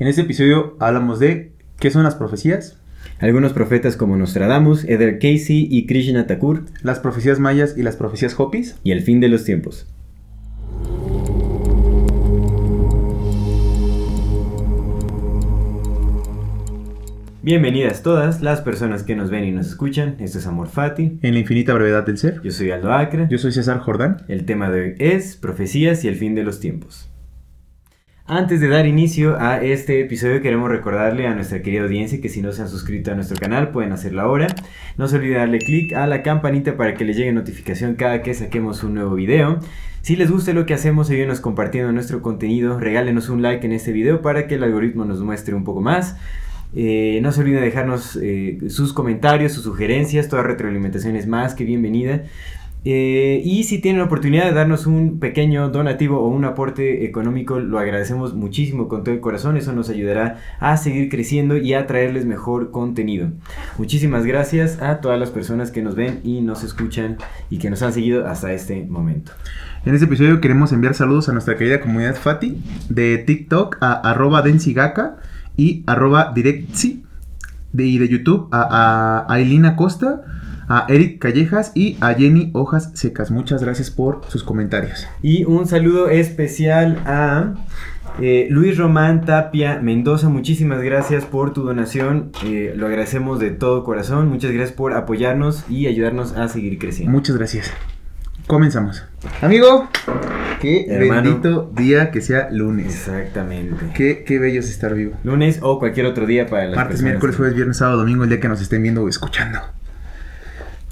En este episodio hablamos de qué son las profecías, Algunos profetas como Nostradamus, Eder Casey y Krishna Thakur las profecías mayas y las profecías hopis. y el fin de los tiempos. Bienvenidas todas las personas que nos ven y nos escuchan. Esto es Amor Fati. En la infinita brevedad del ser. Yo soy Aldo Acre. Yo soy César Jordán. El tema de hoy es profecías y el fin de los tiempos. Antes de dar inicio a este episodio queremos recordarle a nuestra querida audiencia que si no se han suscrito a nuestro canal pueden hacerlo ahora. No se olviden darle clic a la campanita para que les llegue notificación cada que saquemos un nuevo video. Si les gusta lo que hacemos, ayúdenos compartiendo nuestro contenido, regálenos un like en este video para que el algoritmo nos muestre un poco más. Eh, no se olviden de dejarnos eh, sus comentarios, sus sugerencias, toda retroalimentación es más que bienvenida. Eh, y si tienen la oportunidad de darnos un pequeño donativo o un aporte económico, lo agradecemos muchísimo con todo el corazón. Eso nos ayudará a seguir creciendo y a traerles mejor contenido. Muchísimas gracias a todas las personas que nos ven y nos escuchan y que nos han seguido hasta este momento. En este episodio queremos enviar saludos a nuestra querida comunidad Fati de TikTok a arroba densigaka y arroba directsi de, y de YouTube a, a Aileen Acosta, a Eric Callejas y a Jenny Hojas Secas. Muchas gracias por sus comentarios. Y un saludo especial a eh, Luis Román Tapia Mendoza. Muchísimas gracias por tu donación. Eh, lo agradecemos de todo corazón. Muchas gracias por apoyarnos y ayudarnos a seguir creciendo. Muchas gracias. Comenzamos. Amigo, qué Hermano. bendito día que sea lunes. Exactamente. Qué, qué bello es estar vivo. Lunes o cualquier otro día para las Martes, personas miércoles, jueves, viernes, sábado, domingo, el día que nos estén viendo o escuchando.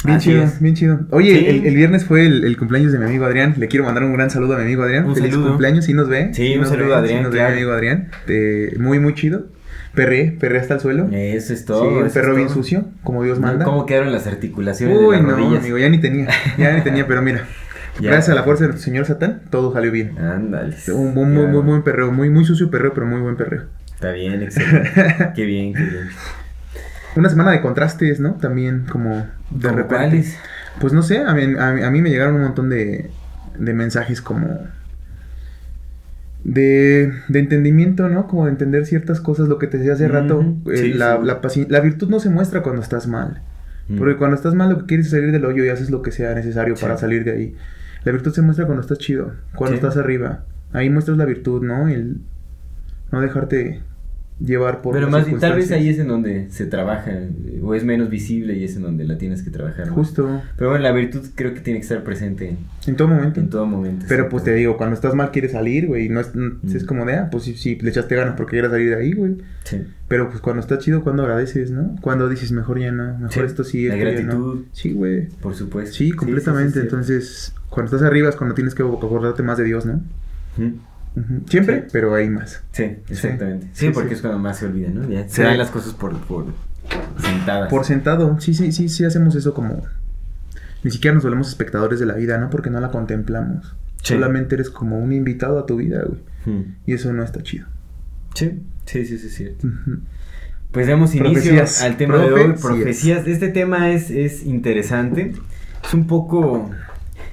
Bien Así chido, es. bien chido. Oye, Sí. el, el viernes fue el, el cumpleaños de mi amigo Adrián. Le quiero mandar un gran saludo a mi amigo Adrián. Un Feliz saludo. cumpleaños, sí nos ve. Sí, un saludo ve, a Adrián, Sí nos ve mi amigo Adrián. Eh, muy, muy chido. Perré, perré hasta el suelo. Eso es sí, todo. un eso es perro bien todo. sucio, como Dios manda. ¿Cómo quedaron las articulaciones Uy, de las no, rodillas? amigo, ya ni tenía. Ya ni tenía, pero mira. Ya. Gracias a la fuerza del señor Satán, todo salió bien. Ándale. Un muy, Ya. muy buen perreo. Muy, muy sucio perreo, pero muy buen perreo. Está bien, excelente. qué bien, qué bien. Una semana de contrastes, ¿no? También como de ¿Cómo repente. cuáles? Pues no sé, a mí, a mí- a mí me llegaron un montón de, de mensajes como de, de entendimiento, ¿no? Como de entender ciertas cosas, lo que te decía hace rato. Eh, sí, la, sí. la paci- la virtud no se muestra cuando estás mal. Mm. Porque cuando estás mal lo que quieres es salir del hoyo y haces lo que sea necesario Sí. para salir de ahí. La virtud se muestra cuando estás chido, cuando estás arriba. Ahí muestras la virtud, ¿no? El no dejarte llevar por Pero más tal vez ahí es en donde se trabaja, o es menos visible y es en donde la tienes que trabajar. más. Justo, Pero bueno, la virtud creo que tiene que estar presente en, todo momento. en todo momento. Pero pues te digo, cuando estás mal quieres salir, güey. No es, Mm. es como de, ah, pues sí, sí, le echaste ganas porque quieres salir de ahí, güey. Sí. Pero pues cuando está chido, cuando agradeces, ¿no? Cuando dices, mejor ya no, mejor Sí, esto sí, la esto ya no. gratitud. Sí, güey. Por supuesto. Sí, completamente. Entonces, cuando estás arriba es cuando tienes que acordarte más de Dios, ¿no? Siempre, Sí. pero hay más. Sí, exactamente. Sí, Sí, porque es cuando más se olvida, ¿no? Ya se dan las cosas por, por sentadas. Por sentado, sí, sí, sí, sí hacemos eso como... Ni siquiera nos volvemos espectadores de la vida, ¿no? Porque no la contemplamos. Solamente eres como un invitado a tu vida, güey. Ujú. Y eso no está chido. Sí, sí, sí, sí, es cierto. Pues damos inicio Profecías. al tema de hoy, Profecías. profecías. Este tema es, es interesante, es un poco,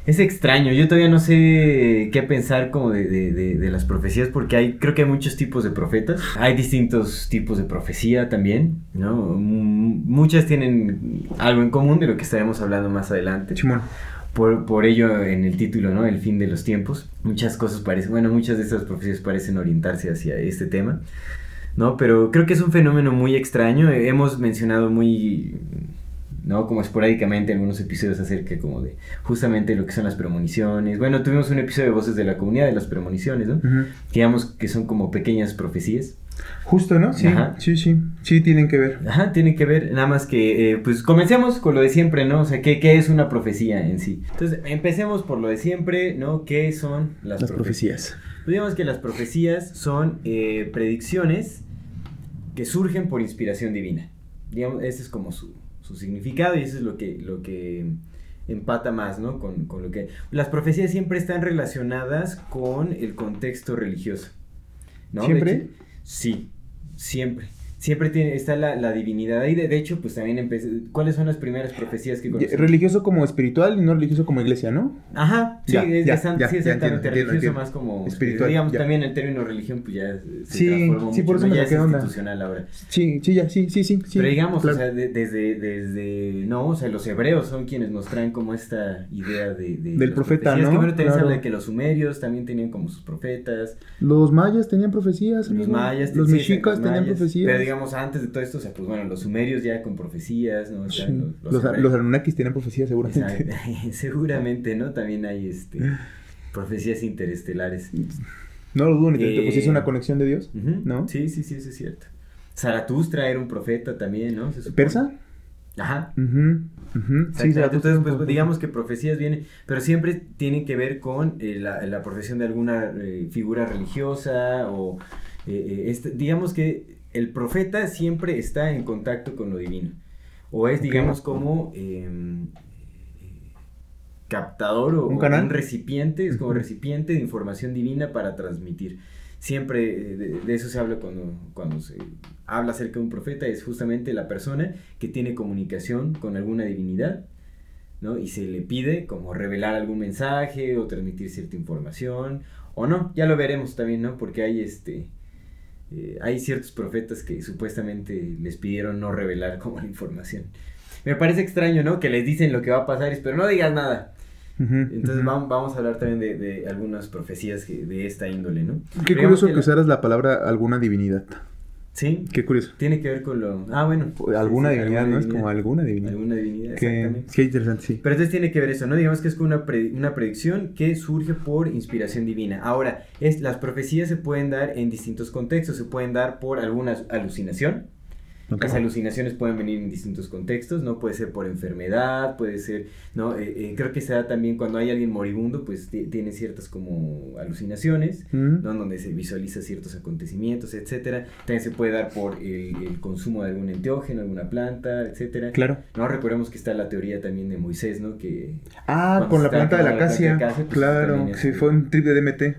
es extraño. Yo todavía no sé qué pensar como de, de- de- de las profecías porque hay, creo que hay muchos tipos de profetas. Hay distintos tipos de profecía también, ¿no? Muchas tienen algo en común de lo que estaremos hablando más adelante. Chimón. Por, por ello en el título, ¿no? El fin de los tiempos. Muchas cosas parecen, bueno, muchas de estas profecías parecen orientarse hacia este tema, ¿no? Pero creo que es un fenómeno muy extraño. Hemos mencionado muy, ¿no? Como esporádicamente en algunos episodios acerca como de justamente lo que son las premoniciones. Bueno, tuvimos un episodio de Voces de la Comunidad de las premoniciones, ¿no? Ujú. Digamos que son como pequeñas profecías. Justo, ¿no? Sí, Ajá. sí, sí. Sí, tienen que ver. Ajá, tiene que ver, nada más que, eh, pues comencemos con lo de siempre, ¿no? O sea, ¿qué, qué es una profecía en sí? Entonces, empecemos por lo de siempre, ¿no? ¿Qué son las, Las profecías? profecías. Pues digamos que las profecías son eh, predicciones que surgen por inspiración divina. Digamos, ese es como su, su significado y eso es lo que, lo que empata más, ¿no? Con, con, lo que... Las profecías siempre están relacionadas con el contexto religioso. ¿no? ¿Siempre? Hecho, sí, siempre. Siempre tiene, está la, la divinidad ahí. De, de, hecho, pues también empecé. ¿Cuáles son las primeras profecías que conoces? Religioso como espiritual y no religioso como iglesia, ¿no? Ajá, sí, Ya, es, ya, es- ya, sí, ya exactamente. entiendo, religioso entiendo. más como Espiritual, Digamos, ya. también el término religión, pues ya se Sí, transformó sí, por mucho, eso ¿no? me ya es onda. institucional ahora. Sí, sí, ya, sí, sí, sí. Pero digamos, claro. o sea, de- desde, desde, no, o sea, los hebreos son quienes nos traen como esta idea de... de Del profeta, ¿no? Que bueno, también se Claro. habla de que los sumerios también tenían como sus profetas, Los mayas tenían profecías, los amigo. mayas... Los mexicas tenían profecías. Digamos, antes de todo esto, o sea, pues bueno, los sumerios ya con profecías, ¿no? O sea, los, Los, hebreos- los Anunnakis tenían profecías, seguramente. Exacto. Seguramente, ¿no? También hay este profecías interestelares. No lo dudo, ni Eh, pues es una conexión de Dios. ¿no? Sí, sí, sí, eso es cierto. Zaratustra era un profeta también, ¿no? ¿Persa? Ajá. Sí. Zaratustra pues, poco- digamos que profecías vienen, pero siempre tienen que ver con eh, la, la profesión de alguna eh, figura religiosa o, eh, este- digamos que el profeta siempre está en contacto con lo divino. O es, digamos, como eh, eh, captador o ¿Un o canal? un recipiente, es como recipiente de información divina para transmitir. Siempre eh, de, de eso se habla cuando, cuando se habla acerca de un profeta, es justamente la persona que tiene comunicación con alguna divinidad, ¿no? Y se le pide como revelar algún mensaje o transmitir cierta información, o no, ya lo veremos también, ¿no? Porque hay este... eh, hay ciertos profetas que supuestamente les pidieron no revelar como la información. Me parece extraño, ¿no? Que les dicen lo que va a pasar, pero no digas nada. Entonces ujú. vamos, vamos a hablar también de, de algunas profecías que- de esta índole, ¿no? Qué curioso que, la- usaras la palabra alguna divinidad. Sí, Qué curioso. tiene que ver con lo... Ah, bueno. Alguna Sí, sí, divinidad, ¿no? Es como alguna divinidad. Alguna divinidad, Qué, exactamente. qué interesante, sí. Pero entonces tiene que ver eso, ¿no? Digamos que es como una, pre- una predicción que surge por inspiración divina. Ahora, es, las profecías se pueden dar en distintos contextos. Se pueden dar por alguna alucinación. Las alucinaciones pueden venir en distintos contextos, ¿no? Puede ser por enfermedad, puede ser, ¿no? Eh, eh, creo que se da también cuando hay alguien moribundo, pues ti- tiene ciertas como alucinaciones, Mm. ¿no? Donde se visualiza ciertos acontecimientos, etcétera. También se puede dar por el, el consumo de algún enteógeno, alguna planta, etcétera. Claro. No, recordemos que está la teoría también de Moisés, ¿no? Que Ah, con la planta de la acacia. pues, claro, sí, fue un trip de DMT.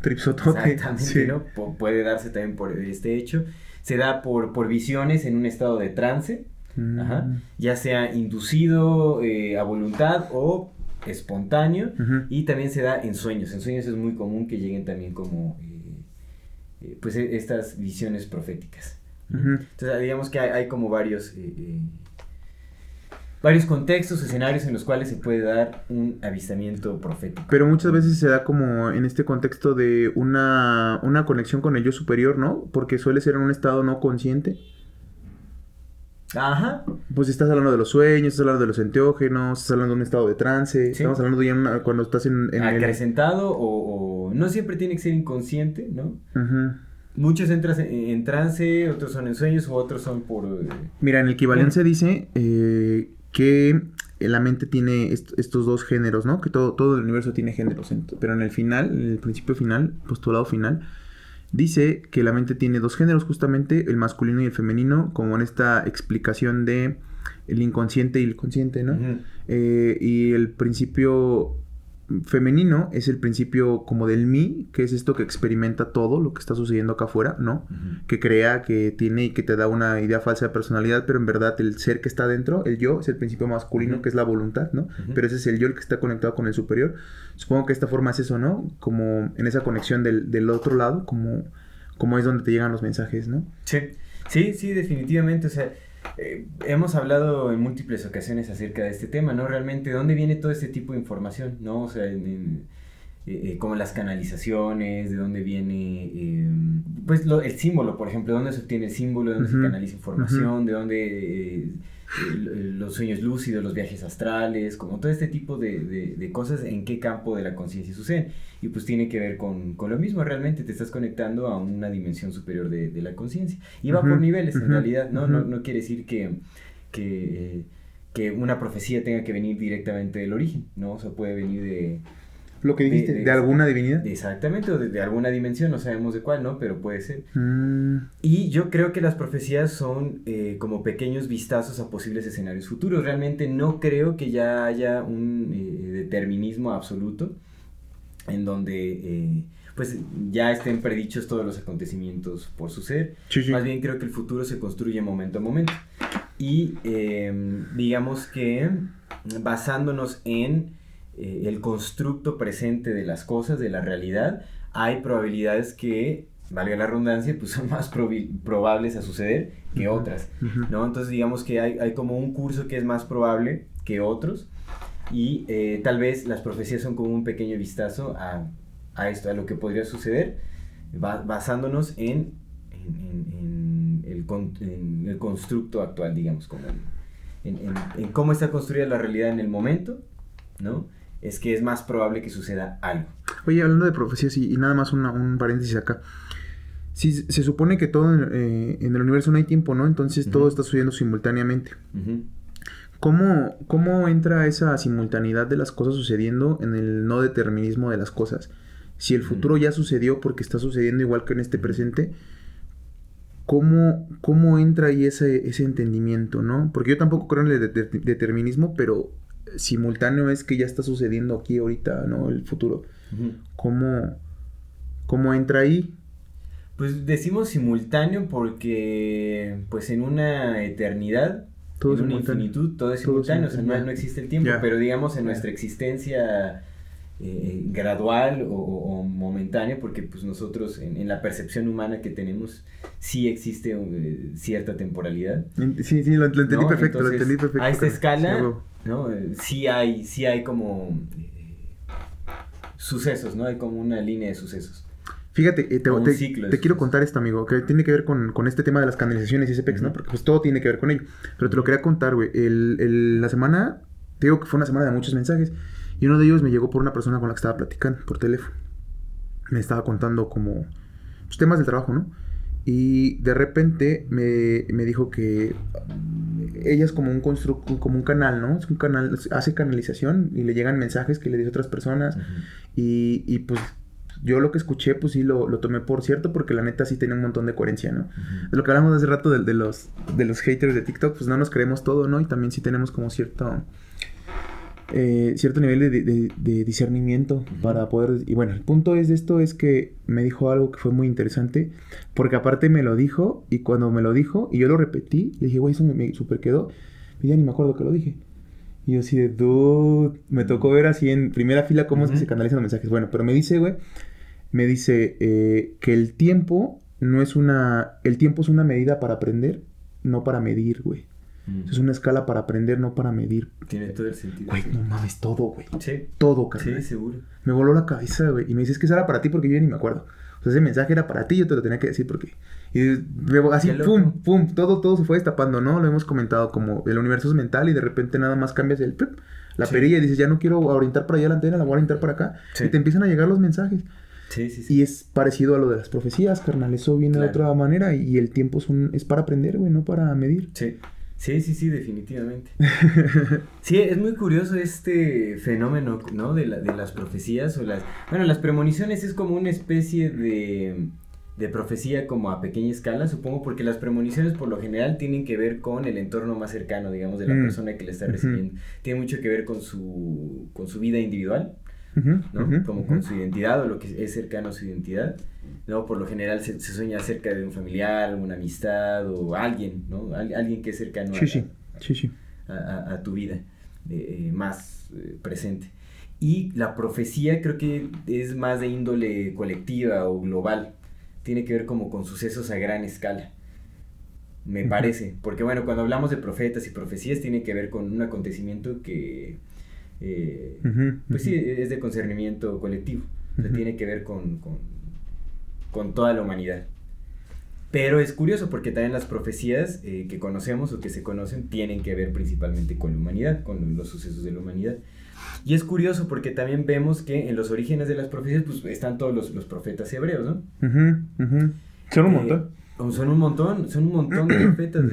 Tripsotote. exactamente, sí. ¿no? Pu- puede darse también por este hecho. Se da por, por visiones en un estado de trance. Mm. Ajá. ya sea inducido eh, a voluntad o espontáneo y también se da en sueños. En sueños es muy común que lleguen también como eh, eh, pues e- estas visiones proféticas. Entonces digamos que hay, hay como varios eh, varios contextos, escenarios en los cuales se puede dar un avistamiento profético. Pero muchas veces se da como en este contexto de una, una conexión con el yo superior, ¿no? Porque suele ser en un estado no consciente. Ajá. Pues estás hablando de los sueños, estás hablando de los enteógenos, estás hablando de un estado de trance, Sí. estamos hablando ya una- cuando estás en, en el... Acrecentado o, o no siempre tiene que ser inconsciente, ¿no? Ujú. Muchos entran en, trance, otros son en sueños, u otros son por... eh, Mira, en el equivalencia se dice eh, que la mente tiene est- estos dos géneros, ¿no? Que todo, todo el universo tiene géneros, pero en el final, en el principio final, postulado final, dice que la mente tiene dos géneros, justamente el masculino y el femenino, como en esta explicación de el inconsciente y el consciente, ¿no? Eh, y el principio femenino es el principio como del mí, que es esto que experimenta todo lo que está sucediendo acá afuera, ¿no? Que crea, que tiene y que te da una idea falsa de personalidad, pero en verdad el ser que está dentro, el yo, es el principio masculino, que es la voluntad, ¿no? Pero ese es el yo el que está conectado con el superior. Supongo que esta forma es eso, ¿no? Como en esa conexión del, del otro lado, como, como es donde te llegan los mensajes, ¿no? Sí, sí, sí, definitivamente. O sea, eh, hemos hablado en múltiples ocasiones acerca de este tema, ¿no? Realmente, ¿de dónde viene todo este tipo de información, ¿no? O sea, en- en, eh, eh, como las canalizaciones, de dónde viene, eh, pues, lo- el símbolo, por ejemplo, de dónde se obtiene el símbolo, de dónde se canaliza información, de dónde eh, los sueños lúcidos, los viajes astrales, como todo este tipo de, de- de cosas, en qué campo de la conciencia suceden. Y pues tiene que ver con, con lo mismo, realmente te estás conectando a una dimensión superior de, de la conciencia. Y va por niveles, en realidad, ¿no? no, no quiere decir que, que, que una profecía tenga que venir directamente del origen, ¿no? O sea, puede venir de, Lo que dijiste, de, alguna divinidad. Exactamente, o de, alguna dimensión, no sabemos de cuál, ¿no? Pero puede ser. Mm, Y yo creo que las profecías son eh, como pequeños vistazos a posibles escenarios futuros. Realmente no creo que ya haya un eh, determinismo absoluto en donde eh, pues ya estén predichos todos los acontecimientos por suceder. sí, sí. Más bien creo que el futuro se construye momento a momento. Y eh, digamos que basándonos en eh, el constructo presente de las cosas, de la realidad, hay probabilidades que, valga la redundancia, pues son más probables a suceder que otras. ¿no? Entonces digamos que hay, hay como un curso que es más probable que otros y eh, tal vez las profecías son como un pequeño vistazo a, a esto, a lo que podría suceder, ba- basándonos en, en, en- el, con- en el constructo actual, digamos, como en cómo está construida la realidad en el momento, ¿no? Es que es más probable que suceda algo. Oye, hablando de profecías y, y nada más una- un paréntesis acá. Si se supone que todo en, eh, en el universo no hay tiempo, ¿no? Entonces todo está sucediendo simultáneamente. Ujú. ¿Cómo, ¿Cómo entra esa simultaneidad de las cosas sucediendo en el no determinismo de las cosas? Si el futuro ya sucedió porque está sucediendo igual que en este presente, ¿cómo, cómo entra ahí ese, ese entendimiento, no? Porque yo tampoco creo en el de- de- determinismo, pero simultáneo es que ya está sucediendo aquí ahorita, ¿no? El futuro. ¿Cómo, cómo entra ahí? Pues decimos simultáneo porque, pues en una eternidad, Todo en una infinitud, todo es Todo simultáneo, o sea, no, no existe el tiempo, pero digamos en nuestra existencia eh, gradual o, momentánea, porque pues nosotros en, en la percepción humana que tenemos sí existe eh, cierta temporalidad. Sí, sí, lo, lo entendí ¿no? perfecto, Entonces, lo entendí perfecto. A esta escala, Sí. ¿No? Eh, sí hay, sí hay como eh, sucesos, ¿no? Hay como una línea de sucesos. Fíjate, eh, te, te- ciclo te quiero contar esto, amigo, que tiene que ver con, con este tema de las canalizaciones y ese pex, ¿no? Porque pues todo tiene que ver con ello. Pero te lo quería contar, güey. El, el- la semana, te digo que fue una semana de muchos mensajes. Y uno de ellos me llegó por una persona con la que estaba platicando por teléfono. Me estaba contando como pues, temas del trabajo, ¿no? Y de repente me, me dijo que ella es como un constru como un canal, ¿no? Es un canal, hace canalización y le llegan mensajes que le dice a otras personas. Y, y, pues yo lo que escuché, pues sí lo, lo tomé por cierto, porque la neta sí tiene un montón de coherencia, ¿no? Lo que hablamos hace rato de, de los, de los haters de TikTok, pues no nos creemos todo, ¿no? Y también sí tenemos como cierto, eh, cierto nivel de, de- de discernimiento para poder... Y bueno, el punto es de esto es que me dijo algo que fue muy interesante, porque aparte me lo dijo, y cuando me lo dijo, y yo lo repetí, le dije, güey, eso me, me super quedó, y ya ni me acuerdo que lo dije. Y yo así de, dude, me tocó ver así en primera fila cómo es que se canalizan los mensajes. Bueno, pero me dice, güey, me dice eh, que el tiempo no es una... El tiempo es una medida para aprender, no para medir, güey. Mm. Es una escala para aprender, no para medir. Tiene todo el sentido. Güey, no mames, todo, güey. Sí, Todo, carnal. sí, seguro. Me voló la cabeza, güey. Y me dices que eso era para ti porque yo ya ni me acuerdo. O sea, ese mensaje era para ti, yo te lo tenía que decir porque... Y luego así, pum, pum, todo, todo se fue destapando, ¿no? Lo hemos comentado como el universo es mental y de repente nada más cambias el... plup, la Sí. perilla y dices, ya no quiero orientar para allá la antena, la voy a orientar para acá. Sí. Y te empiezan a llegar los mensajes. Sí, sí, sí. Y es parecido a lo de las profecías, carnal. Eso viene de otra manera y el tiempo es, un, es para aprender, güey, no para medir. Sí. Sí, sí, sí, definitivamente. Sí, es muy curioso este fenómeno, ¿no? De, la- de las profecías o las... Bueno, las premoniciones es como una especie de, de profecía como a pequeña escala, supongo, porque las premoniciones por lo general tienen que ver con el entorno más cercano, digamos, de la Mm. persona que le está recibiendo. Tiene mucho que ver con su, con su vida individual, ¿no? ujú, como ujú. con su identidad o lo que es cercano a su identidad, ¿no? Por lo general se, se sueña acerca de un familiar, una amistad o alguien, ¿no? Al- alguien que es cercano a, Sí, sí, sí, sí. a, a- a tu vida eh, más eh, presente. Y la profecía creo que es más de índole colectiva o global. Tiene que ver como con sucesos a gran escala. Me parece. Porque bueno, cuando hablamos de profetas y profecías tiene que ver con un acontecimiento que... eh, pues sí, es de concernimiento colectivo. O sea, tiene que ver con, con, con toda la humanidad. Pero es curioso porque también las profecías eh, que conocemos o que se conocen tienen que ver principalmente con la humanidad, con los sucesos de la humanidad. Y es curioso porque también vemos que en los orígenes de las profecías pues, están todos los, los profetas hebreos, ¿no? Son un Eh, montón. son un montón, son un montón de profetas.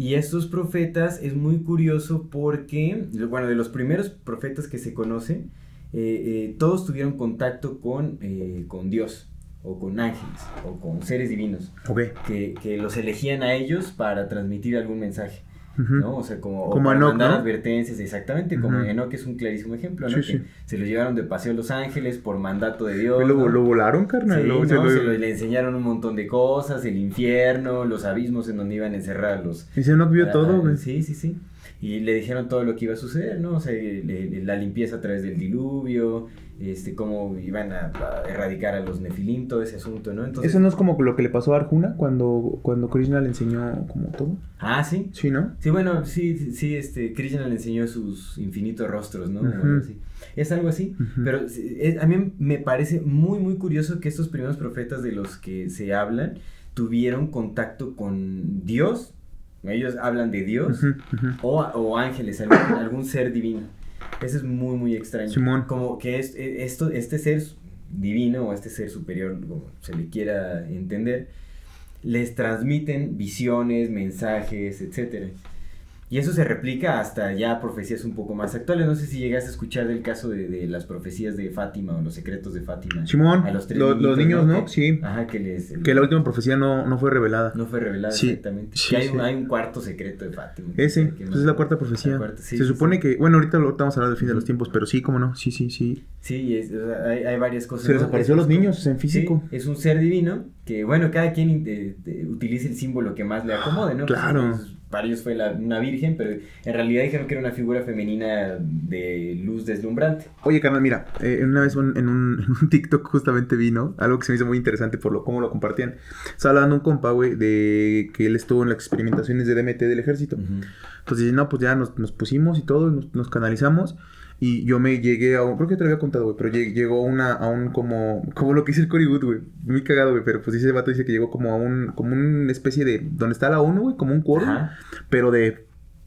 Y estos profetas es muy curioso porque, bueno, de los primeros profetas que se conocen, eh, todos tuvieron contacto con, con Dios o con ángeles o con seres divinos que, que los elegían a ellos para transmitir algún mensaje. ¿No? O sea, como, Como Enoch, mandar ¿no? advertencias, exactamente, como Ujú. Enoch es un clarísimo ejemplo, ¿no? Sí, que sí. se lo llevaron de paseo a Los Ángeles por mandato de Dios. Lo, ¿no? lo volaron, carnal. Sí, lo- se lo- Se lo- le enseñaron un montón de cosas, el infierno, los abismos en donde iban a encerrar a los... Ese no vio todo, güey. Sí, sí, sí. Y le dijeron todo lo que iba a suceder, ¿no? O sea, le- le- la limpieza a través del diluvio, este, cómo iban a, a erradicar a los nefilim, todo ese asunto, ¿no? Entonces, Eso no es como lo que le pasó a Arjuna cuando, cuando Krishna le enseñó como todo. Ah, sí. Sí, ¿no? Sí, bueno, sí, sí, este, Krishna le enseñó sus infinitos rostros, ¿no? Ujú. Bueno, sí. Es algo así, pero es- a mí me parece muy, muy curioso que estos primeros profetas de los que se hablan tuvieron contacto con Dios, ellos hablan de Dios, o, o ángeles, algún, algún ser divino. Eso es muy, muy extraño. Simón. Como que es, e- esto, este ser divino o este ser superior, como se le quiera entender, les transmiten visiones, mensajes, etcétera. Y eso se replica hasta ya profecías un poco más actuales. No sé si llegaste a escuchar del caso de, de las profecías de Fátima o los secretos de Fátima. Simón, A los tres lo- los niños, ¿no? Sí. Ajá, que les... Que la última profecía no, no fue revelada. No fue revelada Sí, exactamente. sí, que hay, un, sí. hay un cuarto secreto de Fátima. Ese, no- es la cuarta profecía. la cuarta, sí, Se supone que, bueno, ahorita, lo- vamos a hablar del fin de los tiempos, pero sí, cómo no, sí, sí, sí. Sí, es- o sea, hay, hay varias cosas. Se les ¿no? apareció a los niños en físico. Sí, es un ser divino que, bueno, cada quien eh, utiliza el símbolo que más le acomode, ¿no? Claro. Pues, para ellos fue la- una virgen, pero en realidad dijeron que era una figura femenina de luz deslumbrante. Oye, carnal, mira, eh, una vez un- en, un, en un TikTok justamente vino algo que se me hizo muy interesante por lo cómo lo compartían. Estaba hablando un compa, güey, de que él estuvo en las experimentaciones de DMT del ejército. Entonces, dice, no, pues ya nos, nos pusimos y todo, nos, nos canalizamos. Y yo me llegué a un, creo que te lo había contado, güey, pero lleg- llegó una, a un como, como lo que dice el Cory Wood, güey. Muy cagado, güey, pero pues ese vato dice que llegó como a un, como una especie de, donde está la ONU, güey, como un quórum, pero de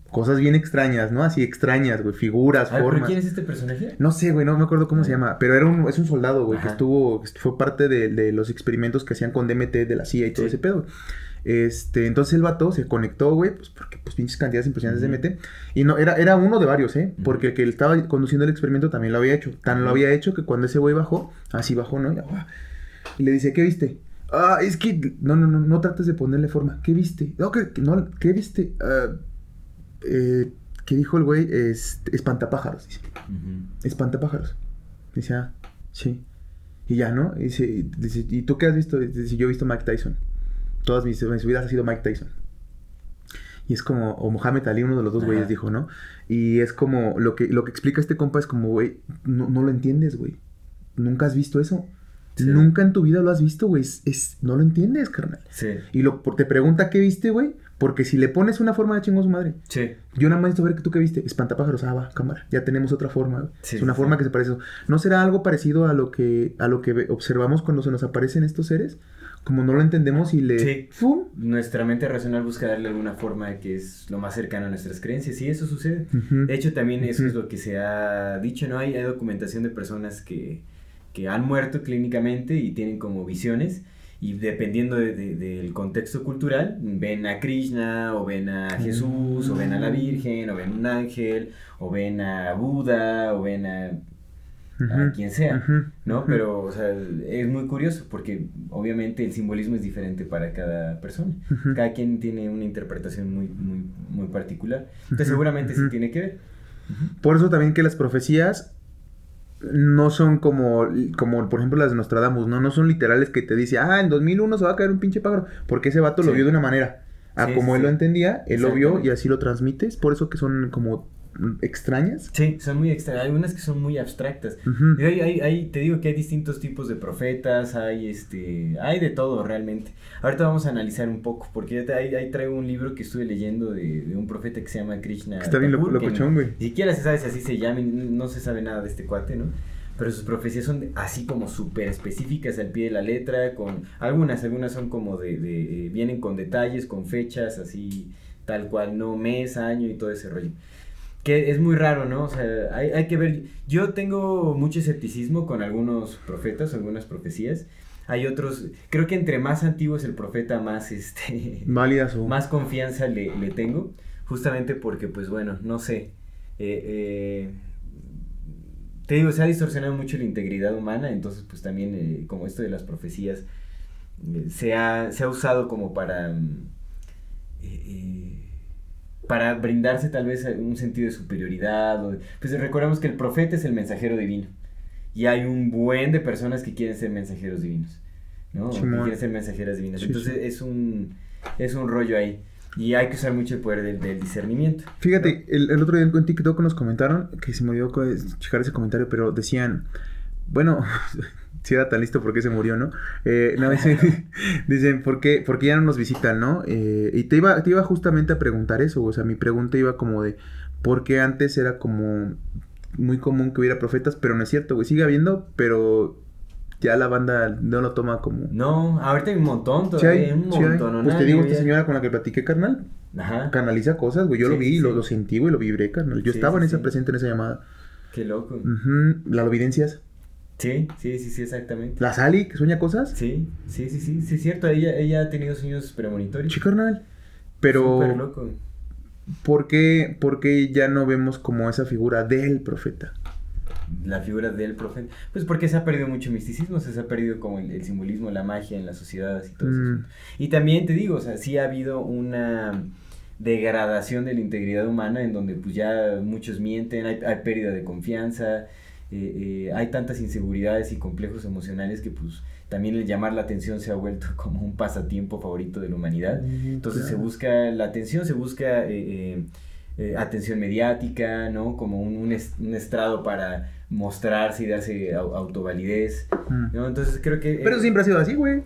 cosas bien extrañas, ¿no? Así extrañas, güey, figuras, A ver, ¿pero formas. quién es este personaje? No sé, güey, no me acuerdo cómo se llama, pero era un, es un soldado, güey, que estuvo, fue parte de, de los experimentos que hacían con DMT de la CIA y todo Sí. ese pedo. Este, entonces el vato se conectó, güey, pues porque pues pinches cantidades impresionantes de DMT. Y no, era, era uno de varios, ¿eh? Porque el que estaba conduciendo el experimento también lo había hecho. Tan lo había hecho que cuando ese güey bajó, así bajó, ¿no? Y, ah, y le dice, ¿qué viste? Ah, es que, no, no, no, no trates de ponerle forma. ¿Qué viste? No, que, no, ¿qué viste? Ah, eh, ¿Qué dijo el güey? Es, espantapájaros, dice. Espantapájaros. Dice, ah, sí. Y ya, ¿no? Y dice, dice, ¿y tú qué has visto? Dice, yo he visto Mike Tyson. Todas mis, mis vidas ha sido Mike Tyson. Y es como, o Mohamed Ali, uno de los dos güeyes dijo, ¿no? Y es como, lo que, lo que explica este compa es como, güey, no, no lo entiendes, güey. Nunca has visto eso. Sí. Nunca en tu vida lo has visto, güey. Es, es- no lo entiendes, carnal. Sí, Y lo, te pregunta qué viste, güey. Porque si le pones una forma de chingo a su madre, sí. yo nada más necesito ver que tú qué viste. Espantapájaros, ah, va, cámara. Ya tenemos otra forma. Sí, es una sí, forma que se parece. ¿No será algo parecido a lo que a lo que observamos cuando se nos aparecen estos seres? Como no lo entendemos y le Sí. ¡fum! Nuestra mente racional busca darle alguna forma que es lo más cercano a nuestras creencias, y eso sucede. De hecho, también eso es lo que se ha dicho, ¿no? Hay, hay documentación de personas que, que han muerto clínicamente y tienen como visiones. Y dependiendo de- de- del contexto cultural, ven a Krishna, o ven a Jesús, o ven a la Virgen, o ven un ángel, o ven a Buda, o ven a, a quien sea. ¿no? Pero, o sea, es muy curioso porque obviamente el simbolismo es diferente para cada persona. Cada quien tiene una interpretación muy, muy, muy particular. Entonces seguramente sí tiene que ver. Por eso también que las profecías no son como, como por ejemplo las de Nostradamus, ¿no? No son literales que te dice, ah, en 2001 se va a caer un pinche pájaro. Porque ese vato lo vio de una manera. A Sí, como sí, él lo entendía, él lo vio y así lo transmites. Por eso que son como extrañas. Sí, son muy extra. Hay unas que son muy abstractas. Ujú. Y hay, hay- hay- te digo que hay distintos tipos de profetas, hay este, hay de todo realmente. Ahorita vamos a analizar un poco, porque ya te- ahí, ahí traigo un libro que estuve leyendo de, de un profeta que se llama Krishna. Está bien Thakur, loco- locochón, güey. Ni siquiera se sabe si así se llama, no se sabe nada de este cuate, ¿no? Pero sus profecías son así como súper específicas al pie de la letra, con algunas, algunas son como de, de- vienen con detalles, con fechas, así tal cual, no mes, año y todo ese rollo. Que es muy raro, ¿no? O sea, hay, hay que ver, yo tengo mucho escepticismo con algunos profetas, algunas profecías. Hay otros, creo que entre más antiguo es el profeta, más este Válidas o... más confianza le, le tengo, justamente porque, pues bueno, no sé, eh, eh, te digo, se ha distorsionado mucho la integridad humana, entonces pues también eh, como esto de las profecías eh, se, ha, se ha usado como para... mm, eh, eh, para brindarse tal vez un sentido de superioridad. o pues recordemos que el profeta es el mensajero divino. Y hay un buen de personas que quieren ser mensajeros divinos. ¿no? Que Simón. quieren ser mensajeras divinas. Sí, Entonces sí. es un es un rollo ahí. Y hay que usar mucho el poder del, del discernimiento. Fíjate, el, el otro día en TikTok nos comentaron, que se me olvidó checar ese comentario, pero decían, bueno, si era tan listo, ¿por qué se murió, no? Eh, no, dicen, dicen ¿por, qué, por qué ya no nos visitan, no? Eh, y te iba, te iba justamente a preguntar eso, o sea, mi pregunta iba como de, ¿por qué antes era como muy común que hubiera profetas? Pero no es cierto, güey, sigue habiendo, pero ya la banda no lo toma como... No, ahorita hay un montón, Sí hay, todavía, un sí montón. Pues te digo, esta señora con la que platiqué, carnal, Ajá. canaliza cosas, güey. Yo Sí, lo vi, lo, lo sentí, güey, lo vibré, carnal. Yo estaba en esa presente en esa llamada. Qué loco. Ujú, Las evidencias. Sí, sí, sí, sí, exactamente. La Sally, que sueña cosas. Sí, sí, sí, sí, sí, es cierto. Ella, ella ha tenido sueños premonitorios. Sí, carnal. Pero, Súper loco. ¿por qué, ¿por qué ya no vemos como esa figura del profeta? La figura del profeta. Pues porque se ha perdido mucho misticismo, se, se ha perdido como el, el simbolismo, la magia en las sociedades y todo eso. Mm. Y también te digo, o sea, sí ha habido una degradación de la integridad humana en donde pues ya muchos mienten, hay, hay pérdida de confianza, eh, eh, hay tantas inseguridades y complejos emocionales que pues también el llamar la atención se ha vuelto como un pasatiempo favorito de la humanidad. Entonces se busca la atención, se busca eh, eh, atención mediática, ¿no? Como un, un es- un estrado para mostrarse y darse au- autovalidez. ¿no? Entonces creo que... Pero siempre ha sido así, güey.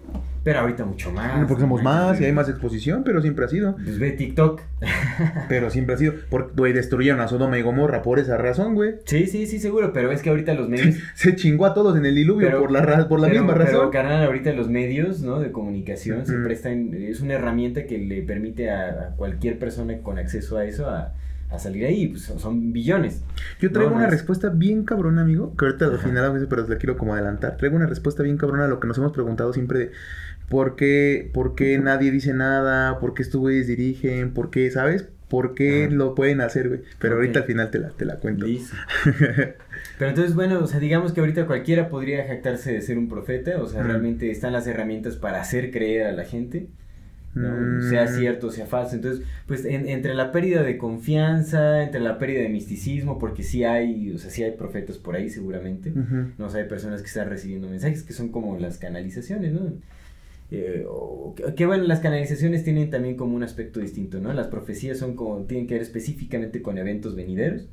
Pero ahorita mucho más. Porque somos más y hay más exposición, pero siempre ha sido. Pues ve TikTok. Pero siempre ha sido. Porque, güey, destruyeron a Sodoma y Gomorra por esa razón, güey. Sí, sí, sí, seguro, pero es que ahorita los medios... Se chingó a todos en el diluvio Pero- por la, por la pero- misma Pero, razón. carnal, ahorita los medios, ¿no? De comunicación se Ujú. prestan... Es una herramienta que le permite a, a cualquier persona con acceso a eso a, a salir ahí. Pues son- billones. Yo traigo No, no una es- respuesta bien cabrona, amigo. Que ahorita al final a veces, pero la quiero como adelantar. Traigo una respuesta bien cabrona a lo que nos hemos preguntado siempre de por qué, por qué nadie dice nada, por qué estos güeyes dirigen, por qué, ¿sabes? ¿Por qué lo pueden hacer, güey? Pero Ok. ahorita al final te la, te la cuento. Pero entonces, bueno, o sea, digamos que ahorita cualquiera podría jactarse de ser un profeta, o sea, Ujú. realmente están las herramientas para hacer creer a la gente, ¿no? Mm. sea cierto, sea falso. Entonces, pues en- entre la pérdida de confianza, entre la pérdida de misticismo, porque sí hay, o sea, sí hay profetas por ahí seguramente, Ujú. no o sea, hay personas que están recibiendo mensajes que son como las canalizaciones, ¿no? Eh, que, bueno, las canalizaciones tienen también como un aspecto distinto, ¿no? Las profecías son como, tienen que ver específicamente con eventos venideros.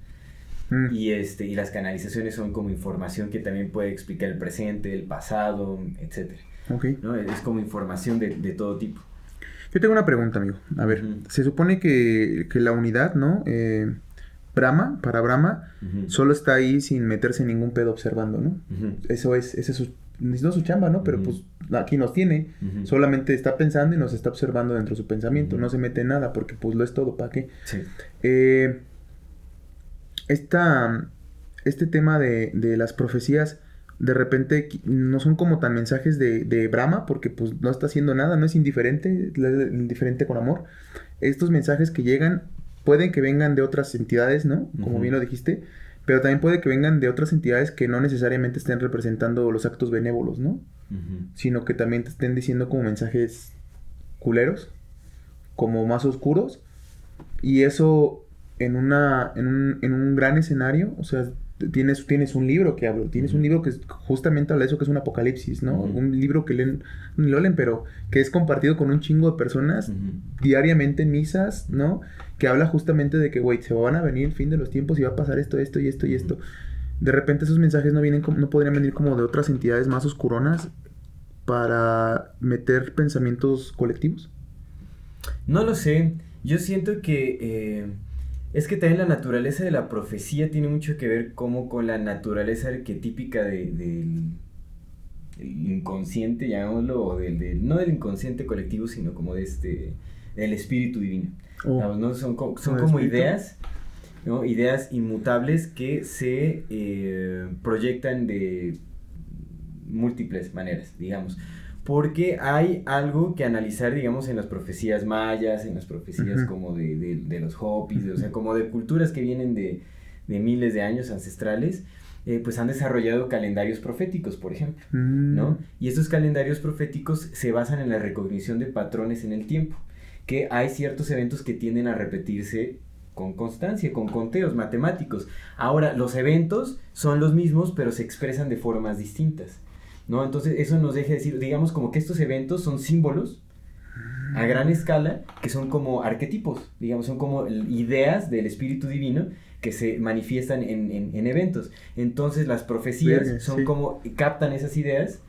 Mm. Y, este, y las canalizaciones son como información que también puede explicar el presente, el pasado, etcétera, Ok. ¿no? Es como información de, de todo tipo. Yo tengo una pregunta, amigo. A ver, se supone que, que la unidad, ¿no? Eh, Brahma, para Brahma, solo está ahí sin meterse en ningún pedo observando, ¿no? Eso es, ese es su, no su chamba, ¿no? Pero pues aquí nos tiene. Solamente está pensando y nos está observando dentro de su pensamiento. No se mete en nada porque pues lo es todo, ¿para qué? Sí. Eh, esta, este tema de, de las profecías de repente no son como tan mensajes de, de Brahma porque pues no está haciendo nada, no es indiferente, es indiferente con amor. Estos mensajes que llegan pueden que vengan de otras entidades, ¿no? Como bien lo dijiste, pero también puede que vengan de otras entidades que no necesariamente estén representando los actos benévolos, ¿no? Sino que también te estén diciendo como mensajes culeros, como más oscuros, y eso en una en un, en un gran escenario, o sea, tienes tienes un libro que habla, tienes un libro que justamente habla de eso que es un apocalipsis, ¿no? Un libro que leen, lo leen, pero que es compartido con un chingo de personas diariamente en misas, ¿no? Que habla justamente de que, güey, se van a venir el fin de los tiempos y va a pasar esto, esto y esto y esto. De repente esos mensajes no vienen como, no podrían venir como de otras entidades más oscuronas para meter pensamientos colectivos. No lo sé. Yo siento que eh, es que también la naturaleza de la profecía tiene mucho que ver como con la naturaleza arquetípica de- del del inconsciente, llamémoslo, o del- no del inconsciente colectivo, sino como de este, del espíritu divino. Oh. Son, co- son ¿Como espíritu? ideas, ¿no? Ideas inmutables que se eh, proyectan de múltiples maneras, digamos. Porque hay algo que analizar, digamos, en las profecías mayas, en las profecías como de, de- de los hopis, de- o sea, como de culturas que vienen de, de miles de años ancestrales, eh, pues han desarrollado calendarios proféticos, por ejemplo, Mm. ¿no? Y estos calendarios proféticos se basan en la recognición de patrones en el tiempo, que hay ciertos eventos que tienden a repetirse con constancia, con conteos matemáticos. Ahora, los eventos son los mismos, pero se expresan de formas distintas, ¿no? Entonces, eso nos deja decir, digamos, como que estos eventos son símbolos a gran escala, que son como arquetipos, digamos, son como ideas del espíritu divino que se manifiestan en, en- en eventos. Entonces las profecías son sí. como captan esas ideas,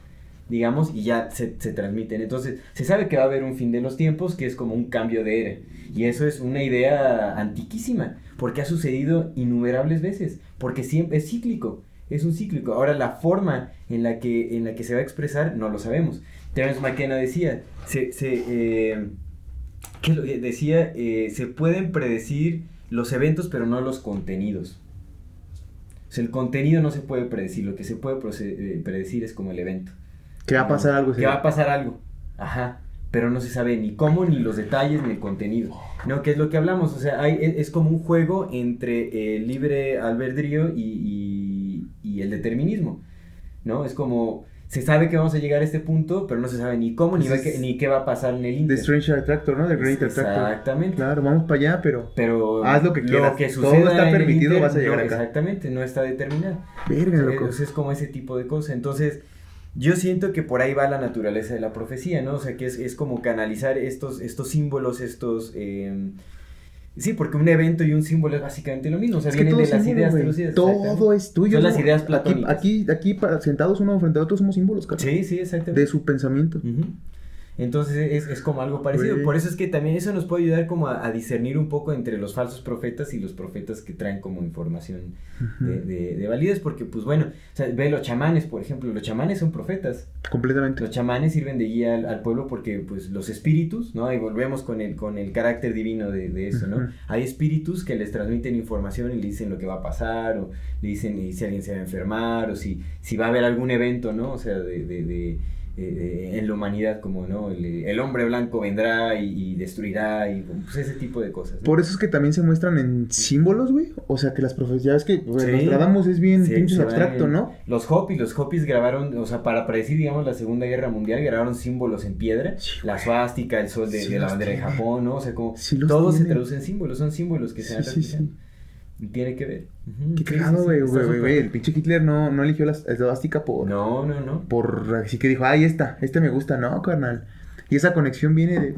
digamos, y ya se, se transmiten. Entonces se sabe que va a haber un fin de los tiempos, que es como un cambio de era. Y eso es una idea antiquísima, porque ha sucedido innumerables veces, porque siempre es cíclico. Es un cíclico. Ahora la forma en la que, en la que se va a expresar no lo sabemos. Terence McKenna decía, se, se, eh, ¿qué decía? Eh, se pueden predecir los eventos, pero no los contenidos. O sea, el contenido no se puede predecir, lo que se puede eh, predecir es como el evento. Que va a pasar algo. Que va a pasar algo. Ajá. Pero no se sabe ni cómo, ni los detalles, ni el contenido. No, que es lo que hablamos. O sea, hay, es, es como un juego entre el libre albedrío y, y- y el determinismo. ¿No? Es como. Se sabe que vamos a llegar a este punto, pero no se sabe ni cómo, ni, es- ni qué va a pasar en el The Inter. Strange Attractor, ¿no? The Great Attractor. Exactamente. Claro, vamos para allá, pero. Pero Haz lo que quieras. Todo suceda está en el permitido, Inter, vas a llegar no, acá. Exactamente, no está determinado. Verga, loco. sea, es como ese tipo de cosas. Entonces, yo siento que por ahí va la naturaleza de la profecía, ¿no? O sea, que es, es como canalizar estos, estos símbolos, estos... eh, sí, porque un evento y un símbolo es básicamente lo mismo. O sea, Es que vienen de las ideas traducidas. Todo es tuyo. Son las ideas Aquí- platónicas. Aquí, aquí, para- sentados uno frente a otro somos símbolos, cabrón. Sí, sí, exactamente. De su pensamiento. Ujú. Entonces es, es como algo parecido. Por eso es que también eso nos puede ayudar como a, a discernir un poco entre los falsos profetas y los profetas que traen como información de, de, de validez. Porque, pues bueno, o sea, ve los chamanes, por ejemplo. Los chamanes son profetas. Completamente. Los chamanes sirven de guía al, al pueblo porque, pues, los espíritus, ¿no? Y volvemos con el, con el carácter divino de, de eso, ¿no? Hay espíritus que les transmiten información y le dicen lo que va a pasar, o le dicen si alguien se va a enfermar, o si, si va a haber algún evento, ¿no? O sea, de, de- de, eh, en la humanidad, como, ¿no? El, el hombre blanco vendrá y, y destruirá, y pues, ese tipo de cosas. ¿no? Por eso es que también se muestran en símbolos, güey. O sea, que las profecías que güey, Sí. Nostradamus es bien Sí, pinche se abstracto, en- ¿no? Los Hopis, los Hopis grabaron, o sea, para predecir, digamos, la Segunda Guerra Mundial, grabaron símbolos en piedra, Sí, la suástica, el sol de, la los bandera de. Japón, ¿no? O sea, como los todo se traduce en símbolos, son símbolos que se Sí, Tiene que ver. Qué cagado, güey, güey, güey. El pinche Hitler no, no eligió la esvástica por... No, no, no. Por... Así que dijo, ay, esta, este me gusta. No, carnal. Y esa conexión viene de...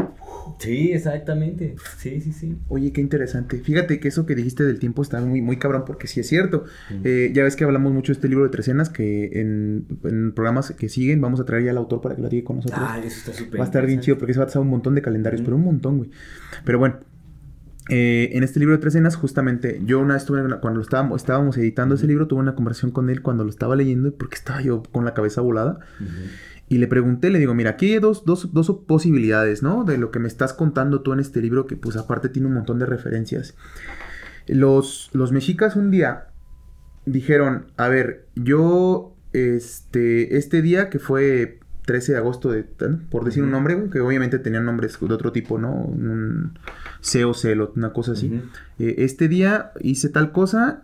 Sí, exactamente. Sí, sí, sí. Oye, qué interesante. Fíjate que eso que dijiste del tiempo está muy, muy cabrón porque sí es cierto. Mm. Eh, ya ves que hablamos mucho de este libro de tres escenas que en, en programas que siguen vamos a traer ya al autor para que lo diga con nosotros. Ah, eso está súper va a estar bien chido porque se va a pasar un montón de calendarios, pero un montón, güey. Pero bueno, eh, en este libro de tres escenas, justamente, yo una vez tuve, una- cuando lo estábamos, estábamos editando ese libro, tuve una conversación con él cuando lo estaba leyendo porque estaba yo con la cabeza volada. Y le pregunté, le digo, mira, aquí hay dos, dos, dos posibilidades, ¿no? De lo que me estás contando tú en este libro, que pues aparte tiene un montón de referencias. Los, los mexicas un día dijeron, a ver, yo, este, este día que fue 13 de agosto, de, ¿no? por decir un nombre, que obviamente tenían nombres de otro tipo, ¿no? Un C o Celot, una cosa así. Eh, este día hice tal cosa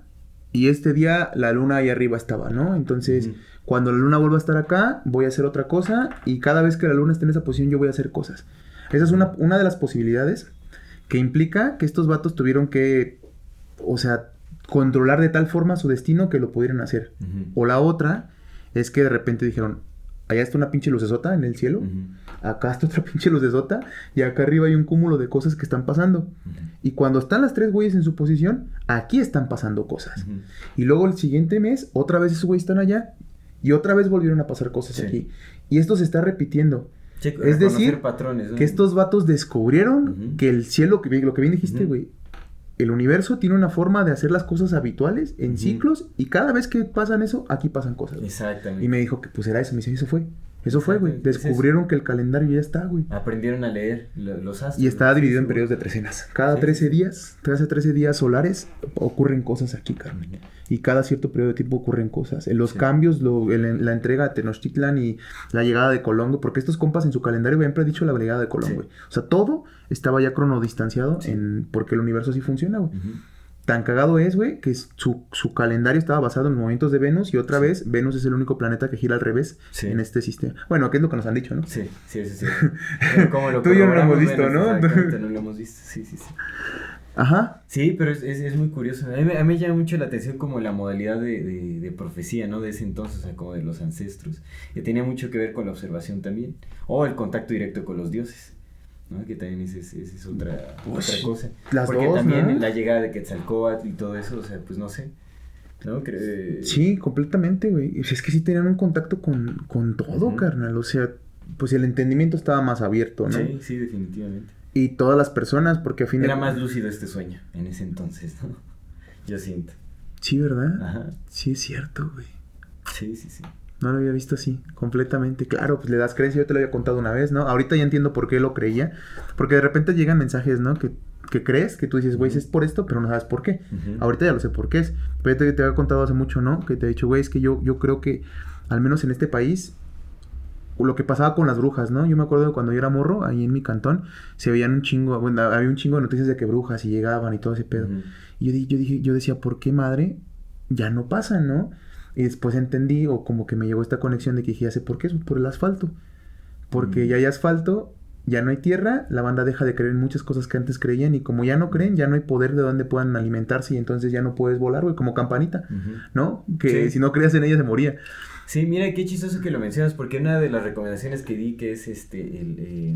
y este día la luna ahí arriba estaba, ¿no? Entonces, cuando la luna vuelva a estar acá, voy a hacer otra cosa y cada vez que la luna esté en esa posición, yo voy a hacer cosas. Esa es una, una de las posibilidades que implica que estos vatos tuvieron que, o sea, controlar de tal forma su destino que lo pudieran hacer. O la otra es que de repente dijeron, allá está una pinche lucesota en el cielo. Acá está otra pinche lucesota y acá arriba hay un cúmulo de cosas que están pasando. Y cuando están las tres güeyes en su posición, aquí están pasando cosas. Y luego el siguiente mes, otra vez esos güeyes están allá. Y otra vez volvieron a pasar cosas Sí. aquí. Y esto se está repitiendo. Sí, Es decir, patrones, ¿no? Que estos vatos descubrieron que el cielo, que lo que bien dijiste, güey. El universo tiene una forma de hacer las cosas habituales en ciclos. Y cada vez que pasan eso, aquí pasan cosas. Exactamente. Y me dijo que pues era eso. Me dice, eso fue. Eso fue, güey. Es. Descubrieron que el calendario ya está, güey. Aprendieron a leer lo- los astros. Y. Sí, dividido en periodos de trecenas. Cada Sí, 13 sí, sí. días, cada 13 días solares ocurren cosas aquí, Carmen. Y cada cierto periodo de tiempo ocurren cosas. Los Sí. cambios, lo- en la entrega de Tenochtitlan y la llegada de Colón, güey, porque estos compas en su calendario habían predicho la llegada de Colón, Sí. güey. O sea, todo estaba ya cronodistanciado Sí. en, porque el universo así funciona, güey. Tan cagado es, güey, que su, su calendario estaba basado en movimientos de Venus y otra vez Venus es el único planeta que gira al revés Sí. en este sistema. Bueno, ¿qué es lo que nos han dicho, no? Sí, sí, sí, sí. Pero ¿cómo lo Tú y yo no lo hemos visto, ¿no? no lo hemos visto, sí, sí, sí. Ajá. Sí, pero es, es, es muy curioso. A mí, a mí me llama mucho la atención como la modalidad de, de, de profecía, ¿no? De ese entonces, o sea, como de los ancestros. Que tenía mucho que ver con la observación también. O el contacto directo con los dioses. ¿No? Que también esa es, otra, otra cosa. las Porque dos, también ¿no? la llegada de Quetzalcóatl y todo eso, o sea, pues no sé. ¿No? Creo- Sí, completamente, güey. Es que sí tenían un contacto con, con todo, carnal. O sea, pues el entendimiento estaba más abierto, ¿no? Sí, sí, definitivamente. Y todas las personas, porque a fin de Era más lúcido este sueño en ese entonces, ¿no? Yo siento. Sí, ¿verdad? Ajá. Sí, es cierto, güey. Sí, sí, sí. No lo había visto así, completamente. Claro, pues le das creencia, yo te lo había contado una vez, ¿no? Ahorita ya entiendo por qué lo creía. Porque de repente llegan mensajes, ¿no? Que, que crees, que tú dices, güey, es por esto, pero no sabes por qué. Ahorita ya lo sé por qué es. Pero te, te había contado hace mucho, ¿no? Que te he dicho, güey, es que yo, yo creo que, al menos en este país, lo que pasaba con las brujas, ¿no? Yo me acuerdo de cuando yo era morro, ahí en mi cantón, se veían un chingo, bueno, había un chingo de noticias de que brujas y llegaban y todo ese pedo. Y yo, yo dije, yo decía, ¿por qué madre? Ya no pasa, ¿no? Y después entendí, o como que me llegó esta conexión de que dije, ya sé por qué es por el asfalto. Porque Mm. ya hay asfalto, ya no hay tierra, la banda deja de creer en muchas cosas que antes creían, y como ya no creen, ya no hay poder de donde puedan alimentarse, y entonces ya no puedes volar, güey, como campanita. ¿no? Que Sí. si no creías en ella se moría. Sí, mira qué chistoso que lo mencionas, porque una de las recomendaciones que di que es este, el, eh,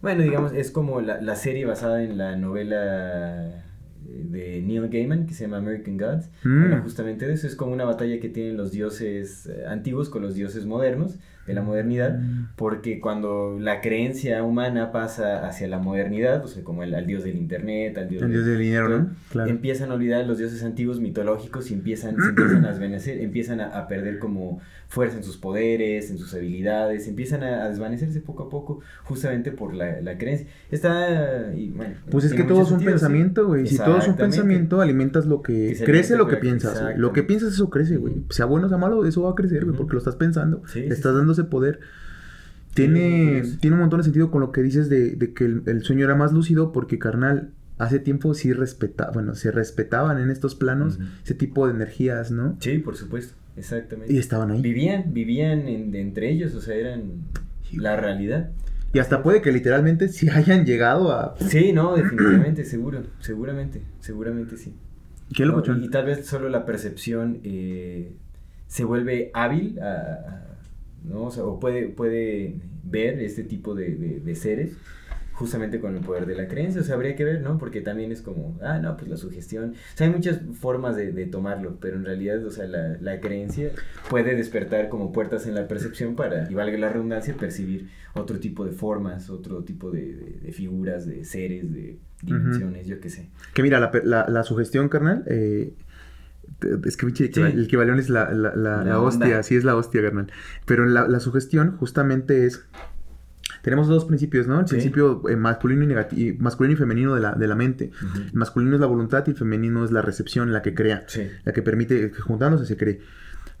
bueno, digamos, es como la, la serie basada en la novela de Neil Gaiman que se llama American Gods. Mm. Justamente de eso, es como una batalla que tienen los dioses eh, antiguos con los dioses modernos, de la modernidad, Mm. porque cuando la creencia humana pasa hacia la modernidad, o sea, como el, al dios del internet, al dios, El dios del dinero, ¿no? Claro. empiezan a olvidar los dioses antiguos mitológicos y empiezan, se empiezan a desvanecer, empiezan a, a perder como fuerza en sus poderes, en sus habilidades, empiezan a, a desvanecerse poco a poco, justamente por la, la creencia. Está, y, bueno, Pues es que todo es un sentido, pensamiento, güey. Si todo es un pensamiento, alimentas lo que... Crece lo que piensas, güey. Lo que piensas, eso crece, güey. Sea bueno o sea malo, eso va a crecer, güey, porque lo estás pensando. Sí, estás sí. Ese poder. Tiene, tiene un montón de sentido con lo que dices de, de que el, el sueño era más lúcido porque, carnal, hace tiempo sí respetaba, bueno, se respetaban en estos planos ese tipo de energías, ¿no? Sí, por supuesto, exactamente. Y estaban ahí. Vivían, vivían en- entre ellos, o sea, eran la realidad. Y hasta puede que literalmente sí hayan llegado a... Sí, no, definitivamente, seguro, seguramente, seguramente sí. ¿Qué. Y tal vez solo la percepción eh, se vuelve hábil, a- ¿no? O, sea, o puede, puede ver este tipo de, de- de seres justamente con el poder de la creencia. O sea, habría que ver, ¿no? Porque también es como, ah, no, pues la sugestión. O sea, hay muchas formas de, de tomarlo, pero en realidad, o sea, la, la creencia puede despertar como puertas en la percepción para, y valga la redundancia, percibir otro tipo de formas, otro tipo de, de- figuras, de seres, de dimensiones, yo qué sé. Que mira, la, la, la sugestión, carnal, eh, es que Sí. el equivalión es la, la, la, hostia, onda. sí es la hostia, carnal. Pero la, la sugestión justamente es... Tenemos dos principios, ¿no? El Sí. principio eh, masculino, y negati- masculino y femenino de la, de la mente. El masculino es la voluntad y el femenino es la recepción, la que crea, Sí. la que permite que juntándose se cree.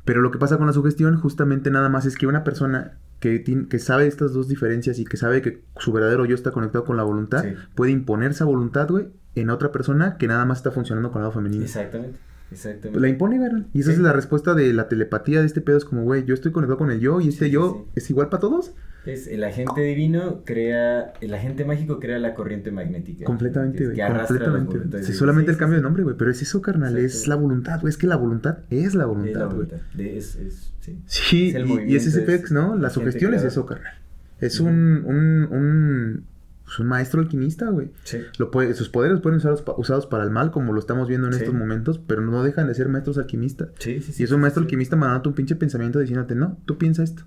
Pero lo que pasa con la sugestión justamente nada más es que una persona que, tiene- que sabe estas dos diferencias y que sabe que su verdadero yo está conectado con la voluntad, Sí. puede imponer esa voluntad, güey, en otra persona que nada más está funcionando con el lado femenino. Exactamente, exactamente. La impone, güey. Y esa Sí. es la respuesta de la telepatía de este pedo. Es como, güey, yo estoy conectado con el yo y este Sí, yo sí. es igual para todos. Es el agente divino crea, el agente mágico crea la corriente magnética. Completamente, güey. Completamente. voluntades. Sí, solamente el cambio de nombre, güey. Pero es eso, carnal. Es la voluntad, güey. Es que la voluntad es la voluntad, la güey. es, es, sí. Sí, Es el y- y, es ese es pex, ¿no? La sugestión es eso, carnal. Es un, un, pues, un maestro alquimista, güey. Sí. Lo puede, sus poderes pueden ser usados, pa- usados para el mal, como lo estamos viendo en Sí. estos momentos, pero no dejan de ser maestros alquimistas. Sí, sí, sí, y es un maestro alquimista mandándote un pinche pensamiento diciéndote, no, tú piensa esto.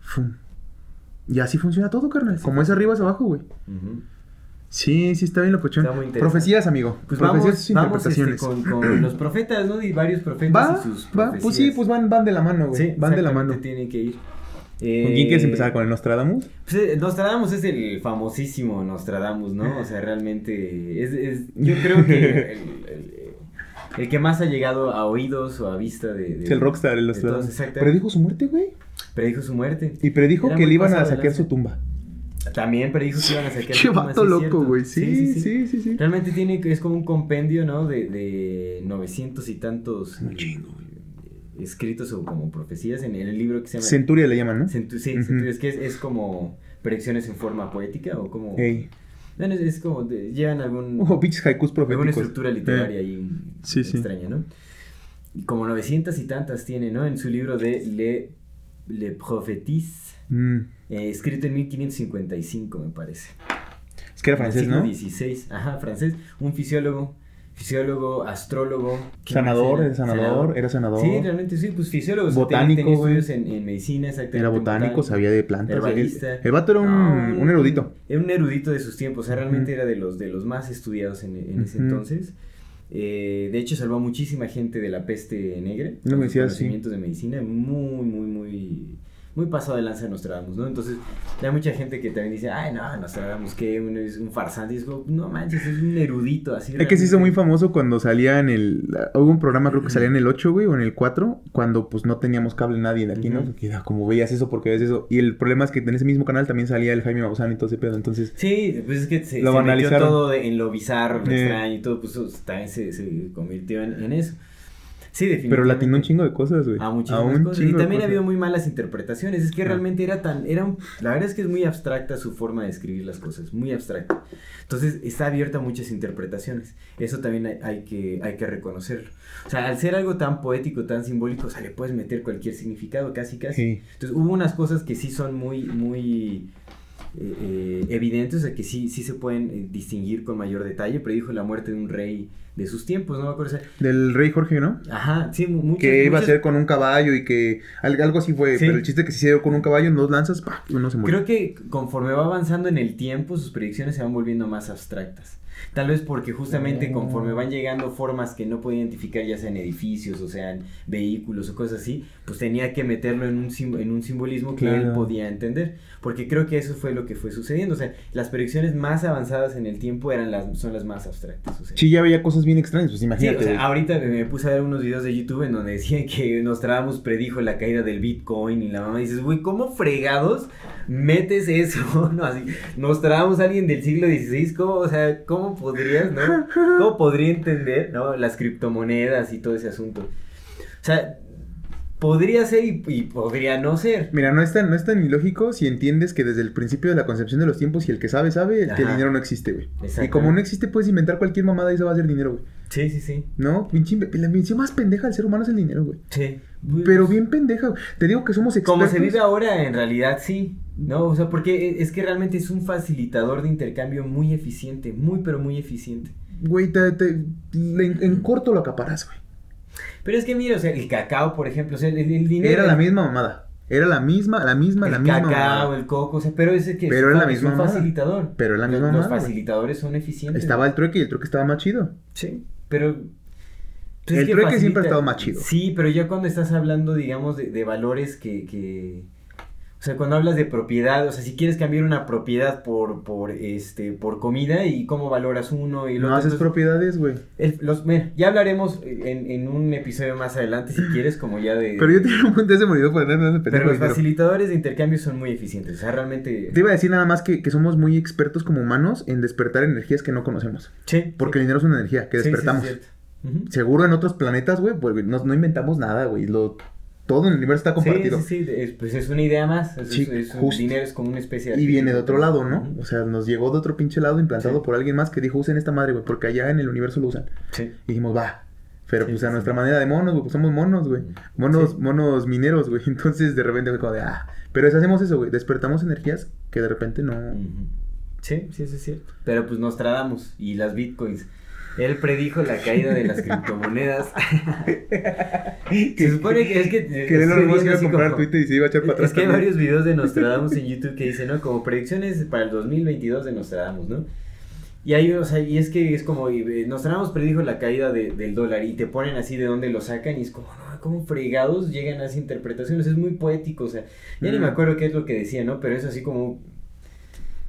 Fum. Y así funciona todo, carnal. Así Como es arriba es abajo, güey. Sí, sí, está bien. Está muy interesante. Profecías, amigo. Pues Profecías vamos, este, interpretaciones. con, con los profetas, ¿no? Y varios profetas Va, y sus va. Pues sí, profecías. pues van, van de la mano, güey. Sí, van de la mano. tienen que ir. ¿Con quién quieres empezar? ¿Con el Nostradamus? Pues, eh, Nostradamus es el famosísimo Nostradamus, ¿no? O sea, realmente es, es- yo creo que el, el- el que más ha llegado a oídos o a vista de... de Es el rockstar, el Nostradamus. Predijo su muerte, güey. Predijo su muerte. Y predijo Era que le iban a saquear su tumba. También predijo que iban a sacar. Che Bitcoin, vato loco, güey. Sí, sí, sí, sí. Realmente tiene, es como un compendio, ¿no? De, de 900 y tantos Un eh, chingo, escritos o como profecías en, el libro que se llama... Centuria le llaman, ¿no? Centu- sí. Centuria, es que es, es como predicciones en forma poética o como... Bueno, es, es como, de- llevan algún... Oh, pinches haikus alguna proféticos. estructura literaria Eh. ahí sí. extraña, ¿no? Y como 900 y tantas tiene, ¿no? En su libro de Le, Le Prophéties, Mm. eh, escrito en 1555, me parece. Es que era francés, ¿no? XVI, ajá, francés, un fisiólogo, fisiólogo, astrólogo. ¿qué Sanador, era sanador, era sanador. Sí, realmente sí, pues fisiólogo. Botánico, tenía, tenía estudios en, en medicina, exactamente. Era botánico, sabía de plantas. El, herbalista. el vato era un, No, un erudito. Era un erudito de sus tiempos, o sea, realmente Ujú. era de los, de los más estudiados en, en ese Ujú. entonces. Eh, de hecho, salvó a muchísima gente de la peste negra. No me con sus decías, sí. conocimientos de medicina, muy, muy, muy, muy pasado de lanza de Nostradamus, ¿no? Entonces, hay mucha gente que también dice, ay, no, Nostradamus, que es un farsante. Y es como, no manches, es un erudito, así. Es que se hizo muy famoso cuando salía en el... Hubo un programa, creo que salía en el 8, güey, o en el 4, cuando pues no teníamos cable nadie de aquí, ¿no? Ujú. Que era como veías eso porque ves eso. Y el problema es que en ese mismo canal también salía el Jaime Maussan y todo ese pedo, entonces... Sí, pues es que se, Lo se metió todo de- en lo bizarro, lo Eh. extraño y todo, pues también se, se convirtió en, en eso. Sí, Pero definitivamente. latinó un chingo de cosas, güey. A muchísimas cosas. Y también ha cosas. habido muy malas interpretaciones. Es que Ah. realmente era tan. Era un- la verdad es que es muy abstracta su forma de escribir las cosas. Muy abstracta. Entonces está abierta a muchas interpretaciones. Eso también hay, hay que, hay que reconocerlo. O sea, al ser algo tan poético, tan simbólico, o sea, le puedes meter cualquier significado, casi, casi. Sí. Entonces hubo unas cosas que sí son muy, muy eh, eh, evidentes, o sea, que sí, sí se pueden eh, distinguir con mayor detalle. Predijo la muerte de un rey de sus tiempos, ¿no me acuerdo? Del rey Jorge, ¿no? ajá, sí, mu- muchas, que iba a ser con un caballo y que al- algo así fue, Sí. pero el chiste que si se dio con un caballo en dos lanzas, ¡pah! uno se murió. Creo que conforme va avanzando en el tiempo, sus predicciones se van volviendo más abstractas. Tal vez porque justamente Ah. conforme van llegando formas que no puede identificar, ya sean edificios o sean vehículos o cosas así, pues tenía que meterlo en un, sim- en un simbolismo que él Claro. podía entender. Porque creo que eso fue lo que fue sucediendo. O sea, las predicciones más avanzadas en el tiempo eran las, son las más abstractas. O sea, Sí, ya veía cosas bien extrañas, pues Sí, imagínate. o sea, güey. ahorita me- me puse a ver unos videos de YouTube en donde decían que Nostradamus predijo la caída del Bitcoin y la mamá dices, güey, ¿cómo fregados metes eso? No, así, Nostradamus, alguien del siglo XVI, ¿cómo, o sea, cómo podrías, no? ¿Cómo podría entender, no? Las criptomonedas y todo ese asunto. O sea, podría ser y, y podría no ser. Mira, no es, tan, no es tan ilógico si entiendes que desde el principio de la concepción de los tiempos y el que sabe, sabe, que el Ajá. dinero no existe, güey. Y como no existe, puedes inventar cualquier mamada y eso va a ser dinero, güey. Sí, sí, sí. No, pinche, la invención más pendeja del ser humano es el dinero, güey. Sí. Pero bien pendeja. güey. Te digo que somos expertos. Como se vive ahora, en realidad sí. No, o sea, porque e- es que realmente es un facilitador de intercambio muy eficiente, muy pero muy eficiente. Güey, te, en, en corto lo acaparas, güey. Pero es que mira, o sea, el cacao, por ejemplo, o sea, el, el dinero. Era la misma mamada. Era la misma, la misma, el la misma cacao, mamada. el coco, o sea, pero ese que Pero es, la es misma un mamada. facilitador. Pero era la Los- misma Los, mamada, güey. facilitadores son eficientes. Estaba el trueque y el trueque estaba más chido. Sí, pero... pues, El es que trueque siempre ha estado más chido. Sí, pero ya cuando estás hablando, digamos, de, de valores que, que... O sea, cuando hablas de propiedad, o sea, si quieres cambiar una propiedad por, por, este, por comida y cómo valoras uno y lo No haces propiedades, güey. Los, mira, ya hablaremos en, en un episodio más adelante, si quieres, como ya de... Pero yo tenía un punto de ese morido andar de Pero los facilitadores de intercambio son muy eficientes, o sea, realmente... Te iba a decir nada más que, que somos muy expertos como humanos en despertar energías que no conocemos. Sí. Porque el dinero es una energía que Sí, sí, sí, despertamos. cierto. Seguro en otros planetas, güey, pues, no, no inventamos nada, güey. Lo, todo en el universo está compartido. Sí, sí, sí, es, pues es una idea más, es, Sí, es- dinero es como una especie de... Y viene de otro lado, ¿no? O sea, nos llegó de otro pinche lado implantado Sí. por alguien más que dijo, usen esta madre, güey, porque allá en el universo lo usan. Sí. Y dijimos, va. Pero Sí, pues sí, a sí. nuestra manera de monos, güey, pues somos monos, güey. Monos, Sí. monos mineros, güey. Entonces de repente fue como de, ah. Pero es, hacemos eso, güey. Despertamos energías que de repente no. Sí, sí, es cierto. Pero pues nos tradamos y las bitcoins. Él predijo la caída de las criptomonedas. Se supone que es que... Que Elon Musk viendo iba a comprar Twitter y se iba a echar para atrás. Es que hay varios videos de Nostradamus en YouTube que dicen, ¿no? Como predicciones para el 2022 de Nostradamus, ¿no? Y hay, o sea, y es que es como, eh, Nostradamus predijo la caída de- del dólar y te ponen así de dónde lo sacan y es como, no, como fregados llegan a esas interpretaciones, es muy poético, o sea, ya ni Mm. me acuerdo qué es lo que decía, ¿no? Pero es así como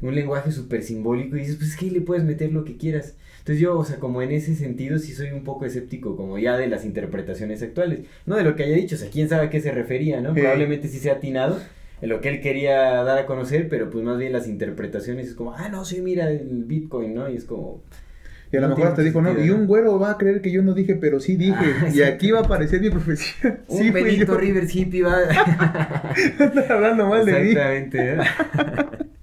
un lenguaje súper simbólico y dices, pues es que ahí le puedes meter lo que quieras. Entonces yo, o sea, como en ese sentido sí soy un poco escéptico, como ya de las interpretaciones actuales, no de lo que haya dicho, o sea, quién sabe a qué se refería, ¿no? Sí. Probablemente sí sea atinado, lo que él quería dar a conocer, pero pues más bien las interpretaciones es como, ah, no, sí, mira el Bitcoin, ¿no? Y es como... Y a lo No mejor hasta tiene dijo, no, y un güero va a creer que yo no dije, pero sí dije. Ah, y aquí va a aparecer mi profecía. Un sí, Benito. Rivers hippie va... Estás hablando mal de mí. Exactamente. ¿eh?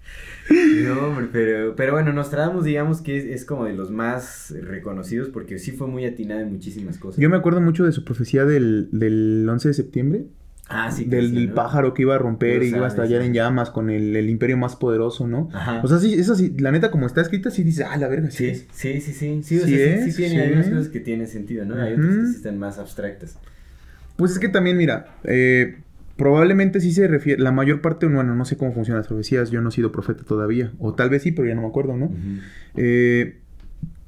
No, hombre, pero, pero bueno, Nostradamus digamos que es, es como de los más reconocidos porque sí fue muy atinado en muchísimas cosas. Yo me acuerdo mucho de su profecía del, del 11 de septiembre. ah, sí. del sí, del ¿no? pájaro que iba a romper y iba a estallar en llamas con el, el imperio más poderoso, ¿no? Ajá. O sea, sí, eso sí, la neta, como está escrita, sí dice, ah, la verga, sí. Sí, es". sí, sí, sí. Sí, o Sí sea, sí, sí es, tiene sí. hay unas cosas que tienen sentido, ¿no? Hay otras que sí están más abstractas. Pues es que también, mira, eh, probablemente sí se refiere, la mayor parte, bueno, no sé cómo funcionan las profecías, yo no he sido profeta todavía, o tal vez sí, pero ya no me acuerdo, ¿no? Eh,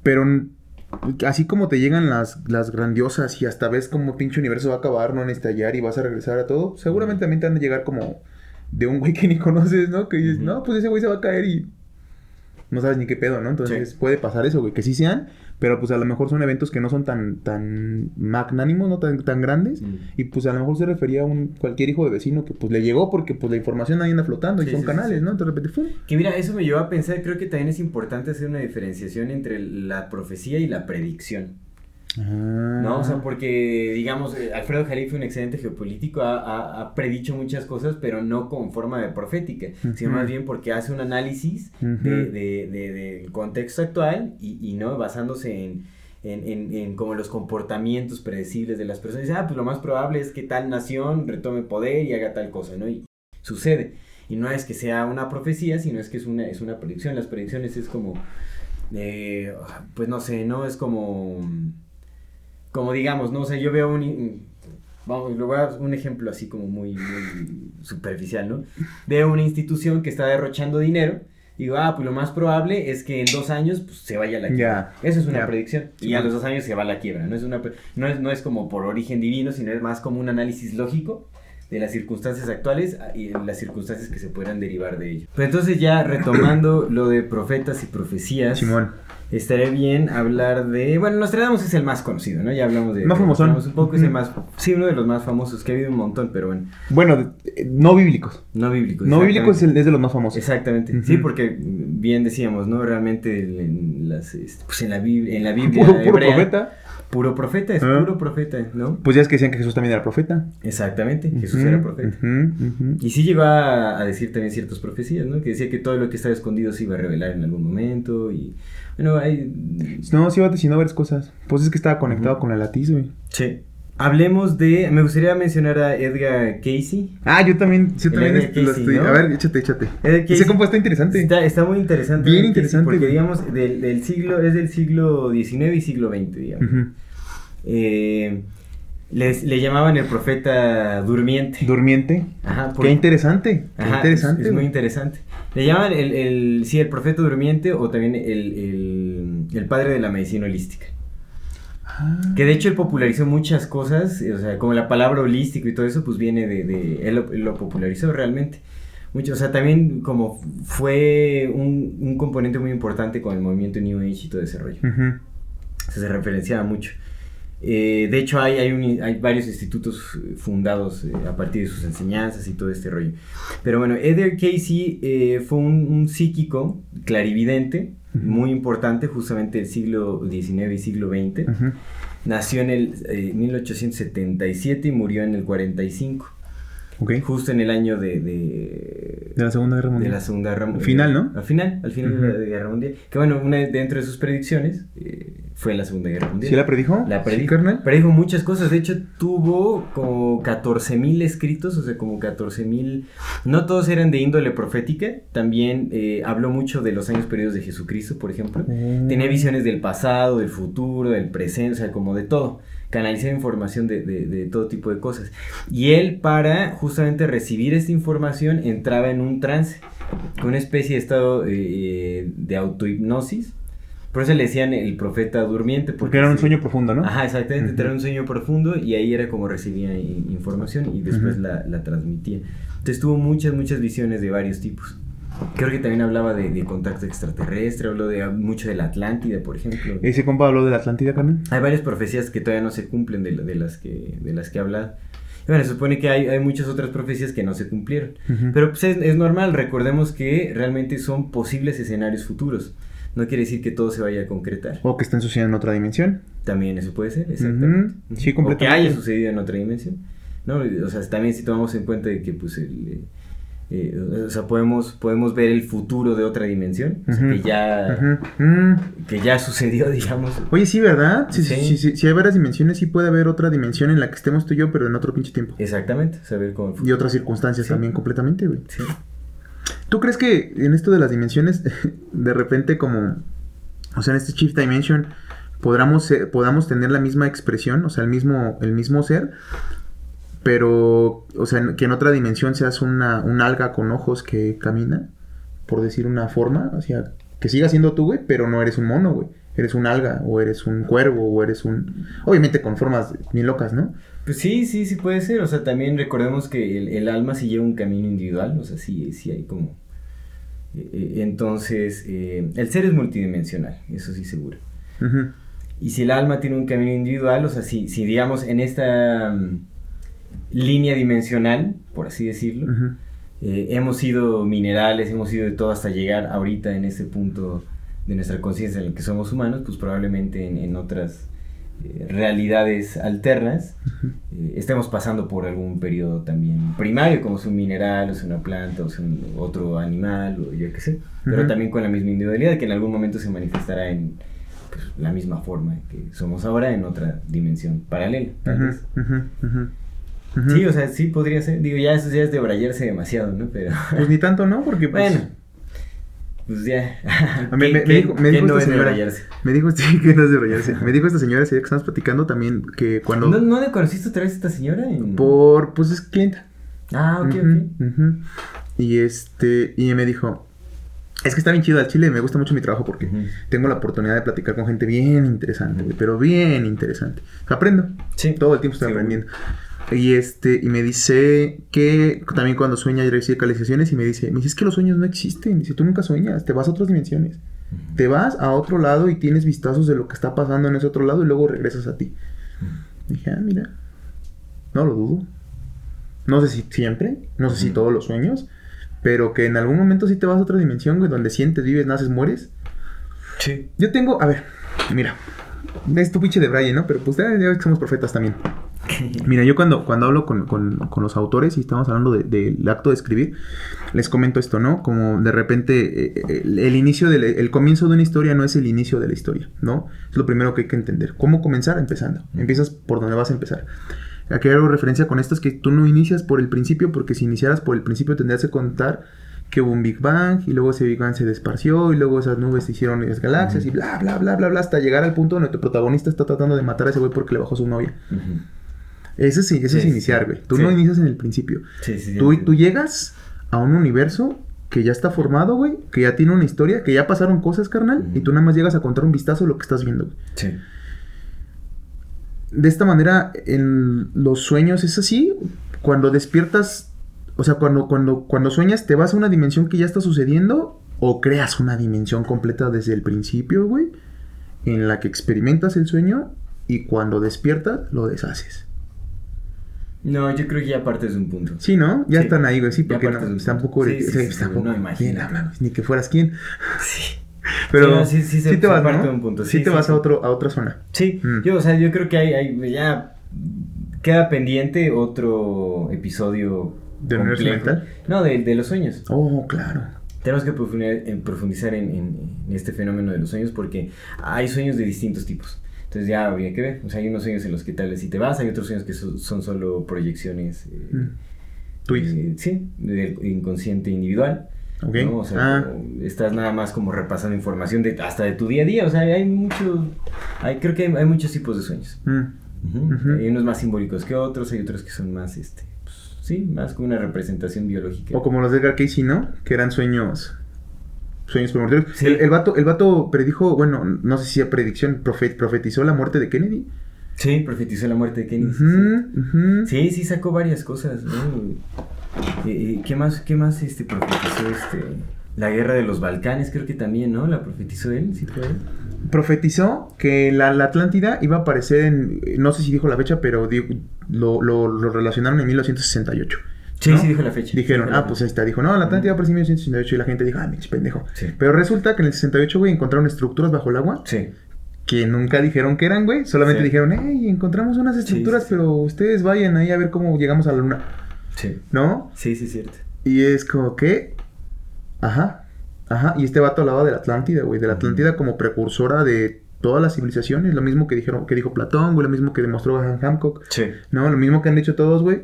pero así como te llegan las, las grandiosas y hasta ves como pinche universo va a acabar, no en estallar y vas a regresar a todo, seguramente también te han de llegar como de un güey que ni conoces, ¿no? Que dices, no, pues ese güey se va a caer y no sabes ni qué pedo, ¿no? Entonces Sí. puede pasar eso, güey, que sí sean, pero pues a lo mejor son eventos que no son tan, tan magnánimos, no tan, tan grandes. Mm. Y pues a lo mejor se refería a un cualquier hijo de vecino que pues le llegó porque pues la información ahí anda flotando y son sí, canales, sí. ¿no? Entonces de repente, ¡fum! Que mira, eso me llevó a pensar, creo que también es importante hacer una diferenciación entre la profecía y la predicción. ¿No? O sea, porque, digamos, eh, Alfredo Jalife, un excelente geopolítico, ha, ha- ha predicho muchas cosas, pero no con forma de profética, sino más bien porque hace un análisis Ujú. de, de- de- del contexto actual y, y no basándose en, en, en- en como los comportamientos predecibles de las personas. Dice, ah, pues lo más probable es que tal nación retome poder y haga tal cosa, ¿no? Y sucede. Y no es que sea una profecía, sino es que es una, es una predicción. Las predicciones es como, eh, pues no sé, ¿no? Es como como digamos, ¿no? O sea, yo veo un... Vamos, lo voy a un ejemplo así como muy, muy superficial, ¿no? Veo una institución que está derrochando dinero. Digo, ah, pues lo más probable es que en dos años pues, se vaya a la quiebra. Ya, Eso es una ya. predicción. Y a los dos años se va a la quiebra. No es, una, no, es, no es como por origen divino, sino es más como un análisis lógico de las circunstancias actuales ah, y las circunstancias que se puedan derivar de ello. Pues entonces ya retomando lo de profetas y profecías. Simón. Estaría bien hablar de. Bueno, Nostradamus es el más conocido, ¿no? Ya hablamos de. Más. Nostradamus Un poco es el más. Sí, uno de los más famosos, que ha habido un montón, pero bueno. Bueno, eh, no bíblicos. No bíblico. No bíblico es, el, es de los más famosos. Exactamente. Sí, porque bien decíamos, ¿no? Realmente en, las, este, pues en, la, Biblia, en la Biblia. Puro, puro hebrea, profeta. Puro profeta, es Ah. puro profeta, ¿no? Pues ya es que decían que Jesús también era profeta. Exactamente, Jesús era profeta. Y sí llegó a, a decir también ciertas profecías, ¿no? Que decía que todo lo que estaba escondido se iba a revelar en algún momento y... Bueno, hay... No, sí va diciendo varias cosas. Pues es que estaba conectado con la latiz, güey. Sí. Hablemos de... Me gustaría mencionar a Edgar Casey. Ah, yo también, yo El también Edgar este, lo Casey, estoy... ¿no? A ver, échate, échate. Ese Casey compa está interesante. Está, está muy interesante. Bien Casey, interesante, Porque, digamos, del, del siglo... Es del siglo XIX y siglo XX, digamos. Eh, les- le llamaban el profeta durmiente. Durmiente. Ajá, por- Qué interesante. Qué Ajá, interesante. Es, es muy interesante. Le llaman el, el, sí, el profeta durmiente o también el, el, el padre de la medicina holística. Ah. Que de hecho él popularizó muchas cosas, o sea, como la palabra holístico y todo eso, pues viene de, de él, lo, él lo popularizó realmente. Mucho, o sea, también como fue un, un componente muy importante con el movimiento New Age y todo ese rollo. Ujú. O sea, se referenciaba mucho. Eh, de hecho, hay, hay, un- hay varios institutos fundados eh, a partir de sus enseñanzas y todo este rollo. Pero bueno, Edgar Casey eh, fue un, un psíquico clarividente, Muy importante, justamente del siglo XIX y siglo XX. Nació en el eh, 1877 y murió en el 45, Justo en el año de, de, De la Segunda Guerra de Mundial. la Segunda Guerra Mundial. Final, ¿no? Al final, al final de la Guerra Mundial. Que bueno, una dentro de sus predicciones eh, fue la Segunda Guerra Mundial. ¿Sí la predijo? La ¿Sí, predijo, carnal? predijo muchas cosas. De hecho, tuvo como 14.000 escritos, o sea, como 14.000. No todos eran de índole profética. También eh, habló mucho de los años periodos de Jesucristo, por ejemplo. Mm. Tenía visiones del pasado, del futuro, del presente, o sea, como de todo. Canalizaba información de, de- de todo tipo de cosas. Y él, para justamente recibir esta información, entraba en un trance, una especie de estado eh, de autohipnosis. Por eso le decían el profeta durmiente. Porque era un sueño profundo, ¿no? Ajá, exactamente. Ujú. Era un sueño profundo y ahí era como recibía información y después Ujú. la, la transmitía. Entonces tuvo muchas, muchas visiones de varios tipos. Creo que también hablaba de, de contacto extraterrestre, habló de mucho de la Atlántida, por ejemplo. Ese compa habló de la Atlántida, carnal. Hay varias profecías que todavía no se cumplen de, de las que de las que habla. bueno, se supone que hay, hay muchas otras profecías que no se cumplieron. Pero pues es, es normal, recordemos que realmente son posibles escenarios futuros. No quiere decir que todo se vaya a concretar. O que estén sucediendo en otra dimensión. También eso puede ser, exactamente. Sí, O que completamente. haya sucedido en otra dimensión. ¿no? O sea, también si tomamos en cuenta de que pues el... eh, o sea, podemos, podemos ver el futuro de otra dimensión, o sea, que ya. Mm. que ya sucedió, digamos. Oye, sí, ¿verdad? Sí, sí. Sí. Sí, sí, sí hay varias dimensiones, sí puede haber otra dimensión en la que estemos tú y yo, pero en otro pinche tiempo. Exactamente, saber el Y otras circunstancias Sí. también completamente, güey. Sí. ¿Tú crees que en esto de las dimensiones, de repente como, o sea, en este Shift Dimension, podamos, podamos tener la misma expresión, o sea, el mismo, el mismo ser, pero, o sea, que en otra dimensión seas una, un alga con ojos que camina, por decir una forma, o sea, que siga siendo tú, güey, pero no eres un mono, güey. Eres un alga, o eres un cuervo, o eres un... Obviamente con formas bien locas, ¿no? Pues sí, sí, sí puede ser. O sea, también recordemos que el, el alma sí lleva un camino individual. O sea, sí, sí hay como. eh, eh, entonces, eh, el ser es multidimensional, eso sí seguro. Y si el alma tiene un camino individual, o sea, si, si digamos en esta mm, línea dimensional, por así decirlo, Ujú. eh, hemos sido minerales, hemos sido de todo hasta llegar ahorita en este punto de nuestra conciencia en el que somos humanos, pues probablemente en, en otras eh, realidades alternas eh, estemos pasando por algún periodo también primario, como es un mineral, o es una planta, o es un otro animal, o yo qué sé, pero Ujú. también con la misma individualidad que en algún momento se manifestará en pues, la misma forma que somos ahora en otra dimensión paralela. tal vez. Sí, o sea, sí podría ser. Digo, ya eso ya es de brayarse demasiado, ¿no? Pero. Pues ni tanto, ¿no? Porque pues, Bueno, pues ya. A mí- ¿Qué- me, dijo, me dijo no esta es de señora. Me dijo sí, que no es de brayarse. Me dijo esta señora ese día que estamos platicando también que cuando. ¿No, ¿No le conociste otra vez a esta señora? En- Por. Pues es clienta. Ah, ok, Ujú, ok. Y este. Y me dijo. Es que está bien chido al chile, me gusta mucho mi trabajo porque tengo la oportunidad de platicar con gente bien interesante, güey, pero bien interesante. Aprendo. Sí. Todo el tiempo estoy Sí, aprendiendo. Y este, y me dice que también cuando sueña y recibe calificaciones y me dice, me dice, es que los sueños no existen. Dice, tú nunca sueñas, te vas a otras dimensiones. Te vas a otro lado y tienes vistazos de lo que está pasando en ese otro lado y luego regresas a ti. Dije, ah, mira. No lo dudo. No sé si siempre, no sé si todos los sueños, pero que en algún momento sí te vas a otra dimensión, güey, donde sientes, vives, naces, mueres. Sí. Yo tengo, a ver, mira, es tu pinche de Brian, ¿no? Pero pues ya, ya somos profetas también. Mira, yo cuando, cuando hablo con, con- con los autores y estamos hablando de- del acto de escribir, les comento esto, ¿no? Como de repente eh, el, el inicio del el comienzo de una historia no es el inicio de la historia, ¿no? Es lo primero que hay que entender. ¿Cómo comenzar? Empezando. Empiezas por donde vas a empezar. Aquí hago referencia con esto es que tú no inicias por el principio, porque si iniciaras por el principio tendrías que contar que hubo un Big Bang y luego ese Big Bang se desparció y luego esas nubes se hicieron las galaxias y bla, bla, bla, bla, bla, hasta llegar al punto donde tu protagonista está tratando de matar a ese güey porque le bajó su novia. Eso sí, eso Sí, es iniciar, güey. Tú no inicias en el principio. Sí, sí. Tú, tú llegas a un universo que ya está formado, güey, que ya tiene una historia, que ya pasaron cosas, carnal, y tú nada más llegas a contar un vistazo de lo que estás viendo, güey. Sí. De esta manera, en los sueños es así. Cuando despiertas, o sea, cuando, cuando, cuando sueñas, te vas a una dimensión que ya está sucediendo, o creas una dimensión completa desde el principio, güey, en la que experimentas el sueño, y cuando despiertas, lo deshaces. No, yo creo que ya partes de un punto. Sí, ¿no? Ya Sí. están ahí, güey. Sí, porque no, de un tampoco... Sí, sí, pues, tampoco- no, imagínate. ¿quién habla? Ni que fueras quién. Sí. Pero Sí, no, sí, te vas, parte ¿no? de un punto. Sí, te vas a, otro, a otra zona. Sí, Mm. yo, o sea, yo creo que hay, hay- ya queda pendiente otro episodio ¿Del universo complejo. mental? No, de, de los sueños. Oh, claro. Tenemos que profundizar en, profundizar en, en- en este fenómeno de los sueños porque hay sueños de distintos tipos. Entonces ya habría que ver. O sea, hay unos sueños en los que tal vez si te vas, hay otros sueños que so- son solo proyecciones. eh, Mm. Tuyas. eh, sí, del inconsciente individual. Ok. ¿no? O sea, ah, estás nada más como repasando información de hasta de tu día a día. O sea, hay mucho. Hay, creo que hay, hay muchos tipos de sueños. mm. Hay unos más simbólicos que otros, hay otros que son más, este, pues, sí, más como una representación biológica. O como los de Edgar Casey, ¿no? Que eran sueños. Sueños premonitorios. Sí. El, el vato, el vato predijo, bueno, no sé si a predicción, profe- profetizó la muerte de Kennedy. Sí, profetizó la muerte de Kennedy. sí. Sí, sí, sacó varias cosas, ¿no? ¿Qué más, qué más este, profetizó este? La guerra de los Balcanes, creo que también, ¿no? La profetizó él, ¿sí fue él? Profetizó que la, la Atlántida iba a aparecer en. No sé si dijo la fecha, pero di- lo, lo, lo relacionaron en 1968. Sí, ¿no? sí, dijo la fecha. Dijeron, ah, pues ahí está. Dijo, no, la Atlántida apareció en 1968 y la gente dijo, ah, pinche pendejo. Sí. Pero resulta que en el 68, güey, encontraron estructuras bajo el agua Sí. que nunca dijeron que eran, güey. Solamente Sí. dijeron, hey, encontramos unas estructuras, pero ustedes vayan ahí a ver cómo llegamos a la luna. Sí. ¿No? Sí, sí, es cierto. Y es como que, ajá, ajá. Y este vato hablaba de la Atlántida, güey. De la Atlántida como precursora de todas las civilizaciones. Lo mismo que dijeron, que dijo Platón, güey. Lo mismo que demostró Graham Hancock. Sí. No, lo mismo que han dicho todos, güey.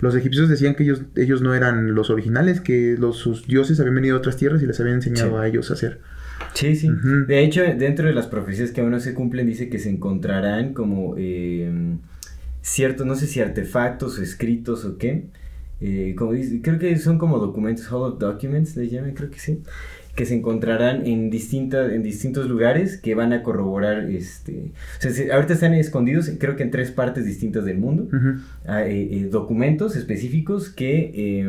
Los egipcios decían que ellos, ellos no eran los originales, que los, sus dioses habían venido a otras tierras y les habían enseñado Sí. a ellos a hacer. Sí, sí. De hecho, dentro de las profecías que aún no se cumplen, dice que se encontrarán como eh, ciertos, no sé si artefactos o escritos o qué. eh, como dice, creo que son como documentos, hollow documents, le llaman, creo que sí. Que se encontrarán en, distinta, en distintos lugares que van a corroborar, este... O sea, se- ahorita están escondidos, creo que en tres partes distintas del mundo. Ujú. a, eh, eh, documentos específicos que eh,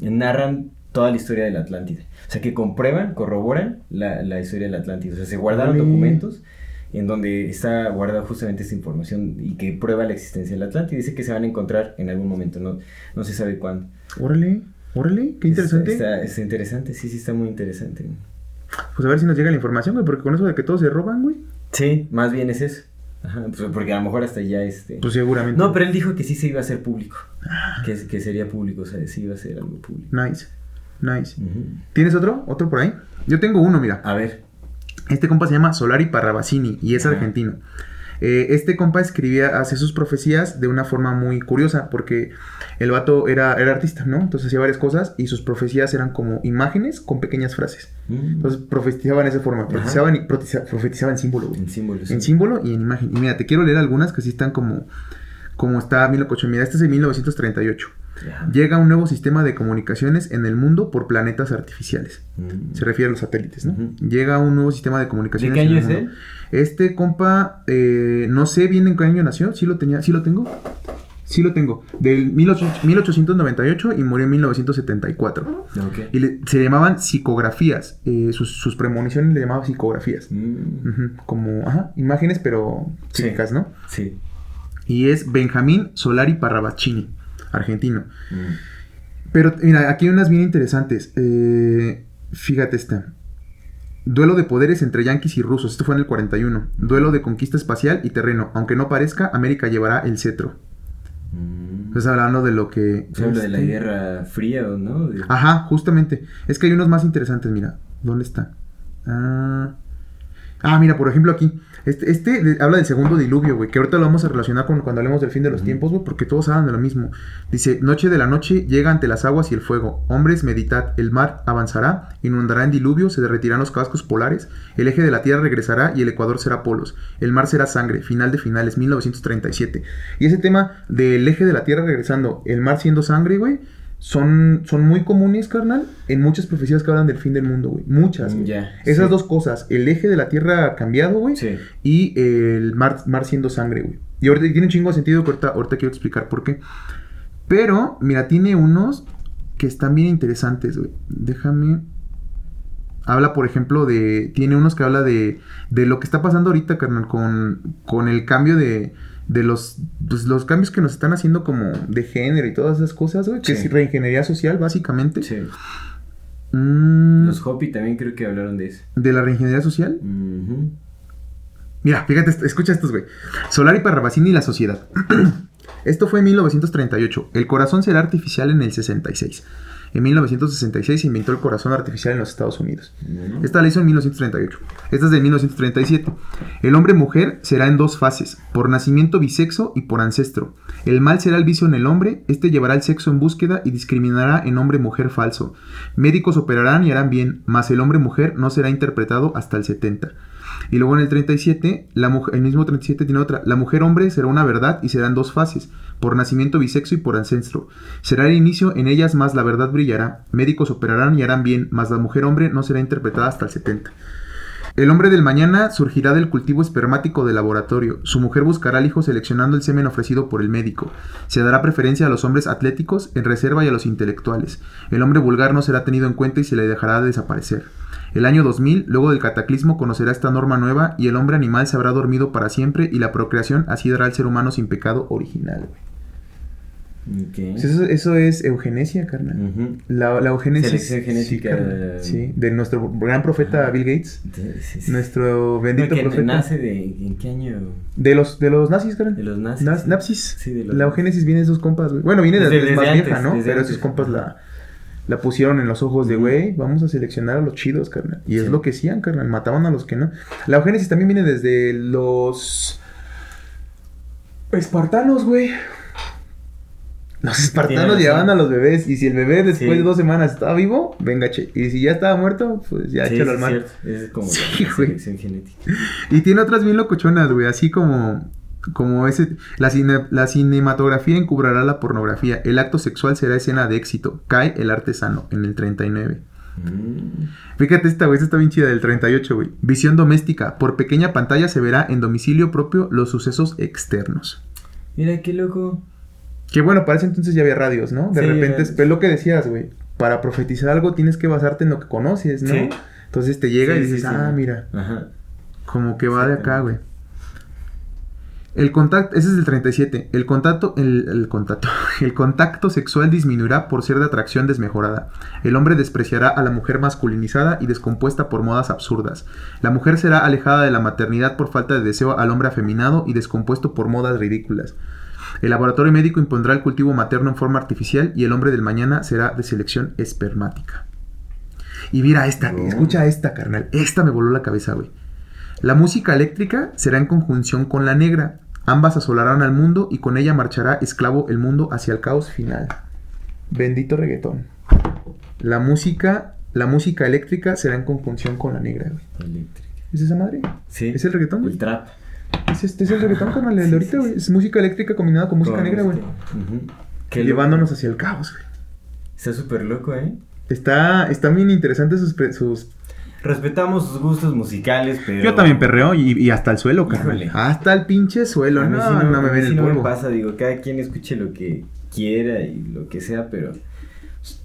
narran toda la historia de la Atlántida. O sea, que comprueban, corroboran la, la historia de la Atlántida. O sea, se guardaron Órale. documentos en donde está guardada justamente esta información y que prueba la existencia de la Atlántida. Dice que se van a encontrar en algún momento, no, no se sabe cuándo. Órale, órale, qué interesante. Está, está interesante, sí, sí, está muy interesante. Pues a ver si nos llega la información, güey, porque con eso de que todos se roban, güey. Sí, más bien es eso. Ajá, pues porque a lo mejor hasta ya este... Pues seguramente. No, pero él dijo que sí se iba a hacer público. Que, que sería público, o sea, sí iba a ser algo público. Nice, nice. ¿Tienes otro? ¿Otro por ahí? Yo tengo uno, mira. A ver. Este compa se llama Solari Parravacini y es Ajá. argentino. Eh, este compa escribía, hace sus profecías de una forma muy curiosa porque el vato era, era artista, ¿no? Entonces hacía varias cosas y sus profecías eran como imágenes con pequeñas frases. Mm. Entonces profetizaban de esa forma, profetizaban, y, profetiza- profetizaban en símbolo, güey. En símbolos. En símbolo y en imagen. Y mira, te quiero leer algunas que sí están como, como está 1800. Mira, este es de 1938. Ya. Llega un nuevo sistema de comunicaciones en el mundo por planetas artificiales. Mm. Se refiere a los satélites, ¿no? Llega un nuevo sistema de ¿De comunicaciones. qué en año es él? Este compa, eh, no sé bien en qué año nació. Sí lo tenía, sí lo tengo. Sí lo tengo. Del 18- 1898 y murió en 1974. Ok. Y le- se llamaban psicografías. eh, sus, sus premoniciones le llamaban psicografías. Mm. Como, ajá, imágenes, pero Sí. psíquicas, ¿no? Sí. Y es Benjamín Solari Parravacini, argentino. Mm. Pero mira, aquí hay unas bien interesantes. Eh, fíjate esta. Duelo de poderes entre yanquis y rusos. Esto fue en el 41. Duelo de conquista espacial y terreno. Aunque no parezca, América llevará el cetro. Mm. Estás hablando de lo que... Se habla de la este- Guerra Fría, ¿o ¿no? De- Ajá, justamente. Es que hay unos más interesantes, mira. ¿Dónde está? Ah, ah, mira, por ejemplo aquí. Este, este de- habla del segundo diluvio, güey. Que ahorita lo vamos a relacionar con cuando hablemos del fin de los tiempos, güey. Porque todos hablan de lo mismo. Dice, noche de la noche llega ante las aguas y el fuego. Hombres, meditad. El mar avanzará, inundará en diluvio, se derretirán los cascos polares. El eje de la tierra regresará y el ecuador será polos. El mar será sangre. Final de finales, 1937. Y ese tema del eje de la tierra regresando, el mar siendo sangre, güey. Son, son muy comunes, carnal, en muchas profecías que hablan del fin del mundo, güey. Muchas. Güey. Esas sí. dos cosas, el eje de la tierra cambiado, güey, Sí. y el mar, mar siendo sangre, güey. Y ahorita tiene un chingo de sentido que ahorita, ahorita quiero explicar por qué. Pero, mira, tiene unos que están bien interesantes, güey. Déjame. Habla, por ejemplo, de. Tiene unos que habla de. De lo que está pasando ahorita, carnal, con, con el cambio de. De los, pues, los cambios que nos están haciendo como de género y todas esas cosas, güey. Que Sí. es reingeniería social, básicamente. Sí. Mm, Los Hopi también creo que hablaron de eso. de la reingeniería social. Mira, fíjate, escucha estos, güey. Solari Parravacini y la sociedad. Esto fue en 1938. El corazón será artificial en el 66. En 1966 se inventó el corazón artificial en los Estados Unidos. Esta la hizo en 1938. Esta es de 1937. El hombre-mujer será en dos fases, por nacimiento bisexo y por ancestro. El mal será el vicio en el hombre, este llevará el sexo en búsqueda y discriminará en hombre-mujer falso. Médicos operarán y harán bien, mas el hombre-mujer no será interpretado hasta el 70. Y luego en el 37, la mujer, el mismo 37 tiene otra. La mujer-hombre será una verdad y será en dos fases, por nacimiento bisexo y por ancestro. Será el inicio, en ellas más la verdad brillará. Médicos operarán y harán bien, mas la mujer-hombre no será interpretada hasta el 70. El hombre del mañana surgirá del cultivo espermático del laboratorio. Su mujer buscará al hijo seleccionando el semen ofrecido por el médico. Se dará preferencia a los hombres atléticos en reserva y a los intelectuales. El hombre vulgar no será tenido en cuenta y se le dejará de desaparecer. El año 2000, luego del cataclismo, conocerá esta norma nueva y el hombre animal se habrá dormido para siempre y la procreación así dará al ser humano sin pecado original. güey. Pues Eso, eso es eugenesia, carnal. Ujú. La, la eugenesia. Genética. Sí, de nuestro gran profeta. Bill Gates. Sí, sí. Nuestro bendito No, que profeta. nace de... ¿En qué año? De los, de los nazis, carnal. De los nazis. De los La eugénesis viene de esos compas, güey. Bueno, viene de Desde- es desde más antes, vieja, ¿no? Pero antes. esos compas la, la pusieron en los ojos de, güey, vamos a seleccionar a los chidos, carnal. Y es lo que hacían, carnal. Mataban a los que no. La eugénesis también viene desde los espartanos, güey. Los espartanos llevaban a los bebés y si el bebé después Sí. de dos semanas estaba vivo, venga, che. Y si ya estaba muerto, pues ya échalo sí, al mar. Es como Sí, la güey. genética. Y tiene otras bien locochonas, güey, así como como ese la, cine- la cinematografía encubrará la pornografía, el acto sexual será escena de éxito, cae el artesano en el 39. Mm. Fíjate esta, güey, esta está bien chida del 38, güey. Visión doméstica, por pequeña pantalla se verá en domicilio propio los sucesos externos. Mira qué loco. Que bueno, para ese entonces ya había radios, ¿no? De Sí, repente, es es lo que decías, güey. Para profetizar algo tienes que basarte en lo que conoces, ¿no? Sí. Entonces te llega Sí, y dices, sí. ah, mira, Ajá. como que va de acá, güey. El contacto, ese es el 37. El contacto, el, el contacto, el contacto sexual disminuirá por ser de atracción desmejorada. El hombre despreciará a la mujer masculinizada y descompuesta por modas absurdas. La mujer será alejada de la maternidad por falta de deseo al hombre afeminado y descompuesto por modas ridículas. El laboratorio médico impondrá el cultivo materno en forma artificial y el hombre del mañana será de selección espermática. Y mira esta, No. escucha esta, carnal. Esta me voló la cabeza, güey. La música eléctrica será en conjunción con la negra. Ambas asolarán al mundo y con ella marchará esclavo el mundo hacia el caos final. Bendito reggaetón. La música, la música eléctrica será en conjunción con la negra, güey. ¿Es esa madre? Sí. ¿Es el reggaetón, güey? El trap. Es este, es el reggaetón, carnal, el Sí, de ahorita, sí, güey. sí. Es música eléctrica combinada con música Con negra, güey. este, Llevándonos hacia el caos, güey. Está súper loco, ¿eh? Está, están bien interesantes sus, sus... Respetamos sus gustos musicales, pero... Yo también perreo y, y hasta el suelo, carnal. Hasta el pinche suelo. No, sí no, me ven el no polvo. me pasa, digo, cada quien escuche lo que quiera y lo que sea, pero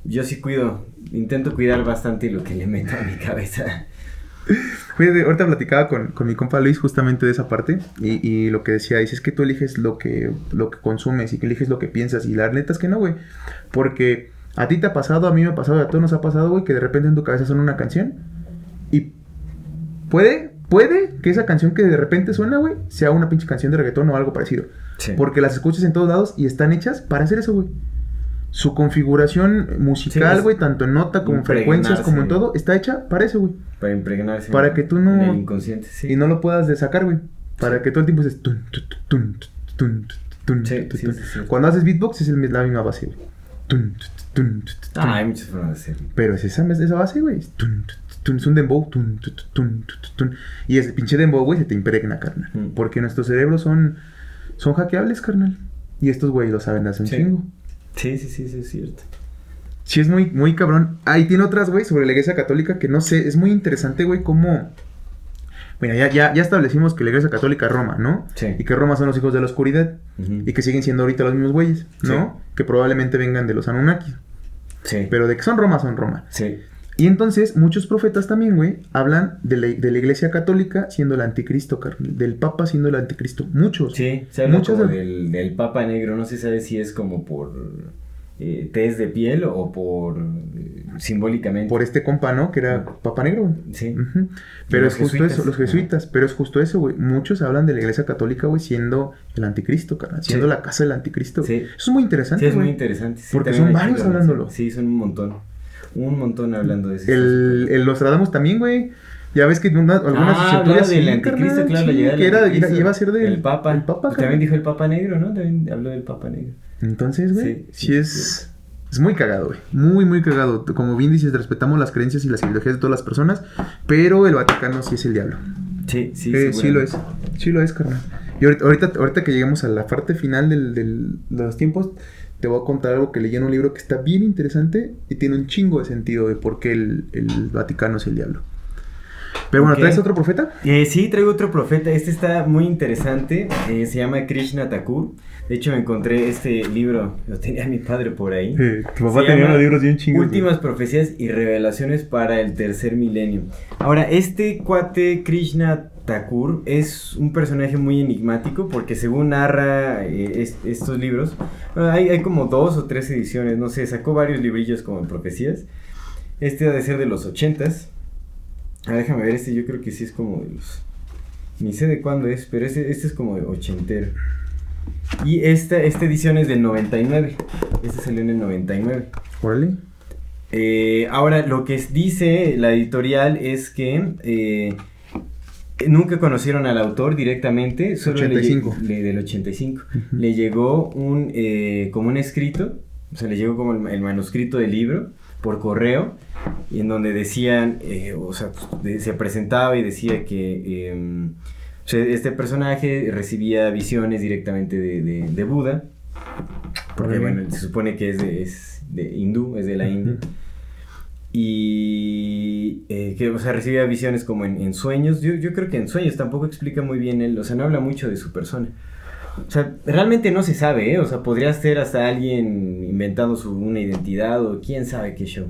yo sí cuido, intento cuidar bastante lo que le meto a mi cabeza. Fíjate, ahorita platicaba con, con mi compa Luis justamente de esa parte y, y lo que decía, dice, es que tú eliges lo que, lo que consumes y que eliges lo que piensas y la neta es que no, güey. Porque a ti te ha pasado, a mí me ha pasado, a todos nos ha pasado, güey, que de repente en tu cabeza suena una canción puede, puede que esa canción que de repente suena, güey, sea una pinche canción de reggaetón o algo parecido. Sí. Porque las escuchas en todos lados y están hechas para hacer eso, güey. Su configuración musical, güey, tanto en nota como en frecuencias, como en todo, está hecha para eso, güey. Para impregnarse. Para que tú no- En el inconsciente, sí. Y no lo puedas de sacar, güey. Para que todo el tiempo estés... tun, tun, tun, Sí. Cuando haces beatbox es el- la misma base, güey. Ah, hay muchas formas de hacerlo. Pero es esa, esa base, güey. Es tun, tun, tun, Es un dembow. tun, tun, tun, tun, tun. Y ese pinche dembow, güey, se te impregna, carnal. Mm. Porque nuestros cerebros son, son hackeables, carnal. Y estos, güey, lo saben hace un Sí. chingo. Sí, sí, sí, sí, es cierto. Sí, es muy, muy cabrón. Ahí tiene otras, güey, sobre la iglesia católica que no sé, es muy interesante, güey, cómo... Mira, ya, ya, ya establecimos que la iglesia católica es Roma, ¿no? Sí. Y que Roma son los hijos de la oscuridad. Y que siguen siendo ahorita los mismos güeyes, ¿no? Que probablemente vengan de los Anunnakis. Sí. Pero de que son Roma, son Roma. Sí. Y entonces, muchos profetas también, güey, hablan de la, de la iglesia católica siendo el anticristo, carnal. Del papa siendo el anticristo. Muchos. Sí, se habla Muchos como de- del, del Papa Negro, no se sabe si es como por eh, test de piel o por eh, simbólicamente. Por este compa, ¿no? Que era Papa Negro, güey. Sí. Pero es justo jesuitas. eso, los jesuitas, pero es justo eso, güey. Muchos hablan de la iglesia católica, güey, siendo el anticristo, carnal, siendo Sí. la casa del anticristo. Sí. Eso es muy interesante, Sí, es güey. muy interesante. sí, Porque son varios hablándolo. Sí, son un montón. Un montón hablando de eso. El, el Nostradamus también, güey. Ya ves que una, algunas ah, hablaba del sí, anticristo, carnal, claro, sí, que era, iba a ser del El Papa. el Papa, también dijo el Papa Negro, ¿no? También habló del Papa Negro. Entonces, güey, Sí, es, es muy cagado, güey. Muy, muy cagado. Como bien dices, respetamos las creencias y las ideologías de todas las personas, pero el Vaticano sí es el diablo. Sí, sí, Eh, sí lo es. Sí lo es, carnal. Y ahorita, ahorita, ahorita que lleguemos a la parte final del, del- de los tiempos, te voy a contar algo que leí en un libro que está bien interesante y tiene un chingo de sentido de por qué el, el Vaticano es el diablo. Pero bueno. ¿traes otro profeta? Eh, sí, traigo otro profeta. Este está muy interesante. eh, se llama Krishna Thakur. De hecho, me encontré este libro. Lo tenía mi padre por ahí. tu Se llama Últimas profecías y revelaciones para el tercer milenio. Ahora, este cuate Krishna Thakur es un personaje muy enigmático porque según narra eh, es- estos libros, bueno, hay, hay como dos o tres ediciones, no sé, sacó varios librillos como en profecías. Este ha de ser de los ochentas. A ver, déjame ver, este yo creo que sí es como de los... Ni sé de cuándo es, pero este, este es como de ochentero. Y esta, esta edición es del 99. Este salió en el 99. Órale. Eh, ahora, lo que dice la editorial es que eh, nunca conocieron al autor directamente, solo le lle- 85. le- del 85. Le llegó un, eh, como un escrito, o sea, le llegó como el, el manuscrito del libro por correo, y en donde decían, eh, o sea, pues, de- se presentaba y decía que eh, o sea, este personaje recibía visiones directamente de, de- de Buda, porque bueno, se supone que es de, es de hindú, es de la India. Y eh, que, o sea, recibía visiones como en, en sueños. Yo, yo creo que en sueños tampoco explica muy bien él, o sea, no habla mucho de su persona. O sea, realmente no se sabe, ¿eh? O sea, podría ser hasta alguien inventando su, una identidad o quién sabe qué show.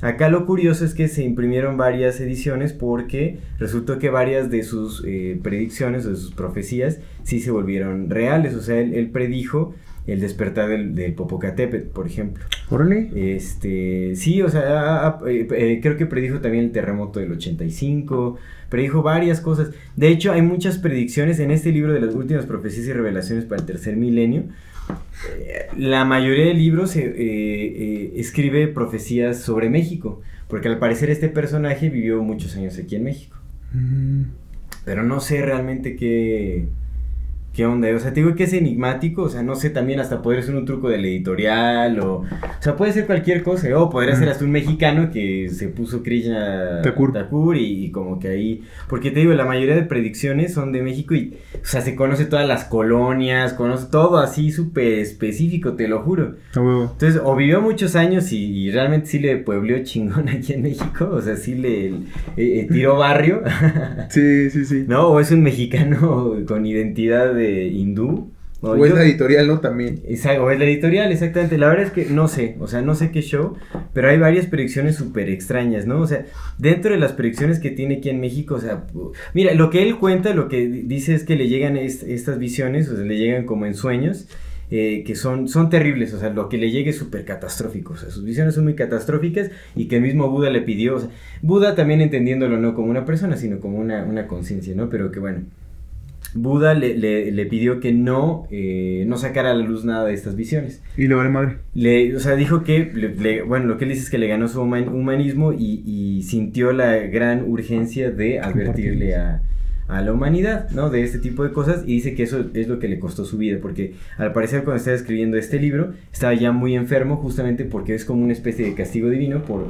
Acá lo curioso es que se imprimieron varias ediciones porque resultó que varias de sus eh, predicciones o de sus profecías sí se volvieron reales. O sea, él, él predijo el despertar del, del Popocatépetl, por ejemplo. Órale. Este, sí, o sea, eh, eh, creo que predijo también el terremoto del 85, predijo varias cosas. De hecho, hay muchas predicciones en este libro de las últimas profecías y revelaciones para el tercer milenio. Eh, La mayoría de libros escribe profecías sobre México, porque al parecer este personaje vivió muchos años aquí en México. Mm. Pero no sé realmente qué, qué onda. O sea, te digo que es enigmático. O sea, no sé también hasta poder ser un truco del editorial o... O sea, puede ser cualquier cosa. O podría ser hasta un mexicano que se puso Krishna Thakur. y, y como que ahí... Porque te digo, la mayoría de predicciones son de México y... O sea, se conoce todas las colonias, conoce todo así súper específico, te lo juro. Entonces, o vivió muchos años y, y realmente sí le puebleó chingón aquí en México. O sea, sí le eh, eh, tiró barrio. Sí, sí, sí. No, o es un mexicano con identidad de hindú. No, o es la editorial, ¿no? También. Esa- o es la editorial, exactamente. La verdad es que no sé, o sea, no sé qué show, pero hay varias predicciones súper extrañas, ¿no? O sea, dentro de las predicciones que tiene aquí en México, o sea, mira, lo que él cuenta, lo que di- dice es que le llegan est- estas visiones, o sea, le llegan como en sueños, eh, que son, son terribles, o sea, lo que le llegue es súper catastrófico, o sea, sus visiones son muy catastróficas y que el mismo Buda le pidió, o sea, Buda también entendiéndolo no como una persona, sino como una, una conciencia, ¿no? Pero que bueno, Buda le, le- le pidió que no, eh, no sacara a la luz nada de estas visiones. Y le vale madre. Le, o sea, dijo que, le- bueno, lo que él dice es que le ganó su human- humanismo y, y sintió la gran urgencia de advertirle a, a la humanidad, ¿no? De este tipo de cosas y dice que eso es lo que le costó su vida, porque al parecer cuando estaba escribiendo este libro estaba ya muy enfermo justamente porque es como una especie de castigo divino por,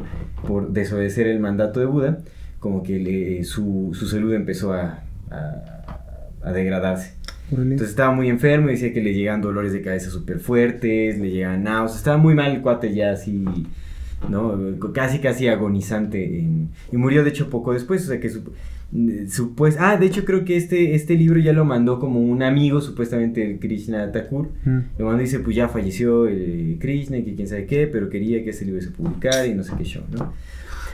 por desobedecer el mandato de Buda, como que su, su salud empezó a, a- a degradarse. Entonces estaba muy enfermo y decía que le llegaban dolores de cabeza súper fuertes, le llegaban náuseas, estaba muy mal el cuate ya así, ¿no? Casi, casi agonizante. en- y murió de hecho poco después, o sea que su, su- pues, ah, de hecho creo que este, este libro ya lo mandó como un amigo supuestamente de Krishna Thakur. Mm. Lo mandó y dice, pues ya falleció eh, Krishna y que quién sabe qué, pero quería que ese libro se publicara y no sé qué show, ¿no?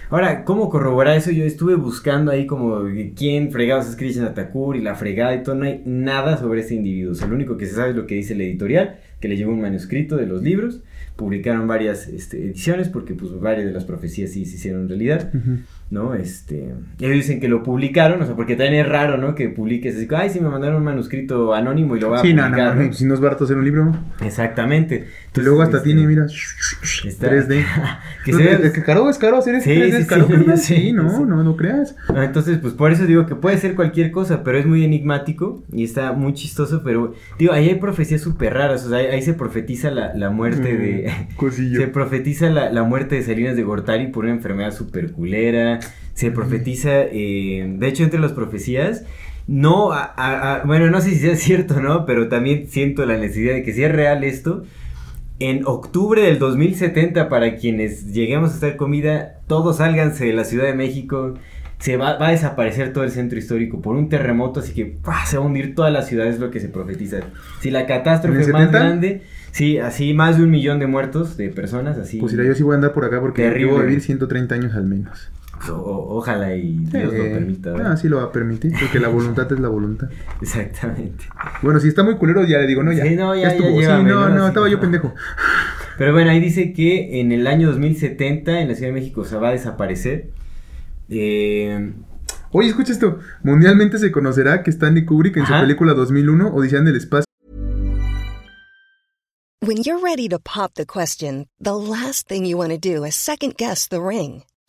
Ahora, ¿cómo corroborar eso? Yo estuve buscando ahí como quién fregados es Krishna Thakur y la fregada y todo, no hay nada sobre este individuo. O lo único que se sabe es lo que dice la editorial, que le llegó un manuscrito de los libros, publicaron varias este, ediciones porque pues varias de las profecías sí se hicieron realidad. ¿No? Este, ellos dicen que lo publicaron, o sea, porque también es raro, ¿no? Que publiques así, ay, sí me mandaron un manuscrito anónimo y lo va a Sí, no, no, publicar. Si no es barato hacer un libro. Exactamente. Y luego hasta este, tiene, mira, está- 3D. que No, se ve- es que caro, es caro hacer Sí, 3D, sí, es caro, sí, no, no, no creas. Ah, Entonces, pues por eso digo que puede ser cualquier cosa, pero es muy enigmático y está muy chistoso, pero digo, ahí hay profecías súper raras, o sea, ahí, ahí se profetiza la, la muerte de... Mm, Cosillo. Se profetiza la, la muerte de Salinas de Gortari por una enfermedad súper culera, se profetiza, eh, de hecho entre las profecías, no, a- a- a- bueno, no sé si sea cierto, ¿no? Pero también siento la necesidad de que si es real esto, en octubre del 2070, para quienes lleguemos a estar comida, todos sálganse de la Ciudad de México. se va, va a desaparecer todo el centro histórico por un terremoto, así que ¡pah! se va a hundir toda la ciudad, es lo que se profetiza. Si la ¿En catástrofe es más 70? grande, sí, así más de un millón de muertos, de personas, así. Pues mira, yo sí voy a andar por acá porque yo voy a vivir 130 años al menos. O- o- ojalá y Dios Eh, lo permita. ¿verdad? Ah, sí lo va a permitir, porque la voluntad es la voluntad. Exactamente. Bueno, si está muy culero, ya le digo, no, ya. Sí, no, ya- estuvo. ya sí, llévame, no, ¿no? no, Así estaba yo pendejo. Pero bueno, ahí dice que en el año 2070 en la Ciudad de México se va a desaparecer. Eh, Oye, escucha esto. Mundialmente se conocerá que Stanley Kubrick en Ajá. su película 2001, Odisea en el espacio, When you're ready to pop the question, the last thing you want to do is second guess the ring.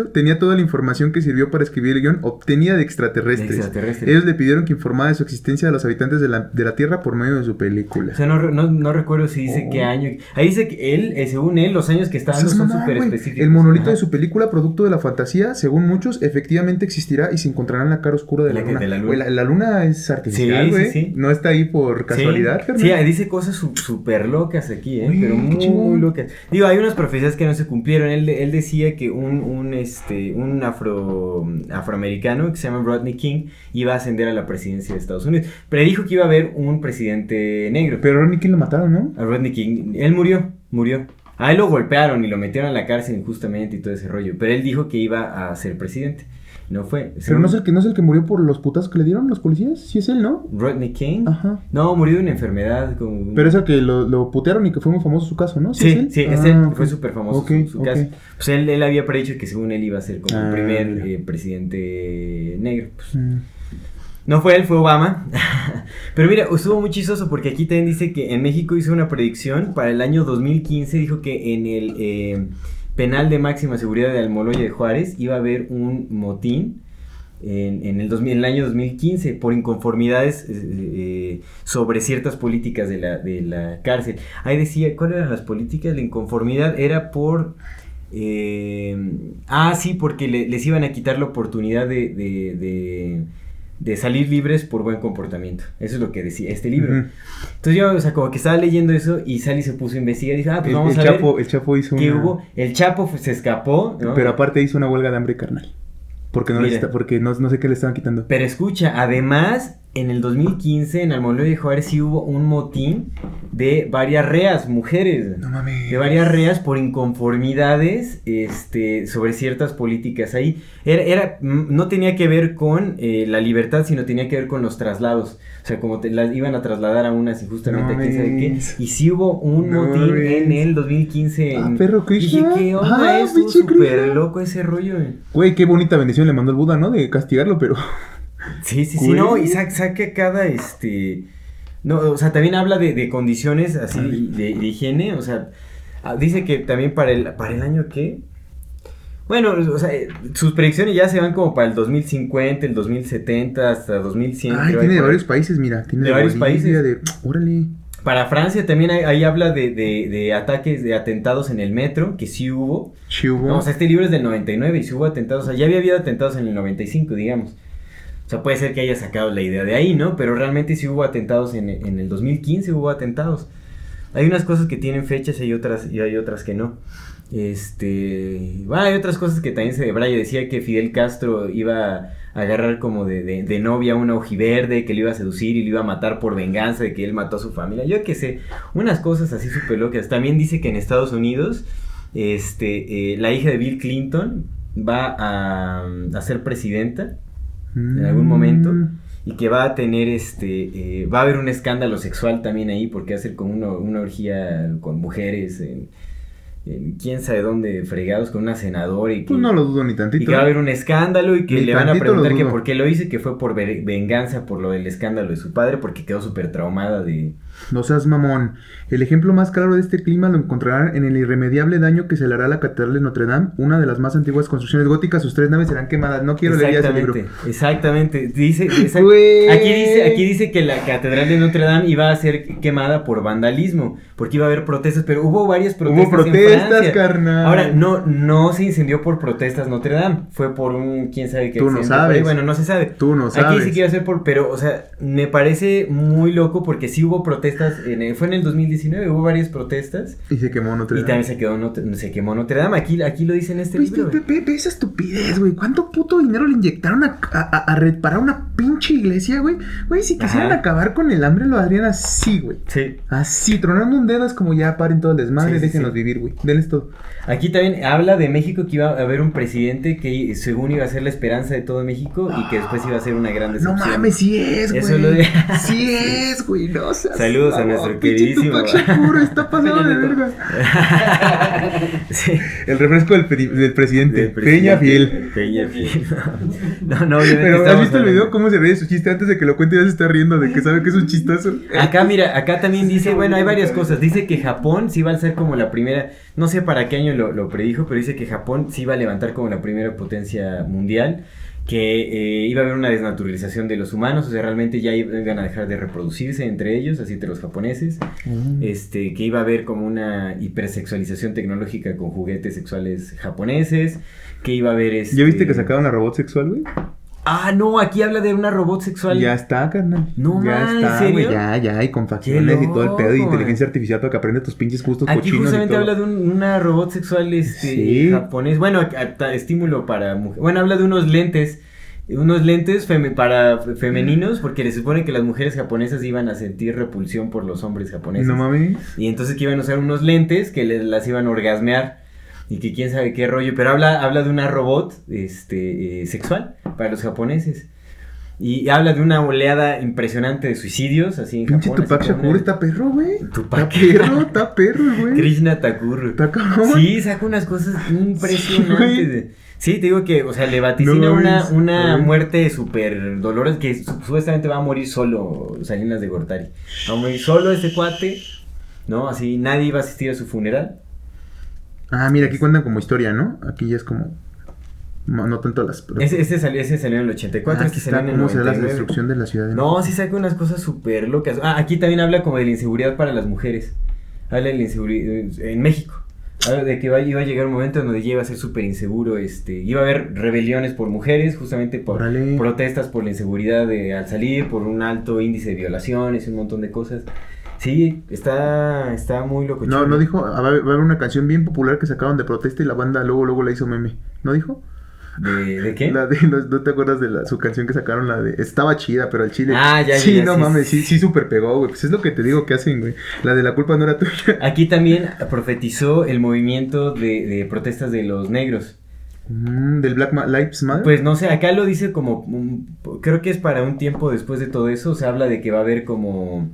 Tenía toda la información que sirvió para escribir el guion obtenida de extraterrestres. De extraterrestres. Ellos le pidieron que informara de su existencia a los habitantes de la, de la Tierra por medio de su película. o sea, no, no, no recuerdo si dice qué año. Ahí dice que él, eh, según él, los años que está dando son súper específicos. El monolito Ajá. de su película, producto de la fantasía, según muchos, efectivamente existirá y se encontrará en la cara oscura de la, La luna. de la luna. La, la luna es artificial, Sí, sí, güey. sí. No está ahí por casualidad, Sí, dice cosas súper locas aquí, ¿eh? Uy, pero muy chingón. locas. Digo, hay unas profecías que no se cumplieron. Él, él decía que un, un, este, un afro, afroamericano que se llama Rodney King iba a ascender a la presidencia de Estados Unidos. Predijo que iba a haber un presidente negro. Pero Ronnie King lo mataron, ¿no? A Rodney King, él murió, murió. A él lo golpearon y lo metieron a la cárcel injustamente y todo ese rollo. Pero él dijo que iba a ser presidente. No fue. Pero no es el que no es el que murió por los putazos que le dieron los policías. Sí es él, ¿no? Rodney King. Ajá. No, murió de una enfermedad. Con... Pero es el que lo, lo putearon y que fue muy famoso su caso, ¿no? Sí, es él? sí, Ah, ese ok. fue súper famoso Ok, su, su ok. caso. Pues él, él había predicho que según él iba a ser como el Ah, primer eh, presidente negro. Pues, Mm. no fue él, fue Obama. Pero mira, estuvo muy chistoso porque aquí también dice que en México hizo una predicción para el año 2015. Dijo que en el eh, penal de máxima seguridad de Almoloya de Juárez iba a haber un motín. En, en el, 2000 en el año 2015 por inconformidades eh, eh, sobre ciertas políticas de la, de la cárcel. Ahí decía, ¿cuáles eran las políticas? La inconformidad era por... eh, ah, sí, porque le- les iban a quitar la oportunidad de, de, de- de salir libres por buen comportamiento. Eso es lo que decía este libro. Ujú. Entonces yo, o sea, como que estaba leyendo eso y Sally se puso a investigar y dijo, ah, pues El, vamos el a Chapo, ver el Chapo hizo qué una... hubo. El Chapo se escapó, ¿no? Pero aparte hizo una huelga de hambre carnal. Porque no, Mira. necesita- porque no, no sé qué le estaban quitando. Pero escucha, además, en el 2015 en Almoloya de Juárez sí hubo un motín de varias reas, mujeres. No mames. De varias reas por inconformidades este, sobre ciertas políticas ahí. Era, era- no tenía que ver con eh, la libertad, sino tenía que ver con los traslados. O sea, como te, las iban a trasladar a unas injustamente No a quién sabe qué. Y sí hubo un No motín mames. en el 2015. Ah, en- perro Krishna. Dije, ¿qué onda? Ah, pinche súper loco ese rollo. eh. Güey, qué bonita bendición le mandó el Buda, ¿no? De castigarlo, pero... Sí, sí, sí, Güey. no, y sa- saca cada, este, no, o sea, también habla de, de condiciones así, de, de higiene, o sea, ah, dice que también para el, para el año que, bueno, o sea, sus predicciones ya se van como para el 2050, el 2070, hasta 2100. Ay, creo, tiene de por- varios países, mira. Tiene De de, varios países. de... Órale. Para Francia también ahí, ahí habla de, de, de ataques, de atentados en el metro, que sí hubo. Sí hubo. No, o sea, este libro es del 99 y sí hubo atentados, o sea, ya había habido atentados en el 95, digamos. Sea, puede ser que haya sacado la idea de ahí, ¿no? Pero realmente sí hubo atentados en, en el 2015, hubo atentados. Hay unas cosas que tienen fechas y hay otras, y hay otras que no. Este. Bueno, hay otras cosas que también se debraya. Decía que Fidel Castro iba a agarrar como de, de, de novia una ojiverde, que le iba a seducir y le iba a matar por venganza de que él mató a su familia. Yo qué sé, unas cosas así súper locas. También dice que en Estados Unidos, este, eh, la hija de Bill Clinton va a, a ser presidenta en algún momento. y que va a tener este, eh, va a haber un escándalo sexual también ahí porque hace como una, una orgía con mujeres en quién sabe dónde fregados con una senadora y que, Pues no lo dudo ni y tantito. que va a haber un escándalo y que Ni le van a preguntar que por qué lo hice, que fue por ve- venganza por lo del escándalo de su padre porque quedó súper traumada de... No seas mamón. El ejemplo más claro de este clima lo encontrarán en el irremediable daño que se le hará a la Catedral de Notre Dame, una de las más antiguas construcciones góticas. Sus tres naves serán quemadas. No quiero leer ese libro. Exactamente. Dice, aquí dice, aquí dice que la catedral de Notre Dame iba a ser quemada por vandalismo, porque iba a haber protestas, pero hubo varias protestas. Hubo en protestas, carnal. Ahora, no, no se incendió por protestas Notre Dame, fue por un quién sabe qué Tú no ahí. sabes. Bueno, no se sabe. Tú no Aquí sabes. sí que iba a ser por, pero, o sea, me parece muy loco porque sí hubo protestas, en el- fue en el 2019, hubo varias protestas Y se quemó Notre y Dame. también se quedó, Notre- se quemó Notre Dame. Aquí, aquí lo dice en este ¿Viste, libro. ve, esa estupidez, güey? ¿Cuánto puto dinero le inyectaron a, a- a- a reparar una pinche iglesia, güey? Güey, si quisieran Ajá. acabar con el hambre, lo harían así, güey. Sí. Así, tronando un dedo es como ya paren todo el desmadre, Sí, sí, déjenos sí. vivir, güey. Denles todo. Aquí también habla de México que iba a haber un presidente que según iba a ser la esperanza de todo México y que después iba a ser una gran No decepción. mames, sí es, güey. Eso lo de- Sí es, güey. No seas Saludos a nuestro queridísimo- está pasado de verga. Sí. El refresco del, presidente. Del Peña. Fiel. Peña Fiel. No, no, obviamente Pero ¿has visto el video cómo se de su chiste? Antes de que lo cuente ya se está riendo de que sabe que es un chistazo. Acá, mira, acá también dice, bueno, hay varias cosas. Dice que Japón sí va a ser como la primera, no sé para qué año lo, lo predijo, pero dice que Japón sí va a levantar como la primera potencia mundial, que eh, iba a haber una desnaturalización de los humanos, o sea, realmente ya iban a dejar de reproducirse entre ellos, así entre los japoneses, este, que iba a haber como una hipersexualización tecnológica con juguetes sexuales japoneses, que iba a haber... Este... ¿Ya viste que sacaron la robot sexual, güey? Ah, no, aquí habla de una robot sexual. Ya está, carnal. No, ya man, ¿en está, güey. Ya, ya, y con facciones y todo el pedo loco, inteligencia artificial para que aprenda tus pinches gustos Aquí cochinos y justamente todo. habla de un- una robot sexual este, Sí. japonés. Bueno, a- a- estímulo para mujeres. Bueno, habla de unos lentes. Unos lentes feme- para fe- femeninos porque le supone que las mujeres japonesas iban a sentir repulsión por los hombres japoneses. No mames. Y entonces que iban a usar unos lentes que les, las iban a orgasmear. Y que quién sabe qué rollo. Pero habla, habla de una robot este, eh, sexual para los japoneses. Y habla de una oleada impresionante de suicidios, así en Pinche Japón. Tupac Shakur está perro, güey. Tupac. Está perro, está perro, güey. Krishna Thakur. Está. Sí, saca unas cosas impresionantes. de- Sí, te digo que, o sea, le vaticina No, una, es- una güey. muerte súper dolorosa que su- supuestamente va a morir solo Salinas de Gortari. Va a morir solo este cuate, ¿no? Así nadie iba a asistir a su funeral. Ah, mira, aquí cuentan como historia, ¿no? Aquí ya es como. No, no tanto las. Ese, ese, salió, ese salió en el 84, Ah, este salió en el cómo será la 99. destrucción de la ciudad de No, sí saca unas cosas súper locas. Ah, aquí también habla como de la inseguridad para las mujeres. Habla de la inseguridad en México. Habla de que iba a llegar un momento en donde ya iba a ser súper inseguro. Este, iba a haber rebeliones por mujeres, justamente por protestas por la inseguridad de, al salir, por un alto índice de violaciones y un montón de cosas. Sí, está, está muy loco. No, no dijo, ah, va a haber una canción bien popular que sacaron de protesta y la banda luego luego la hizo meme. ¿No dijo? ¿De, de qué? La de, no, te acuerdas de la, su canción que sacaron, la de, estaba chida, pero al chile. Ah, ya, Sí, ya, no sí, mames, sí, sí, súper pegó, güey. Pues es lo que te digo que hacen, güey. La de la culpa no era tuya. Aquí también profetizó el movimiento de, de protestas de los negros. Mm, del Black Ma- Lives Matter. Pues no sé, acá lo dice como, creo que es para un tiempo después de todo eso, se habla de que va a haber como,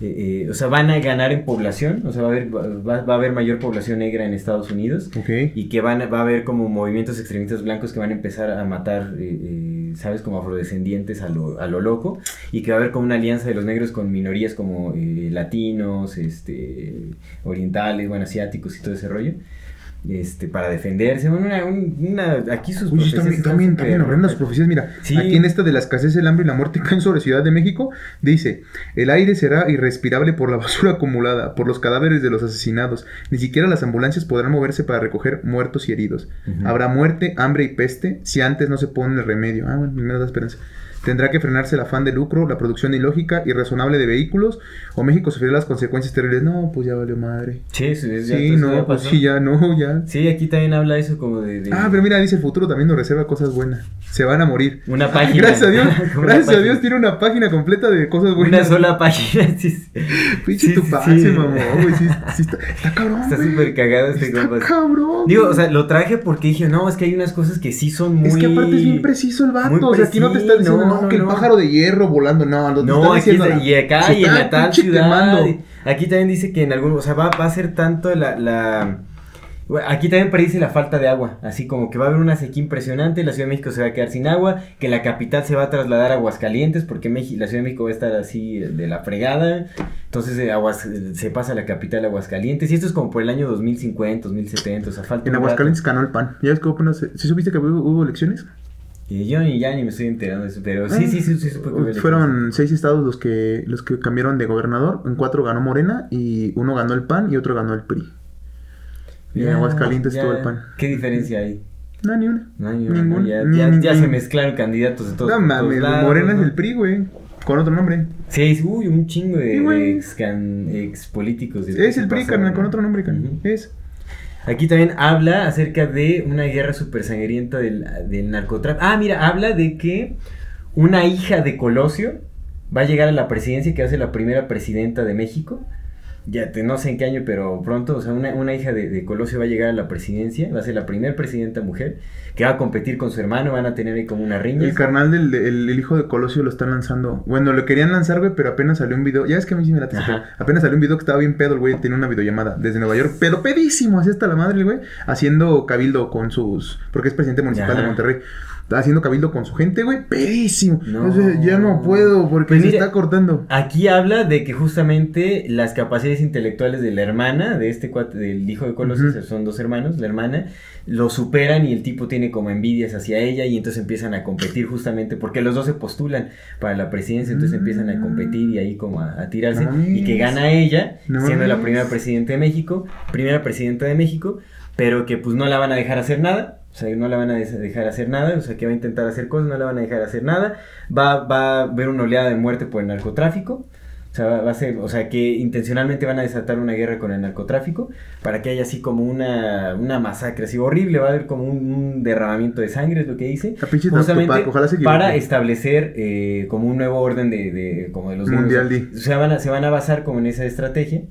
eh, eh, o sea, van a ganar en población, o sea, va a haber, va, va a haber mayor población negra en Estados Unidos y que van, a- va a haber como movimientos extremistas blancos que van a empezar a matar, eh, eh, ¿sabes? Como afrodescendientes a lo, a lo loco y que va a haber como una alianza de los negros con minorías como eh, latinos, este, orientales, bueno, asiáticos y todo ese rollo. Este, para defenderse, una, un- una- aquí sus Uy, profecías también, también, también horrendas profecías. Mira, Sí. aquí en esta de la escasez, el hambre y la muerte caen sobre Ciudad de México, dice, el aire será irrespirable por la basura acumulada, por los cadáveres de los asesinados. Ni siquiera las ambulancias podrán moverse para recoger muertos y heridos. Habrá muerte, hambre y peste si antes no se pone el remedio. Ah, bueno, me da esperanza. Tendrá que frenarse el afán de lucro, la producción ilógica y razonable de vehículos, o México sufrirá las consecuencias terribles. No, pues ya valió madre. Sí, es- ya- Sí, no, pues pasó. sí, ya, no, ya. Sí, aquí también habla eso como de... de- Ah, pero mira, dice el futuro también nos reserva cosas buenas. Se van a morir. Una página. Gracias a Dios, gracias a. Dios tiene una página completa de cosas buenas. Una sola página. sí, sí. Pinche Sí, sí, Tupac sí. güey. Sí, sí está, está cabrón. Está súper cagado este Está cabrón. Digo, o sea, lo traje porque dije, no, es que hay unas cosas que sí son muy... Es que aparte es bien preciso el vato. muy o sea, aquí no te está preciso, diciendo, no, no, no, que el pájaro de hierro volando, no, lo No, aquí está- y acá se y en la tal ciudad. Aquí también dice que en algún, o sea, va, va a ser tanto la, la aquí también predice la falta de agua, así como que va a haber una sequía impresionante, la Ciudad de México se va a quedar sin agua, que la capital se va a trasladar a Aguascalientes porque Meji- la Ciudad de México va a estar así de la fregada, entonces eh, Aguas- eh, se pasa a la capital a Aguascalientes y esto es como por el año 2050, 2070, o sea, falta En Aguascalientes ganó el pan. ¿Ya ves que hubo apenas- ¿Sí supiste que hubo, hubo elecciones? Y yo ni ya ni me estoy enterando de eso, pero sí, sí, sí, sí, elecciones. Fueron seis estados los que los que cambiaron de gobernador. En cuatro ganó Morena y uno ganó el PAN y otro ganó el PRI. Y en Aguascalientes estuvo el PAN. ¿Qué diferencia hay? No, ni una. No, hay una, ya, ni- ya- ni- ni- se mezclaron candidatos de todos. No mames, Morena es el PRI, güey. Con otro nombre. Sí, uy, un chingo de, ex, políticos. Es el PRI, carnal, con otro nombre, carnal. Es. Aquí también habla acerca de una guerra súper sangrienta del, del narcotráfico. Ah, mira, habla de que una hija de Colosio va a llegar a la presidencia, que va a ser la primera presidenta de México. Ya te, no sé en qué año, pero pronto, o sea, una, una hija de, de Colosio va a llegar a la presidencia, va a ser la primera presidenta mujer, que va a competir con su hermano, van a tener ahí como una riña. El carnal del el hijo de Colosio lo están lanzando. Bueno, lo querían lanzar, güey, pero apenas salió un video. Ya es que a mí sí me la. Apenas salió un video que estaba bien pedo, el güey. Tenía una videollamada desde Nueva York. Pero pedísimo, así hasta la madre, güey. Haciendo cabildo con sus. Porque es presidente municipal Ajá. de Monterrey. Está haciendo cabildo con su gente, güey. Pedísimo. No. Sea, ya no puedo porque Pues se está cortando. Aquí habla de que justamente las capacidades intelectuales de la hermana, de este cuate, del hijo de Colosio, Ujú. son dos hermanos, la hermana, lo superan y el tipo tiene como envidias hacia ella y entonces empiezan a competir justamente porque los dos se postulan para la presidencia, entonces empiezan a competir y ahí como a, a tirarse No y que gana ella, No siendo la primera presidenta de México, primera presidenta de México, pero que pues no la van a dejar hacer nada. O sea, no la van a dejar hacer nada, o sea, que va a intentar hacer cosas, no la van a dejar hacer nada. Va, va a haber una oleada de muerte por el narcotráfico. O sea, va, va a ser, o sea, que intencionalmente van a desatar una guerra con el narcotráfico para que haya así como una, una masacre así horrible, va a haber como un, un derramamiento de sangre, es lo que dice. Justamente Tupac, ojalá se para establecer eh, como un nuevo orden de, de- como de los Mundial. O sea, van a, se van a basar como en esa estrategia.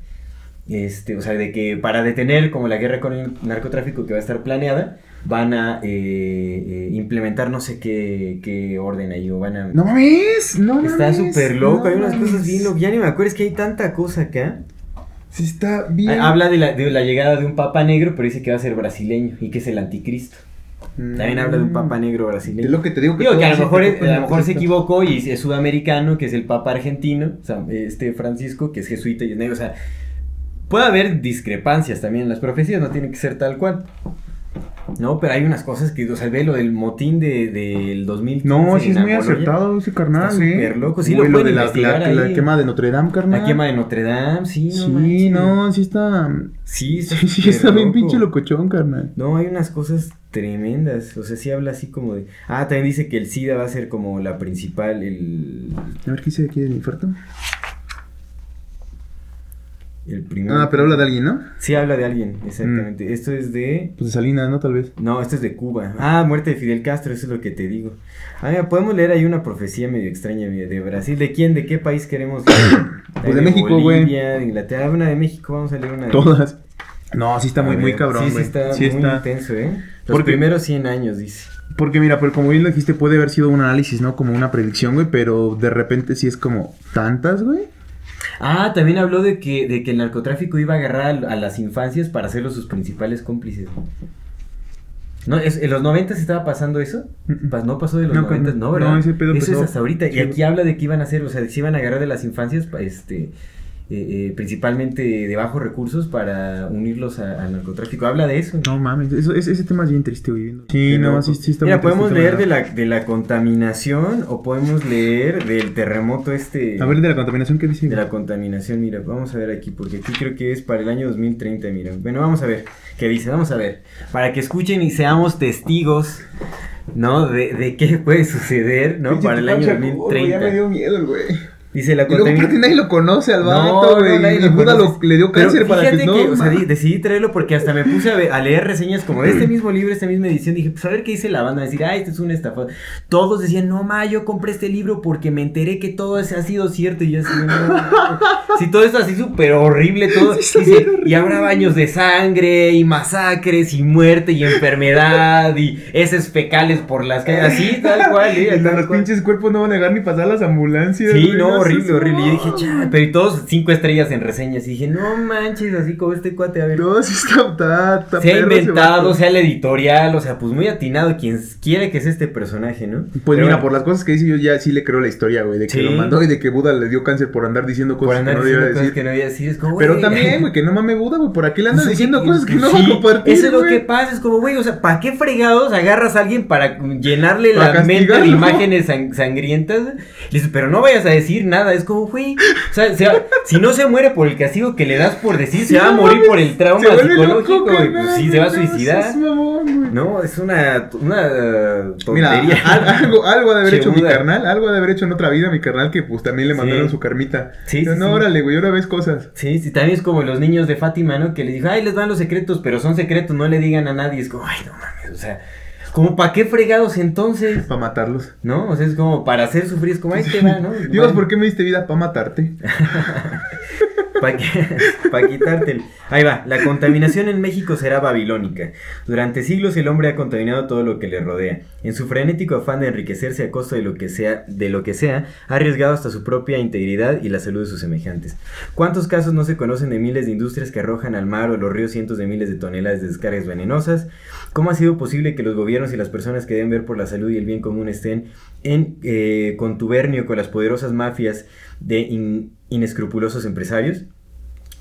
Este, o sea, de que para detener como la guerra con el narcotráfico que va a estar planeada, van a eh, eh, implementar no sé qué, qué orden ahí, o van a... No mames, no mames. Está súper loco, no hay unas mames. cosas bien locas, ya ni me acuerdo, es que hay tanta cosa acá. Sí, está bien. Habla de la, de la llegada de un papa negro, pero dice que va a ser brasileño y que es el anticristo. También habla de un papa negro brasileño. Mm. Es lo que te digo que Digo que a lo mejor, es- a lo mejor se equivocó y es sudamericano, que es el papa argentino, o sea, este Francisco, que es jesuita y es negro, o sea, puede haber discrepancias también en las profecías, no tiene que ser tal cual. No, pero hay unas cosas que, o sea, ve lo del motín de, del 2015 No, sí es muy acertado ese carnal, Está eh. súper loco, sí lo de la, la, la quema de Notre Dame, carnal. La quema de Notre Dame, sí, no Sí, manches. no, sí está. Sí, está, Sí, sí, está bien pinche locochón, carnal. No, hay unas cosas tremendas. O sea, sí habla así como de. Ah, también dice que el SIDA va a ser como la principal, el. A ver, ¿qué dice aquí del infarto? El. Ah, pero habla de alguien, ¿no? Sí, habla de alguien, exactamente. Esto es de. Pues de Salinas, ¿no? Tal vez. No, esto es de Cuba. Ah, muerte de Fidel Castro, eso es lo que te digo. Ah, mira, podemos leer ahí una profecía medio extraña de Brasil. ¿De quién? ¿De qué país queremos leer? Pues de México, güey. Bolivia, de Inglaterra. Una de México, vamos a leer una de Todas. No, sí está A muy, muy cabrón, Sí, sí está Sí muy está. intenso, ¿eh? Los Porque- primeros 100 años, dice. Porque mira, pero como bien lo dijiste, puede haber sido un análisis, ¿no? Como una predicción, güey, pero de repente sí es como tantas, güey. Ah, también habló de que, de que el narcotráfico iba a agarrar a, a las infancias para hacerlos sus principales cómplices. ¿No? Es, ¿En los 90 estaba pasando eso? Pas- No pasó de los No, 90, carnal. no, ¿verdad? No, ese pedo Eso es hasta ahorita. sí. Y aquí habla de que iban a hacer, o sea, de que se iban a agarrar de las infancias, este, eh, eh, principalmente de bajos recursos para unirlos a- al narcotráfico. Habla de eso. No mames, eso, ese, ese tema es bien triste, güey. Sí, no, sí, sí está Mira, muy podemos leer de la, de la contaminación o podemos leer del terremoto este. A ver, de la contaminación, ¿qué dice? De la contaminación, mira, vamos a ver aquí, porque aquí creo que es para el año 2030, mira. Bueno, vamos a ver qué dice, vamos a ver. Para que escuchen y seamos testigos, ¿no? De, de qué puede suceder, ¿no? Para el año Tupac Shakur, güey, Ya me 2030. dio miedo el güey. Dice la Y luego nadie lo conoce al vato, güey. no, y Buda lo- le dio cáncer para que no. o sea, decidí traerlo porque hasta me puse a, ver- a leer reseñas como de este mismo libro, esta misma edición. Dije, pues a ver qué dice la banda. Decir, ah, este es una estafa. Todos decían, no, ma, yo compré este libro porque me enteré que todo ese ha sido cierto. Y yo así, no. Si todo esto así súper horrible, todo. Dice, y habrá baños de sangre, y masacres, y muerte, y enfermedad, y heces fecales por las calles. Así, tal cual, ¿eh? Tal los cual. pinches cuerpos no van a negar ni pasar las ambulancias. Sí, no, horrible, horrible. Y yo dije, pero y todos cinco estrellas en reseñas. Y dije, no manches, así como este cuate, a ver. No, sí está, se ha inventado, sea el editorial, o sea, pues muy atinado quien quiere que sea este personaje, ¿no? Pues Pero mira, bueno, por las cosas que dice yo ya sí le creo la historia, güey, de que Sí. lo mandó y de que Buda le dio cáncer por andar diciendo por cosas andar que no diciendo cosas decir. que no debía decir, es como, Pero también, güey, que no mames Buda, güey, por aquí le andas Pues, diciendo cosas que no sí, va a compartir, Eso es lo que pasa, es como, güey, o sea, ¿para qué fregados agarras a alguien para llenarle Para la mente de imágenes sang- sangrientas? Le dices, pero no vayas a decir nada, es como, güey, o sea, se va- si no se muere por el castigo que le das por decir, se va a morir por el trauma psicológico, güey, pues sí, se va a suicidar. mamón. No, es una, una Mira, tontería. al- algo, algo ha de haber hecho mi carnal, algo ha de haber hecho en otra vida mi carnal que pues también le Sí. mandaron su carmita. Sí, Yo, sí, no, sí. órale, güey, ahora ves cosas. Sí, sí, también es como los niños de Fátima, ¿no? Que les dijo, ay, les dan los secretos, pero son secretos, no le digan a nadie. Es como, ay, no mames, o sea, como para qué fregados entonces, Para matarlos. ¿no? O sea, es como para hacer sufrir, es como, ay, te va, ¿no? Dios, ¿por qué me diste vida? Para matarte. Para pa quitártelo. Ahí va, la contaminación en México será babilónica. Durante siglos el hombre ha contaminado todo lo que le rodea. En su frenético afán de enriquecerse a costa de lo que sea, de lo que sea, ha arriesgado hasta su propia integridad y la salud de sus semejantes. ¿Cuántos casos no se conocen de miles de industrias que arrojan al mar o los ríos cientos de miles de toneladas de descargas venenosas? ¿Cómo ha sido posible que los gobiernos y las personas que deben ver por la salud y el bien común estén en eh, contubernio con las poderosas mafias de inescrupulosos empresarios?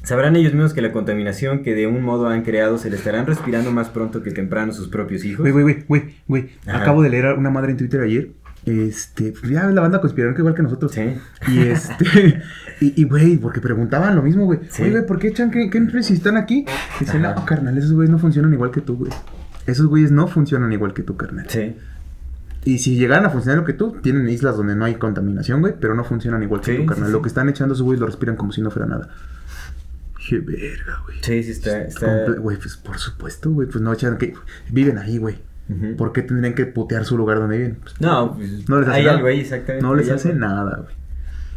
Sabrán ellos mismos que la contaminación que de un modo han creado se le estarán respirando más pronto que temprano sus propios hijos. Güey, güey, güey, güey. Acabo de leer a una madre en Twitter ayer. Este, pues ya la banda conspiranoica igual que nosotros. Sí. Y este, y, güey, porque preguntaban lo mismo, güey. Sí. Oye, güey, ¿por qué echan que, que empresas están aquí? Dicen, no, carnal, esos güeyes no funcionan igual que tú, güey. Esos güeyes no funcionan igual que tú, carnal. Sí. Y si llegaran a funcionar lo que tú, tienen islas donde no hay contaminación, güey, pero no funcionan igual que Sí, tú, carnal. sí, Lo que están echando esos güeyes lo respiran como si no fuera nada. Qué verga, güey. Sí, sí, está. está... Güey, pues por supuesto, güey. Pues no echan que. Viven ahí, güey. Ujú. ¿Por qué tendrían que putear su lugar donde viven? Pues, No, pues, no les hace hay nada. algo ahí, exactamente. No les hace algo. nada, güey.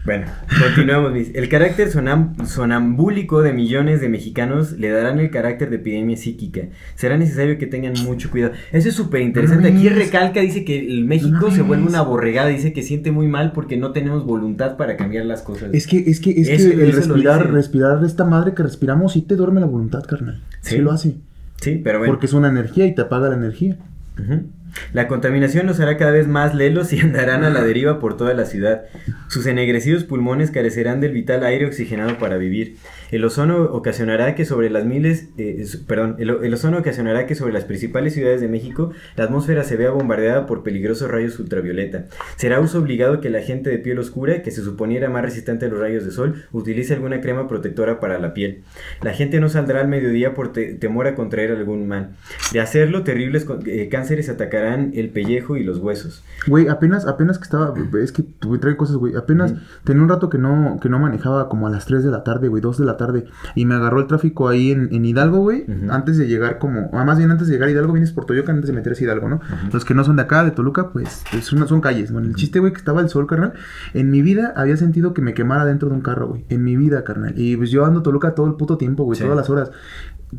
Bueno, continuamos. mis. El carácter sonam- sonambúlico de millones de mexicanos le darán el carácter de epidemia psíquica. Será necesario que tengan mucho cuidado. Eso es súper interesante. Aquí recalca, dice que el México No se vuelve una borregada. Dice que siente muy mal porque no tenemos voluntad para cambiar las cosas. Es que, es que, es Eso- que el respirar, respirar esta madre que respiramos sí te duerme la voluntad, carnal. Sí, Sí. lo hace. Sí, pero bueno. Porque es una energía y te apaga la energía. Ujú. La contaminación los hará cada vez más lelos y andarán a la deriva por toda la ciudad. Sus ennegrecidos pulmones carecerán del vital aire oxigenado para vivir. El ozono ocasionará que sobre las miles, eh, perdón, el, ozono ocasionará que sobre las principales ciudades de México la atmósfera se vea bombardeada por peligrosos rayos ultravioleta. Será uso obligado que la gente de piel oscura, que se suponiera más resistente a los rayos de sol, utilice alguna crema protectora para la piel. La gente no saldrá al mediodía por te- temor a contraer algún mal. De hacerlo, terribles eh, cánceres atacarán el pellejo y los huesos. Güey, apenas, apenas que estaba, es que güey, trae cosas, güey. Apenas tenía un rato que no, que no manejaba como a las 3 de la tarde, güey, 2 de la tarde. Y me agarró el tráfico ahí en, en Hidalgo, güey. Antes de llegar como, ah, más bien antes de llegar a Hidalgo, vienes por Toyoca antes de meterse a Hidalgo, ¿no? Los que no son de acá, de Toluca, pues, son, son calles. Bueno, el chiste, güey, que estaba el sol, carnal. En mi vida había sentido que me quemara dentro de un carro, güey. En mi vida, carnal. Y pues yo ando a Toluca todo el puto tiempo, güey, Sí. todas las horas.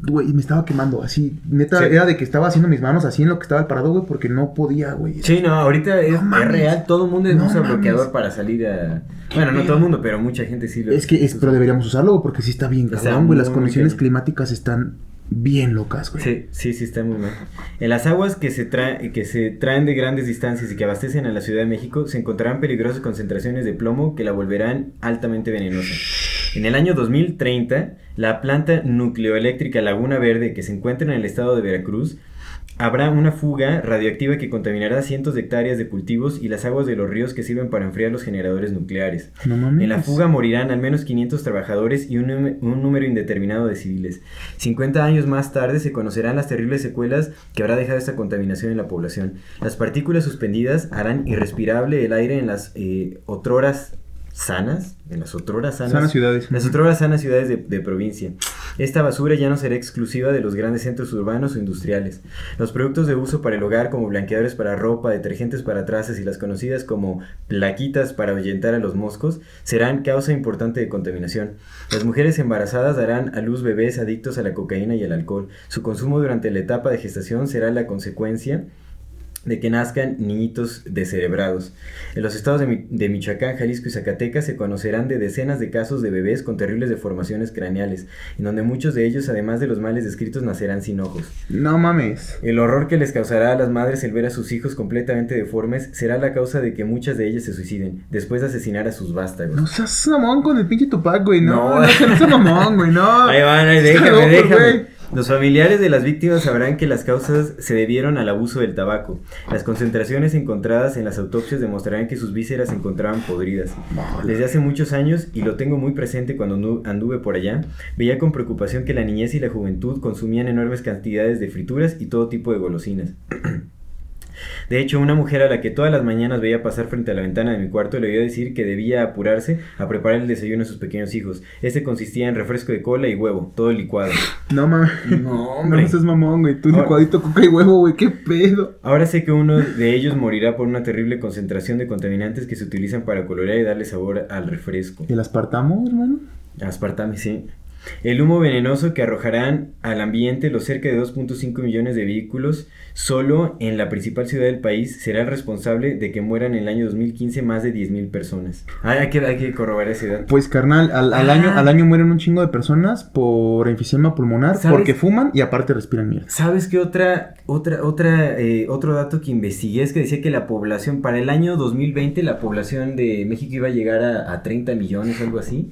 Güey, me estaba quemando, así. Neta, Sí. era de que estaba haciendo mis manos así en lo que estaba el parado, güey, porque no podía, güey. Sí, no, ahorita es, No es real, todo el mundo No usa mames. bloqueador para salir a... Bueno, no todo el mundo, pero mucha gente sí lo Es que, es, pero deberíamos usarlo, güey, porque sí está bien, cabrón, güey. Las condiciones climáticas están bien locas, güey. Sí, sí, sí, está muy mal. En las aguas que se, traen que se traen de grandes distancias y que abastecen a la Ciudad de México se encontrarán peligrosas concentraciones de plomo que la volverán altamente venenosa. En el año 2030, la planta nucleoeléctrica Laguna Verde, que se encuentra en el estado de Veracruz, habrá una fuga radioactiva que contaminará cientos de hectáreas de cultivos y las aguas de los ríos que sirven para enfriar los generadores nucleares. No mames. En la fuga morirán al menos 500 trabajadores y un, un número indeterminado de civiles. 50 años más tarde se conocerán las terribles secuelas que habrá dejado esta contaminación en la población. Las partículas suspendidas harán irrespirable el aire en las eh, otroras sanas, en las otroras sanas, Sanas ciudades. las otroras sanas ciudades de, de provincia. Esta basura ya no será exclusiva de los grandes centros urbanos o industriales. Los productos de uso para el hogar como blanqueadores para ropa, detergentes para trazas y las conocidas como plaquitas para ahuyentar a los moscos serán causa importante de contaminación. Las mujeres embarazadas darán a luz bebés adictos a la cocaína y al alcohol. Su consumo durante la etapa de gestación será la consecuencia de que nazcan niñitos descerebrados. En los estados de, Mi- de Michoacán, Jalisco y Zacatecas se conocerán de decenas de casos de bebés con terribles deformaciones craneales, en donde muchos de ellos, además de los males descritos, nacerán sin ojos. No mames. El horror que les causará a las madres el ver a sus hijos completamente deformes será la causa de que muchas de ellas se suiciden, después de asesinar a sus vástagos. No seas mamón con el pinche Tupac, güey. No, No. no, seas- no seas mamón, güey. No. Ahí van, ahí, déjame, déjame. güey. Los familiares de las víctimas sabrán que las causas se debieron al abuso del tabaco. Las concentraciones encontradas en las autopsias demostrarán que sus vísceras se encontraban podridas. Desde hace muchos años, y lo tengo muy presente cuando andu- anduve por allá, veía con preocupación que la niñez y la juventud consumían enormes cantidades de frituras y todo tipo de golosinas. De hecho, una mujer a la que todas las mañanas veía pasar frente a la ventana de mi cuarto le oía decir que debía apurarse a preparar el desayuno a sus pequeños hijos. Este consistía en refresco de cola y huevo, todo licuado. No mames. No, hombre. No seas mamón, güey. Tú Ahora- licuadito coca y huevo, güey. Qué pedo. Ahora sé que uno de ellos morirá por una terrible concentración de contaminantes que se utilizan para colorear y darle sabor al refresco. ¿El aspartamo, hermano? Aspartame, sí. El humo venenoso que arrojarán al ambiente los cerca de 2.5 millones de vehículos solo en la principal ciudad del país será el responsable de que mueran en el año 2015 más de 10.000 personas. Ah, hay, que, hay que corroborar ese dato. Pues carnal, al, al Ah. año, al año mueren un chingo de personas por enfisema pulmonar, ¿Sabes? porque fuman y aparte respiran mierda. ¿Sabes qué otra, otra, otra, eh, otro dato que investigué es que decía que la población, para el año 2020, la población de México iba a llegar a, a 30 millones, algo así.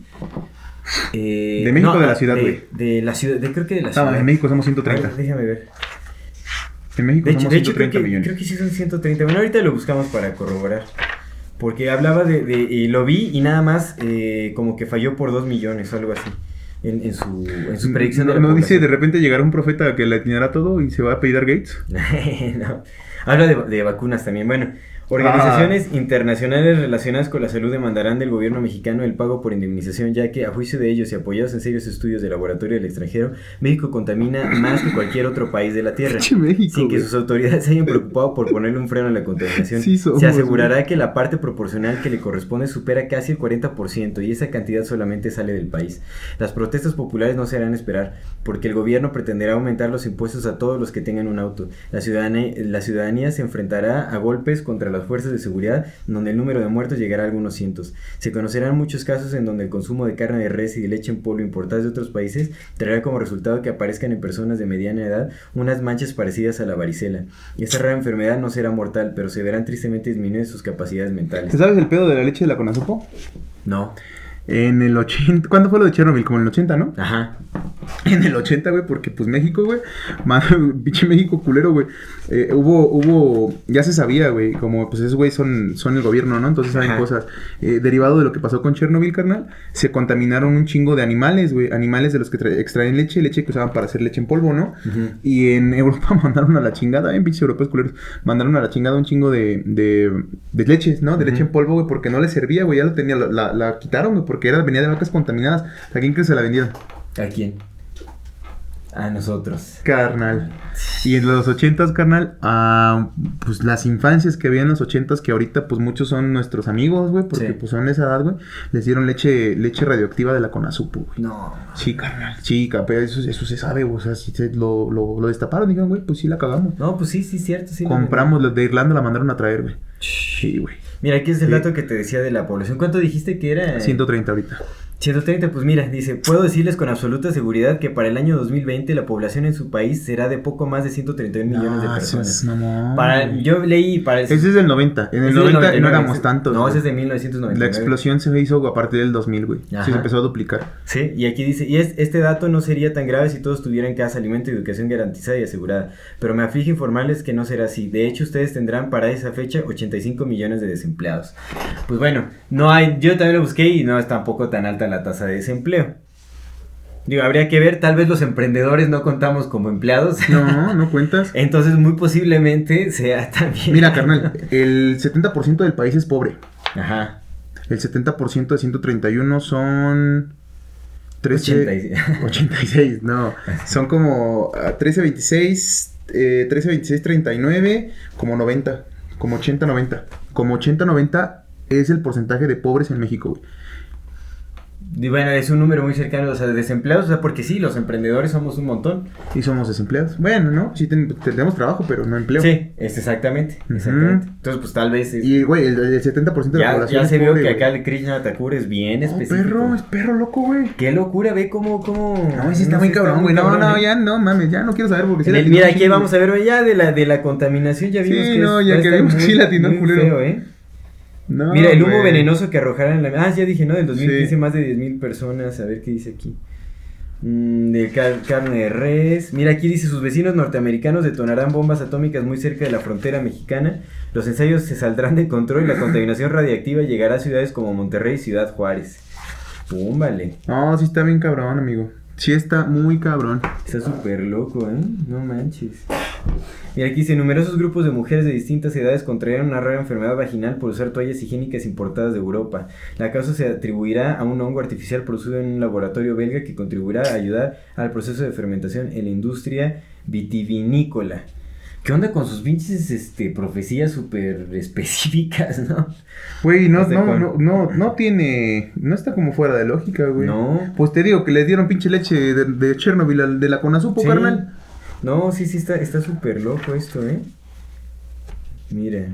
Eh, ¿De México o de la ciudad, de, güey? de la ciudad, de, creo que de la No, ciudad. en México somos A ver, 130. déjame ver. En México De somos de hecho creo, 130 que, millones. creo que sí son 130. Bueno, ahorita lo buscamos para corroborar. Porque hablaba de, de- y lo vi y nada más eh, como que falló por 2 millones o algo así. En, en su, en su predicción no, de la no dice de repente llegará un profeta que le atinará todo y se va a pedir Gates. no. Habla de, de vacunas también. Bueno, organizaciones Ah. internacionales relacionadas con la salud demandarán del gobierno mexicano el pago por indemnización, ya que a juicio de ellos y apoyados en serios estudios de laboratorio del extranjero, México contamina más que cualquier otro país de la Tierra. México, sin que sus autoridades se hayan preocupado por ponerle un freno a la contaminación. Sí somos, se asegurará que la parte proporcional que le corresponde supera casi el 40% y esa cantidad solamente sale del país. Las protestas populares no se harán esperar, porque el gobierno pretenderá aumentar los impuestos a todos los que tengan un auto. La ciudadanía, la ciudadanía se enfrentará a golpes contra las fuerzas de seguridad, donde el número de muertos llegará a algunos cientos. Se conocerán muchos casos en donde el consumo de carne de res y de leche en polvo importadas de otros países traerá como resultado que aparezcan en personas de mediana edad unas manchas parecidas a la varicela. Y esta rara enfermedad no será mortal, pero se verán tristemente disminuidas sus capacidades mentales. ¿Te sabes el pedo de la leche de la Conazupo? No. En el 80, ¿cuándo fue lo de Chernobyl? Como en el 80, ¿no? Ajá. En el 80, güey, porque pues México, güey, pinche México culero, güey. eh, hubo, hubo, ya se sabía, güey, como pues esos güey son, son el gobierno, ¿no? Entonces saben Ajá. cosas. Eh, derivado de lo que pasó con Chernobyl, carnal, se contaminaron un chingo de animales, güey. Animales de los que tra- extraen leche, leche que usaban para hacer leche en polvo, ¿no? Y en Europa mandaron a la chingada, en pinches europeos culeros, mandaron a la chingada un chingo de, de, de leches, ¿no? De leche en polvo, güey, porque no les servía, güey, ya lo tenía, la, la, la quitaron, güey, porque era, venía de vacas contaminadas. ¿A quién crees que se la vendieron? ¿A quién? A nosotros. Carnal. Y en los ochentas, carnal, ah, pues las infancias que había en los ochentas, que ahorita pues muchos son nuestros amigos, güey, porque Sí. pues son esa edad, güey, les dieron leche, leche radioactiva de la Conazupo, güey. No. Sí, carnal, sí, pero eso, eso se sabe, güey, o sea, si se lo, lo, lo destaparon, digan, güey, pues sí la cagamos. No, pues sí, sí, cierto. Sí, Compramos, los de Irlanda la mandaron a traer, güey. Sí, güey. Mira, aquí es el Sí. dato que te decía de la población. ¿Cuánto dijiste que era? 130 ahorita. 130, pues mira, dice, puedo decirles con absoluta seguridad que para el año 2020 la población en su país será de poco más de 131 millones de Ah, personas. seas mamón. Para, yo leí para Ese es del 90. En el Ese es del 90 no 99, éramos tantos. No, güey. ese es de 1999. La explosión se hizo a partir del 2000, güey. Sí, Ajá. se empezó a duplicar. Sí, y aquí dice, y es, este dato no sería tan grave si todos tuvieran casa, alimento y educación garantizada y asegurada, pero me aflige informarles que no será así. De hecho, ustedes tendrán para esa fecha 85 millones de desempleados. Pues bueno, no hay, yo también lo busqué y no es tampoco tan alta la tasa de desempleo. Digo, habría que ver, tal vez los emprendedores no contamos como empleados. No, no cuentas. Entonces, muy posiblemente sea también. Mira, carnal, el 70% del país es pobre. Ajá. El 70% de 131 son 13 86. 86, no. Son como ah, 13 26 eh, 13 26 39 como 90, como 80 90. Como 80 90 es el porcentaje de pobres en México, güey. Y bueno, es un número muy cercano, o sea, de desempleados, o sea, porque sí, los emprendedores somos un montón. Y somos desempleados. Bueno, ¿no? Sí ten- tenemos trabajo, pero no empleo. Sí, es exactamente, exactamente. Entonces, pues tal vez es- Y, güey, el, el 70% de la población ya se vio que acá el Krishna Thakur es bien Oh, específico. perro, es perro loco, güey. Qué locura, ve cómo, cómo... No, sí está no muy cabrón, güey. No, cabrón, no, ¿eh? ya no mames, ya no quiero saber porque sí el- mira, aquí vamos a ver ya de la, de la contaminación, ya vimos Sí, que no, es- ya que vimos que sí culero. feo, ¿eh? No, Mira, el humo venenoso que arrojaron en la... Ah, ya dije, ¿no? Del 2015 Sí. más de 10.000 personas. A ver qué dice aquí. Mm, de car- carne de res. Mira, aquí dice, sus vecinos norteamericanos detonarán bombas atómicas muy cerca de la frontera mexicana. Los ensayos se saldrán de control y la contaminación radiactiva llegará a ciudades como Monterrey y Ciudad Juárez. Púmbale. No, sí está bien cabrón, amigo. Sí está muy cabrón. Está súper loco, ¿eh? No manches. Mira, aquí dice, numerosos grupos de mujeres de distintas edades contrajeron una rara enfermedad vaginal por usar toallas higiénicas importadas de Europa. La causa se atribuirá a un hongo artificial producido en un laboratorio belga que contribuirá a ayudar al proceso de fermentación en la industria vitivinícola. ¿Qué onda con sus pinches este, profecías súper específicas, no? Güey, no, ¿Estás de no, no, no, no tiene. No está como fuera de lógica, güey. No. Pues te digo que les dieron pinche leche de, de Chernobyl al- de la Conazupo, Sí. carnal. No, sí, sí, está está súper loco esto, ¿eh? Mira.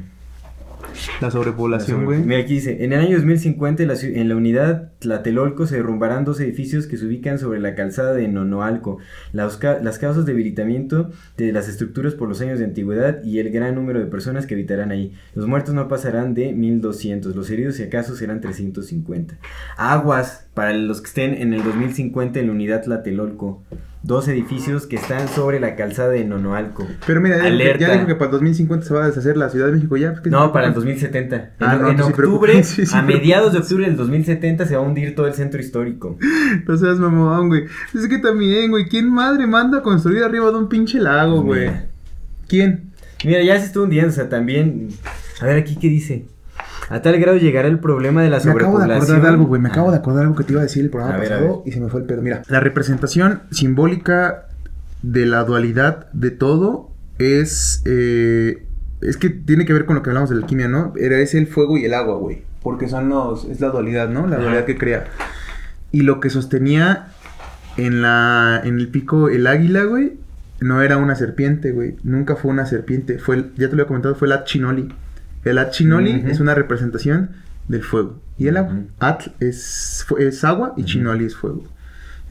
La sobrepoblación, güey. Mira, aquí dice, en el año 2050 en la, ciu- en la unidad Tlatelolco se derrumbarán dos edificios que se ubican sobre la calzada de Nonoalco. Las, las causas de debilitamiento de las estructuras por los años de antigüedad y el gran número de personas que habitarán ahí. Los muertos no pasarán de 1200, los heridos si acaso serán 350. Aguas para los que estén en el 2050 en la unidad Tlatelolco. Dos edificios que están sobre la calzada de Nonoalco. Pero mira, ya dijo, que, ya Alerta. dijo que para el 2050 se va a deshacer la Ciudad de México ya. pues, ¿qué No, para el preocupan? 2070. En, Ah, no, en sí octubre, preocupa- sí, sí a mediados de octubre del 2070 se va a hundir todo el centro histórico. No seas mamón, güey. Es que también, güey. ¿Quién madre manda a construir arriba de un pinche lago, güey? Mira. ¿Quién? Mira, ya se está hundiendo, o sea, también... A ver, aquí, ¿qué dice? A tal grado llegará el problema de la Me acabo de sobrepoblación. acordar de algo, güey. Me Ah. acabo de acordar de algo que te iba a decir el programa A pasado ver. y se me fue el pedo. Mira, la representación simbólica de la dualidad de todo es. eh, es que tiene que ver con lo que hablamos de la alquimia, ¿no? Era es el fuego y el agua, güey. Porque son los. Es la dualidad, ¿no? La dualidad que crea. Y lo que sostenía en la. en el pico el águila, güey. No era una serpiente, güey. Nunca fue una serpiente. Fue ya te lo he comentado, fue el Atchinoli. El Atchinoli Ujú. es una representación del fuego y el agua. Ujú. Atl es, es agua y Chinoli es fuego.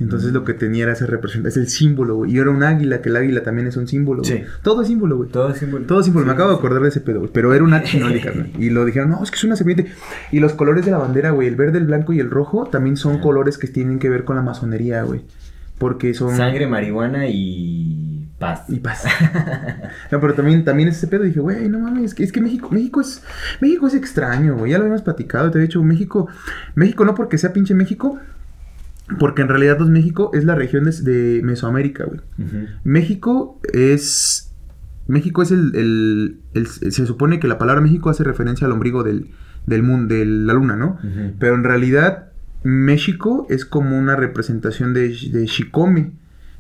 Entonces lo que tenía era esa representación, es el símbolo, güey. Y era un águila, que el águila también es un símbolo, güey. Sí. Todo es símbolo, güey. Todo es símbolo. Todo es símbolo. Me Sí, acabo de sí. acordar de ese pedo, güey. Pero era una chinoli, carnal. Y lo dijeron, no, es que es una serpiente. Y los colores de la bandera, güey, el verde, el blanco y el rojo, también son colores que tienen que ver con la masonería, güey. Porque son... Sangre, marihuana y paz. Y paz. no, pero también, también ese pedo dije, güey, no mames, es que, es que México, México es, México es extraño, güey. Ya lo habíamos platicado, te había dicho, México, México no porque sea pinche México, porque en realidad pues, México es la región de, de Mesoamérica, güey. México es. México es el, el- el- Se supone que la palabra México hace referencia al ombligo del, del mundo, de la luna, ¿no? Pero en realidad, México es como una representación de, de Shikome.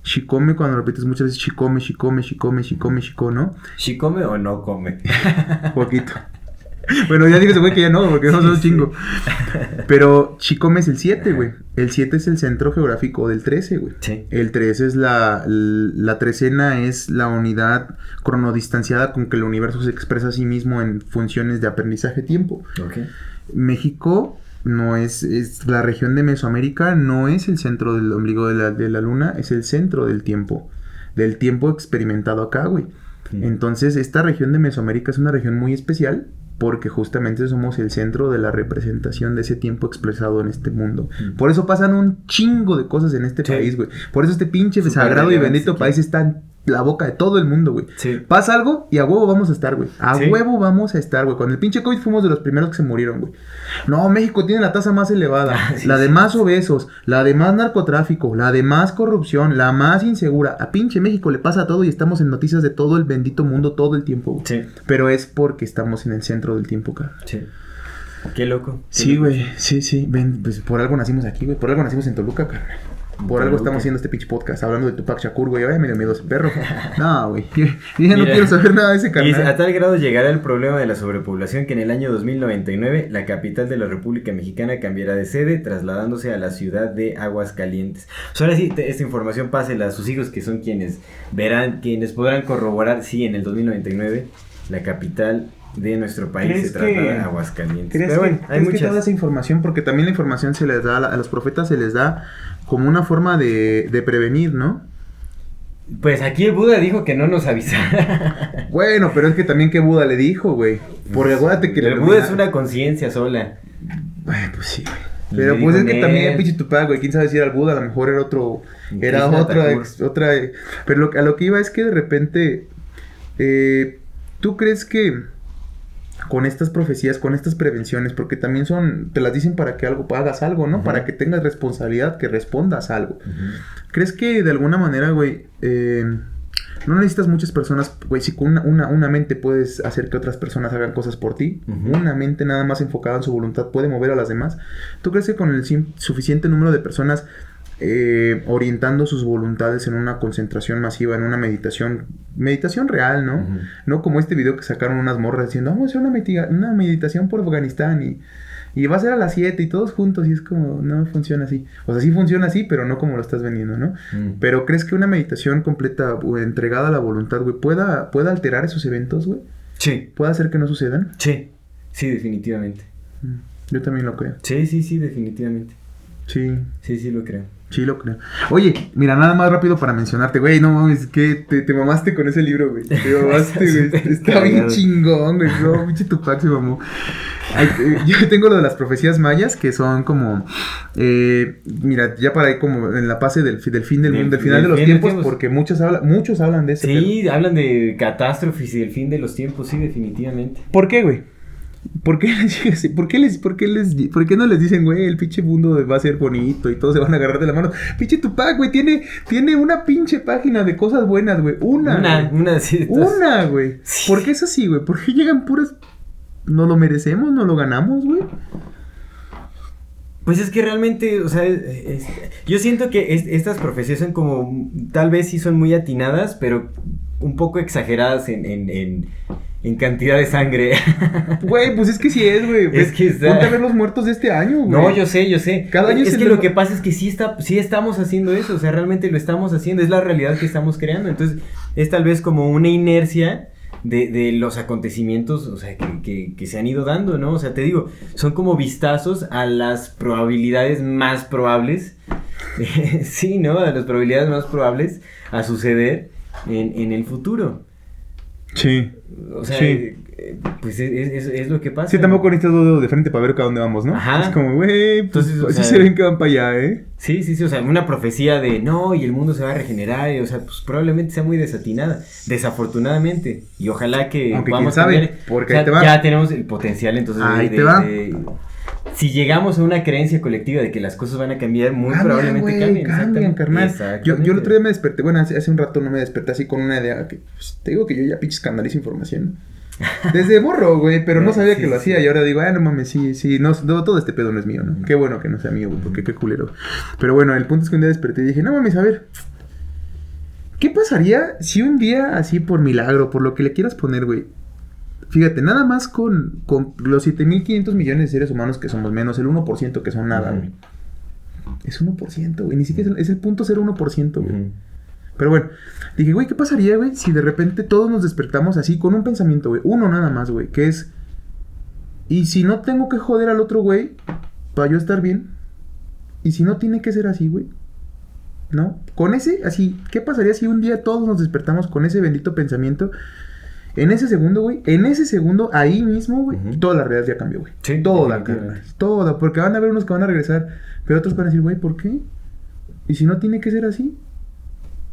Shikome, cuando lo repites muchas veces, Shikome, Shikome, Shikome, Shikome, Shiko, ¿no? ¿Si come o no come? Poquito. Bueno, ya digo güey que ya no, porque no son un chingo. Pero Shikome es el 7, güey. El 7 es el centro geográfico del 13, güey. Sí. El 3 es la, la trecena es la unidad cronodistanciada con que el universo se expresa a sí mismo en funciones de aprendizaje-tiempo. Ok. México no es, es la región de Mesoamérica, no es el centro del ombligo de la, de la luna, es el centro del tiempo, del tiempo experimentado acá, güey. Mm. Entonces, esta región de Mesoamérica es una región muy especial porque justamente somos el centro de la representación de ese tiempo expresado en este mundo. Mm. Por eso pasan un chingo de cosas en este Sí. país, güey. Por eso este pinche sagrado y bendito país está en la boca de todo el mundo, güey. Sí. Pasa algo y a huevo vamos a estar, güey. A Sí. huevo vamos a estar, güey. Con el pinche COVID fuimos de los primeros que se murieron, güey. No, México tiene la tasa más elevada. Sí, la de más obesos, la de más narcotráfico, la de más corrupción, la más insegura. A pinche México le pasa todo y estamos en noticias de todo el bendito mundo todo el tiempo, güey. Sí. Pero es porque estamos en el centro del tiempo, cara. Sí. Qué loco. Sí, güey, sí, sí. Ven, pues por algo nacimos aquí, güey. Por algo nacimos en Toluca, carnal. Por algo estamos haciendo este pinche podcast, hablando de Tupac Shakur, güey. Ay, me dio miedo ese perro. No, güey. Yo ya no Mira. quiero saber nada de ese Y carnal. a tal grado llegará el problema de la sobrepoblación que en el año 2099 la capital de la República Mexicana cambiará de sede, trasladándose a la ciudad de Aguascalientes. So, ahora sí, te- esta información pásela a sus hijos, que son quienes verán, quienes podrán corroborar si en el 2099 la capital de nuestro país ¿Crees se traslada que- a Aguascalientes. ¿Crees, Pero que, bueno, hay crees que muchas. toda esa información, porque también la información se les da, a los profetas se les da como una forma de, de prevenir, ¿no? Pues aquí el Buda dijo que no nos avisara. Bueno, pero es que también que Buda le dijo, güey. Porque acuérdate que el Buda es una conciencia sola. Ay, pues sí, güey. Pero pues es que también pinche Tupac, güey, quién sabe si era el Buda, a lo mejor era otro, era otra, ex- otra, eh, pero lo, a lo que iba es que de repente, eh, ¿tú crees que con estas profecías, con estas prevenciones, porque también son, te las dicen para que algo, hagas algo, ¿no? Para que tengas responsabilidad, que respondas a algo. ¿Crees que de alguna manera, güey, eh, no necesitas muchas personas, güey, si con una, una, una mente puedes hacer que otras personas hagan cosas por ti, una mente nada más enfocada en su voluntad puede mover a las demás? ¿Tú crees que con el suficiente número de personas eh, orientando sus voluntades en una concentración masiva, en una meditación, meditación real, ¿no? No como este video que sacaron unas morras diciendo, vamos a hacer una, una meditación por Afganistán y, y va a ser a las 7 y todos juntos y es como, no funciona así. O sea, sí funciona así, pero no como lo estás vendiendo, ¿no? Mm. Pero ¿crees que una meditación completa o entregada a la voluntad, güey, pueda, pueda alterar esos eventos, güey? Sí, ¿Puede hacer que no sucedan? sí, sí, definitivamente. Mm, Yo también lo creo. Sí, sí, sí, definitivamente. Sí, Sí, sí, lo creo. Sí lo creo. Oye, mira, nada más rápido para mencionarte, güey, no mames, que te, te mamaste con ese libro, güey. Te mamaste, güey. Está bien chingón, güey. No, pinche Tupac se mamó. Eh, yo tengo lo de las profecías mayas, que son como, eh, mira, ya para ahí como en la fase del, del fin del mundo, del final de los tiempos, tiempos. porque muchos, habla, muchos hablan de ese. Sí, hablan de catástrofes y del fin de los tiempos, sí, definitivamente. ¿Por qué, güey? ¿Por qué, les, llega así? ¿Por, qué les, por, qué les, ¿Por qué no les dicen, güey, el pinche mundo va a ser bonito y todos se van a agarrar de la mano? Pinche Tupac, güey, tiene, tiene una pinche página de cosas buenas, güey. Una. Una, güey. una, sí, Una, güey. Sí. ¿Por qué es así, güey? ¿Por qué llegan puras... ¿No lo merecemos? ¿No lo ganamos, güey? Pues es que realmente, o sea, es- yo siento que es- estas profecías son como, tal vez sí son muy atinadas, pero un poco exageradas en, en, en, en cantidad de sangre. Güey, pues es que sí es, güey. Es que está- Ponte a ver los muertos de este año, güey. No, yo sé, yo sé. Cada año es se que le- lo que pasa es que sí está, sí estamos haciendo eso, o sea, realmente lo estamos haciendo, es la realidad que estamos creando. Entonces, es tal vez como una inercia de, de los acontecimientos, o sea, que, que- que se han ido dando, ¿no? O sea, te digo, son como vistazos a las probabilidades más probables. sí, ¿no? A las probabilidades más probables a suceder en, en el futuro. Sí. O sea, Sí. eh, pues es, es- es lo que pasa. Sí, tampoco necesitas dos de frente para ver a dónde vamos, ¿no? Ajá. Es como, güey, pues Entonces, o sí sea- se ven que van para allá, ¿eh? Sí, sí, sí, o sea, una profecía de no, y el mundo se va a regenerar, y, o sea, pues probablemente sea muy desatinada, desafortunadamente, y ojalá que Aunque quién sabe, cambiar. porque O sea, ahí te va. ya tenemos el potencial, entonces, Ahí de- te va. de- si llegamos a una creencia colectiva de que las cosas van a cambiar, muy Cambian, probablemente güey, cambien. cambian, carnal. Yo, yo el otro día me desperté, bueno, hace, hace un rato no me desperté así con una idea que, pues, te digo que yo ya pinches canalizo información. Desde morro, güey, pero no sabía Sí, que lo sí. hacía y ahora digo, ah, no mames, sí, sí, no, no, todo este pedo no es mío, ¿no? Qué bueno que no sea mío, güey, porque qué culero. Pero bueno, el punto es que un día desperté y dije, no mames, a ver, ¿qué pasaría si un día así por milagro, por lo que le quieras poner, güey? Fíjate, nada más con, con los 7.500 millones de seres humanos que somos menos el 1% que son nada, güey. Es 1%, güey. Ni siquiera es el, punto 0.1%, güey. Pero bueno, dije, güey, ¿qué pasaría, güey, si de repente todos nos despertamos así con un pensamiento, güey? Uno nada más, güey, que es... Y si no tengo que joder al otro, güey, para yo estar bien. Y si no tiene que ser así, güey. ¿No? Con ese, así, ¿qué pasaría si un día todos nos despertamos con ese bendito pensamiento? En ese segundo, güey, en ese segundo, ahí mismo, güey, Ujú. toda la realidad ya cambió, güey. Sí, toda, carnal, toda, porque van a haber unos que van a regresar, pero otros van a decir, güey, ¿por qué? Y si no tiene que ser así,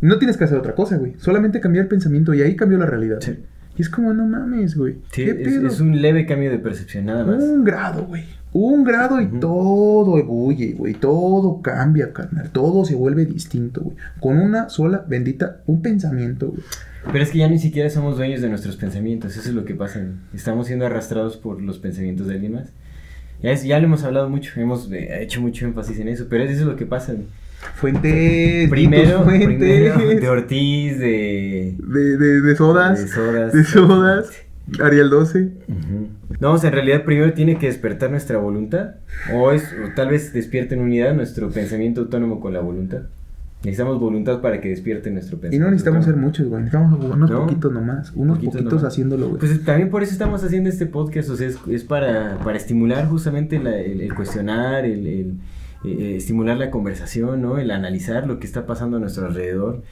no tienes que hacer otra cosa, güey. Solamente cambiar el pensamiento y ahí cambió la realidad. Sí. Y es como, no mames, güey. Sí, ¿Qué es, pedo? es un leve cambio de percepción, nada más. Un grado, güey. Un grado y Ujú. todo ebulle, güey. Todo cambia, carnal. Todo se vuelve distinto, güey. Con una sola bendita, un pensamiento, güey. Pero es que ya ni siquiera somos dueños de nuestros pensamientos, eso es lo que pasa. Estamos siendo arrastrados por los pensamientos de alguien más. Ya, es- ya lo hemos hablado mucho, hemos eh, hecho mucho énfasis en eso, pero eso es lo que pasa. Fuentes, Primero, Fuentes, primero de Ortiz, de, de, de, de sodas, de Sodas. de sodas, Ariel 12. Ujú. No, o sea, en realidad primero tiene que despertar nuestra voluntad, o, es, o tal vez despierte en unidad nuestro pensamiento autónomo con la voluntad. Necesitamos voluntad para que despierte nuestro Y pensamiento. no necesitamos ser muchos, güey. Necesitamos unos No. poquitos nomás. Unos Poquitos poquitos nomás. haciéndolo, güey. Pues también por eso estamos haciendo este podcast, o sea, es, es para, para estimular justamente la- el, el cuestionar, el, el, eh, estimular la conversación, ¿no? El analizar lo que está pasando a nuestro alrededor,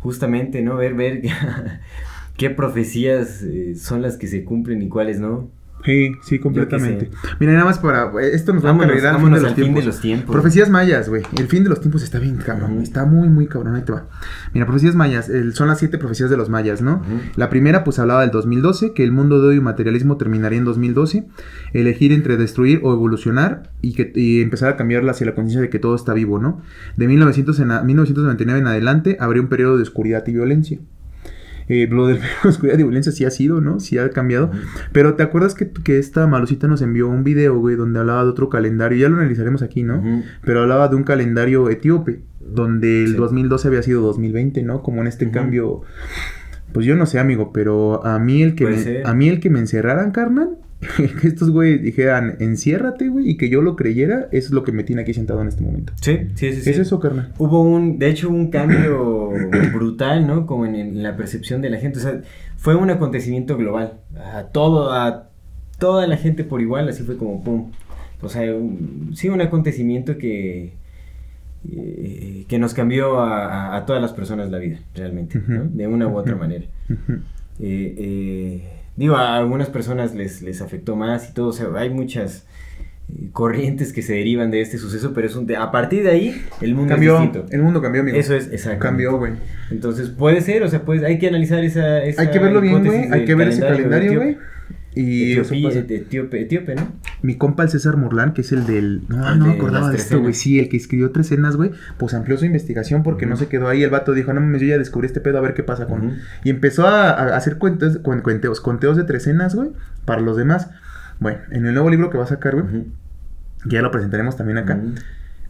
justamente, ¿no? Ver, ver qué profecías eh, son las que se cumplen y cuáles no. Sí, sí, completamente. Mira, nada más para. Esto nos va a Vámonos, al fin vámonos de los al fin tiempos. de los tiempos. Profecías mayas, güey. El fin de los tiempos está bien cabrón. Está muy, muy cabrón. Ahí te va. Mira, profecías mayas. el- son las siete profecías de los mayas, ¿no? La primera, pues hablaba del 2012, que el mundo de hoy y materialismo terminaría en 2012. Elegir entre destruir o evolucionar y, que, y empezar a cambiarla hacia la conciencia de que todo está vivo, ¿no? De 1900 en a- 1999 en adelante habría un periodo de oscuridad y violencia. Eh, lo de oscuridad y violencia sí ha sido, ¿no? Sí ha cambiado. Pero ¿te acuerdas que, que esta Malucita nos envió un video, güey, donde hablaba de otro calendario? Ya lo analizaremos aquí, ¿no? Pero hablaba de un calendario etíope, donde el Sí. 2012 había sido 2020, ¿no? Como en este cambio. Pues yo no sé, amigo, pero a mí el que me, a mí el que me encerraran, carnal, que estos güeyes dijeran, enciérrate, güey, y que yo lo creyera, es lo que me tiene aquí sentado en este momento. Sí, sí, sí. sí. Es eso, carnal. Hubo un, de hecho, un cambio brutal, ¿no? Como en, en la percepción de la gente. O sea, fue un acontecimiento global. A todo, a toda la gente por igual, así fue como pum. O sea, un- sí, un acontecimiento que, eh, que nos cambió a, a- a todas las personas la vida, realmente, ¿no? De una u otra manera. Eh, eh, digo, a algunas personas les, les afectó más y todo, o sea, hay muchas eh, corrientes que se derivan de este suceso, pero es un, a partir de ahí el mundo Cambió, es distinto. el mundo cambió, amigo. Eso es, exacto. Cambió, güey. Entonces, puede ser, o sea, pues hay que analizar esa, esa Hay que verlo bien, güey. Hay que ver ese calendario, güey. Y pasa. etíope, etíope, ¿no? Mi compa el César Morlán, que es el del... No, El no me acordaba de esto, güey. Sí, el que escribió Tres Cenas, güey. Pues amplió su investigación porque no se quedó ahí. El vato dijo, no mames, yo ya descubrí este pedo, a ver qué pasa con... Ujú. Y empezó a, a hacer cuentos, cuen- cuenteos, conteos de Tres Cenas, güey, para los demás. Bueno, en el nuevo libro que va a sacar, güey, que ya lo presentaremos también acá.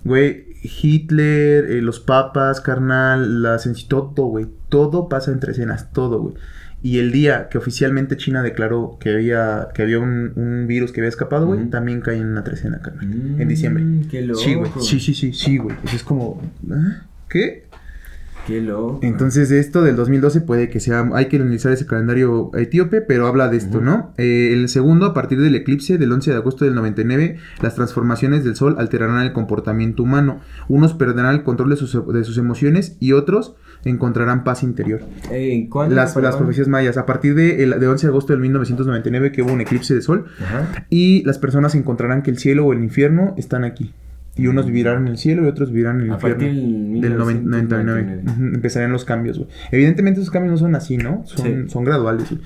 Güey, Hitler, eh, los papas, carnal, la todo, güey. Todo pasa en Tres Cenas, todo, güey. Y el día que oficialmente China declaró que había, que había un, un virus que había escapado, güey, también cae en una trecena. Mm, En diciembre. Qué loco. Sí, güey. Sí, sí, sí, sí, güey. Eso es como. ¿ah? ¿Qué? Qué loco. Entonces, esto del 2012 puede que sea. Hay que analizar ese calendario etíope, pero habla de esto. ¿no? Eh, el segundo, a partir del eclipse del 11 de agosto del 99, las transformaciones del sol alterarán el comportamiento humano. Unos perderán el control de sus, de sus emociones y otros encontrarán paz interior. Eh. Las, ¿Para las profecías mayas, a partir de, el- de 11 de agosto del 1999, que hubo un eclipse de sol, Ajá. y las personas encontrarán que el cielo o el infierno están aquí. Y unos vivirán en el cielo y otros vivirán en el A infierno. partir del Del 1999. 99. Ujú, Empezarían los cambios, güey. Evidentemente esos cambios no son así, ¿no? Son, Sí. son graduales. güey.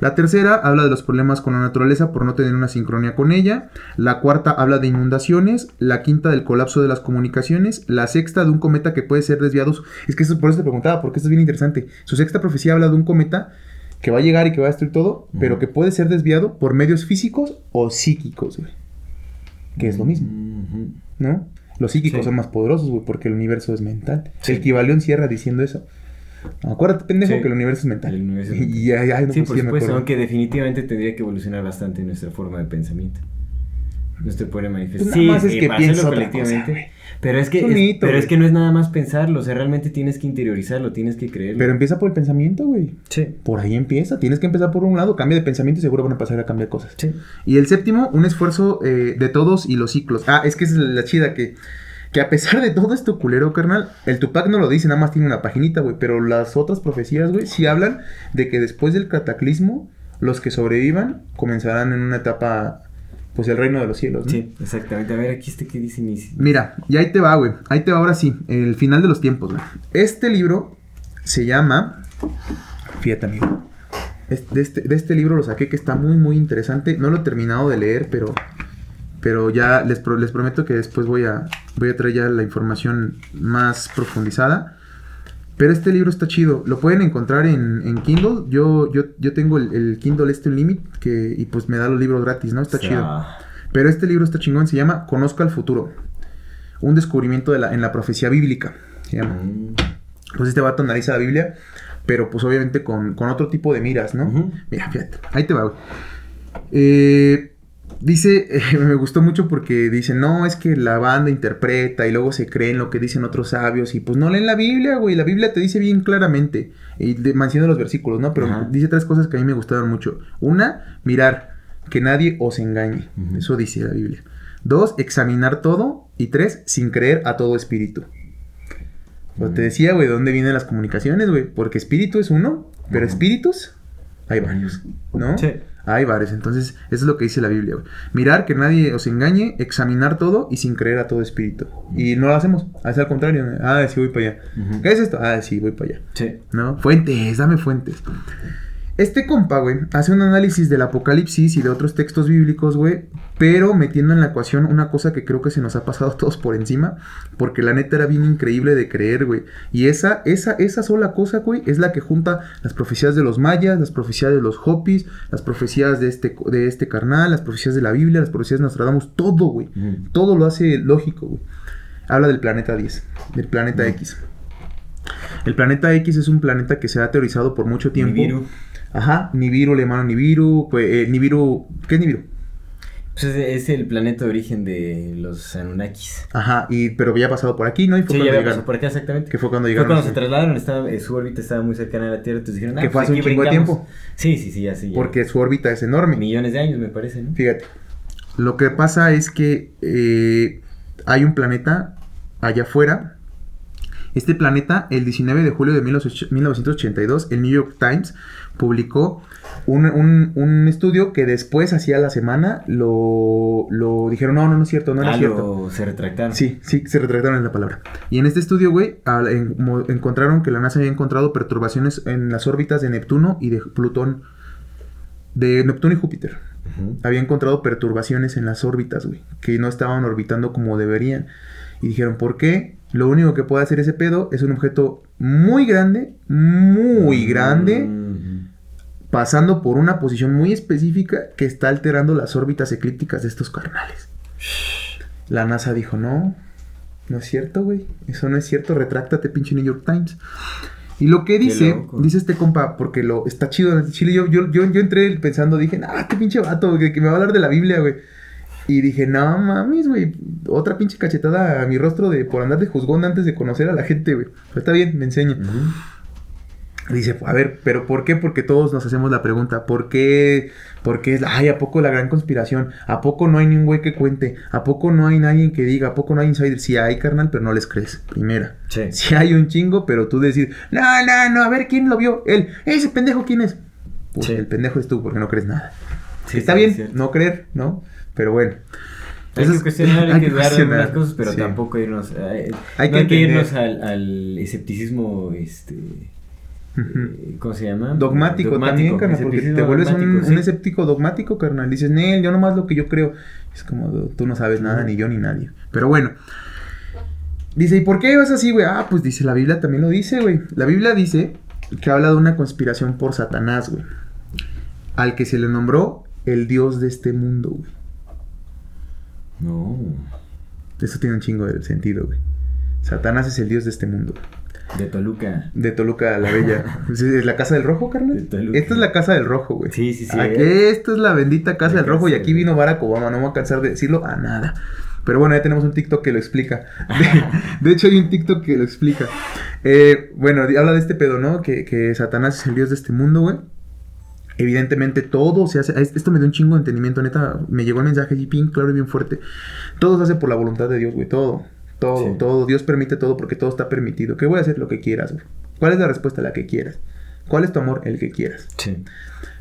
La tercera habla de los problemas con la naturaleza por no tener una sincronía con ella. La cuarta habla de inundaciones. La quinta del colapso de las comunicaciones. La sexta de un cometa que puede ser desviado. Es que eso, por eso te preguntaba, porque esto es bien interesante. Su sexta profecía habla de un cometa que va a llegar y que va a destruir todo, pero que puede ser desviado por medios físicos o psíquicos, güey. Que es lo mismo. Ujú. ¿No? Los psíquicos Sí. son más poderosos, güey, porque el universo es mental. Sí. El Kibalión cierra diciendo eso. Acuérdate, pendejo, Sí. que el universo es mental. El universo es Y ya, ya, no, sí, pues, por me supuesto, aunque definitivamente tendría que evolucionar bastante nuestra forma de pensamiento. Nuestro poder manifestar. Pues nada más es eh, que cosa, colectivamente. Pero es que Es pero es que no es nada más pensarlo, o sea, realmente tienes que interiorizarlo, tienes que creerlo. Pero empieza por el pensamiento, güey. sí. Por ahí empieza. Tienes que empezar por un lado, cambia de pensamiento y seguro van a pasar a cambiar cosas. Sí. Y el séptimo, un esfuerzo eh, de todos y los ciclos. Ah, es que esa es la chida que, que a pesar de todo esto culero, carnal, el Tupac no lo dice, nada más tiene una paginita, güey. Pero las otras profecías, güey, sí hablan de que después del cataclismo, los que sobrevivan comenzarán en una etapa, pues el reino de los cielos, ¿no? Sí, exactamente. A ver, aquí este que dice Nisi. Mira, y ahí te va, güey. Ahí te va ahora sí, el final de los tiempos, güey. Este libro se llama. Fíjate, amigo. De este, de este libro lo saqué que está muy, muy interesante. No lo he terminado de leer, pero. Pero ya les, pro- les prometo que después voy a, voy a traer ya la información más profundizada. Pero este libro está chido. Lo pueden encontrar en, en Kindle. Yo, yo, yo tengo el, el Kindle este Limit que, y pues me da los libros gratis, ¿no? Está O sea, chido. Pero este libro está chingón, se llama Conozca el futuro. Un descubrimiento de la, en la profecía bíblica. Se llama. Mm. Pues este vato analiza la Biblia, pero pues obviamente con, con otro tipo de miras, ¿no? Mira, fíjate, ahí te va, güey. Eh, dice, eh, me gustó mucho porque dice, no, es que la banda interpreta y luego se creen lo que dicen otros sabios y pues no leen la Biblia, güey, la Biblia te dice bien claramente, y de, menciona los versículos, ¿no? Pero Ajá. dice tres cosas que a mí me gustaron mucho. Una, mirar, que nadie os engañe, eso dice la Biblia. Dos, examinar todo. Y tres, sin creer a todo espíritu. Pues te decía, güey, ¿de dónde vienen las comunicaciones, güey? Porque espíritu es uno, pero espíritus hay varios, ¿no? Sí. Hay varios. Entonces, eso es lo que dice la Biblia, güey. Mirar que nadie os engañe, examinar todo y sin creer a todo espíritu. Y no lo hacemos, es al contrario. Ah, sí, voy para allá. ¿Qué es esto? Ah, sí, voy para allá. Sí. ¿No? Fuentes, dame fuentes. Este compa, güey, hace un análisis del Apocalipsis y de otros textos bíblicos, güey, pero metiendo en la ecuación una cosa que creo que se nos ha pasado a todos por encima, porque la neta era bien increíble de creer, güey. Y esa, esa, esa sola cosa, güey, es la que junta las profecías de los mayas, las profecías de los hopis, las profecías de este, de este carnal, las profecías de la Biblia, las profecías de Nostradamus, todo, güey. Todo lo hace lógico, güey. Habla del planeta 10, del planeta X. El planeta X es un planeta que se ha teorizado por mucho tiempo. Ajá, Nibiru, le llaman Nibiru. Pues, eh, Nibiru, ¿qué es Nibiru? Pues es, es el planeta de origen de los Anunnakis. Ajá, y, pero había pasado por aquí, ¿no? Y fue Sí, cuando ya había llegaron. pasado por acá exactamente. Que fue cuando Fue llegaron. cuando así. se trasladaron, estaba, eh, su órbita estaba muy cercana a la Tierra, entonces dijeron, ah, Que fue pues hace un chingo de tiempo. Sí, sí, sí, así. Porque su órbita es enorme. Millones de años, me parece, ¿no? Fíjate, lo que pasa es que eh, hay un planeta allá afuera. Este planeta, el 19 de julio de 1982, el New York Times publicó un, un- un estudio que después, hacía la semana, lo, lo dijeron, no, no, no es cierto, no era ah, cierto. lo- se retractaron. Sí, sí, se retractaron en la palabra. Y en este estudio, güey, en- encontraron que la NASA había encontrado perturbaciones en las órbitas de Neptuno y de Plutón. De Neptuno y Júpiter. Había encontrado perturbaciones en las órbitas, güey, que no estaban orbitando como deberían. Y dijeron, ¿por qué? Lo único que puede hacer ese pedo es un objeto muy grande, muy grande, Mm, pasando por una posición muy específica que está alterando las órbitas eclípticas de estos carnales. La NASA dijo, no, no es cierto, güey. Eso no es cierto, retráctate, pinche New York Times. Y lo que dice, dice este compa, porque lo está chido en Chile. Yo, yo, yo, yo entré pensando, dije, ah, qué pinche vato, que me va a hablar de la Biblia, güey. Y dije, no mames, güey, otra pinche cachetada a mi rostro de por andar de juzgón antes de conocer a la gente, güey. Pero está bien, me enseña. ujú. Dice, a ver, ¿pero por qué? Porque todos nos hacemos la pregunta, ¿por qué? ¿Por qué? Ay, ¿a poco la gran conspiración? ¿A poco no hay ni un güey que cuente? ¿A poco no hay nadie que diga? ¿A poco no hay insider? Sí hay, carnal, pero no les crees. Primera. Sí. Sí hay un chingo, pero tú decir, no, no, no, a ver, ¿quién lo vio? Él, ese pendejo, ¿quién es? Pues Sí. el pendejo es tú, porque no crees nada. Sí, Está sí, bien, es no creer, ¿no? Pero bueno. Hay Eso que es- cuestionar, hay, hay que cuestionar, algunas cosas, pero sí. tampoco irnos. eh, Hay no que hay que entender. irnos al, al escepticismo, este. ¿Cómo se llama? Dogmático, también, carnal, porque te vuelves un, un escéptico dogmático, carnal. Dices, Nel, yo nomás lo que yo creo. Es como, tú no sabes nada, ni yo ni nadie. Pero bueno. Dice, ¿y por qué vas así, güey? Ah, pues dice, la Biblia también lo dice, güey. La Biblia dice que habla de una conspiración por Satanás, güey. Al que se le nombró el Dios de este mundo, güey. No. Eso tiene un chingo de sentido, güey. Satanás es el Dios de este mundo. De Toluca. De Toluca la Bella. ¿Es es la casa del rojo, carnal? De Toluca. Esta es la casa del rojo, güey. Sí, sí, sí. Aquí eh. esto es la bendita casa del rojo y aquí vino Barack Obama, no me voy a cansar de decirlo a nada. Pero bueno, ya tenemos un TikTok que lo explica. De, de hecho, hay un TikTok que lo explica. Eh, bueno, habla de este pedo, ¿no? Que, que Satanás es el dios de este mundo, güey. Evidentemente todo se hace... es- Esto me dio un chingo de entendimiento, neta. Me llegó el mensaje así bien claro y bien fuerte. Todo se hace por la voluntad de Dios, güey. Todo. Todo, Sí. todo. Dios permite todo porque todo está permitido. ¿Qué voy a hacer? Lo que quieras, güey. ¿Cuál es la respuesta? La que quieras. ¿Cuál es tu amor? El que quieras. Sí.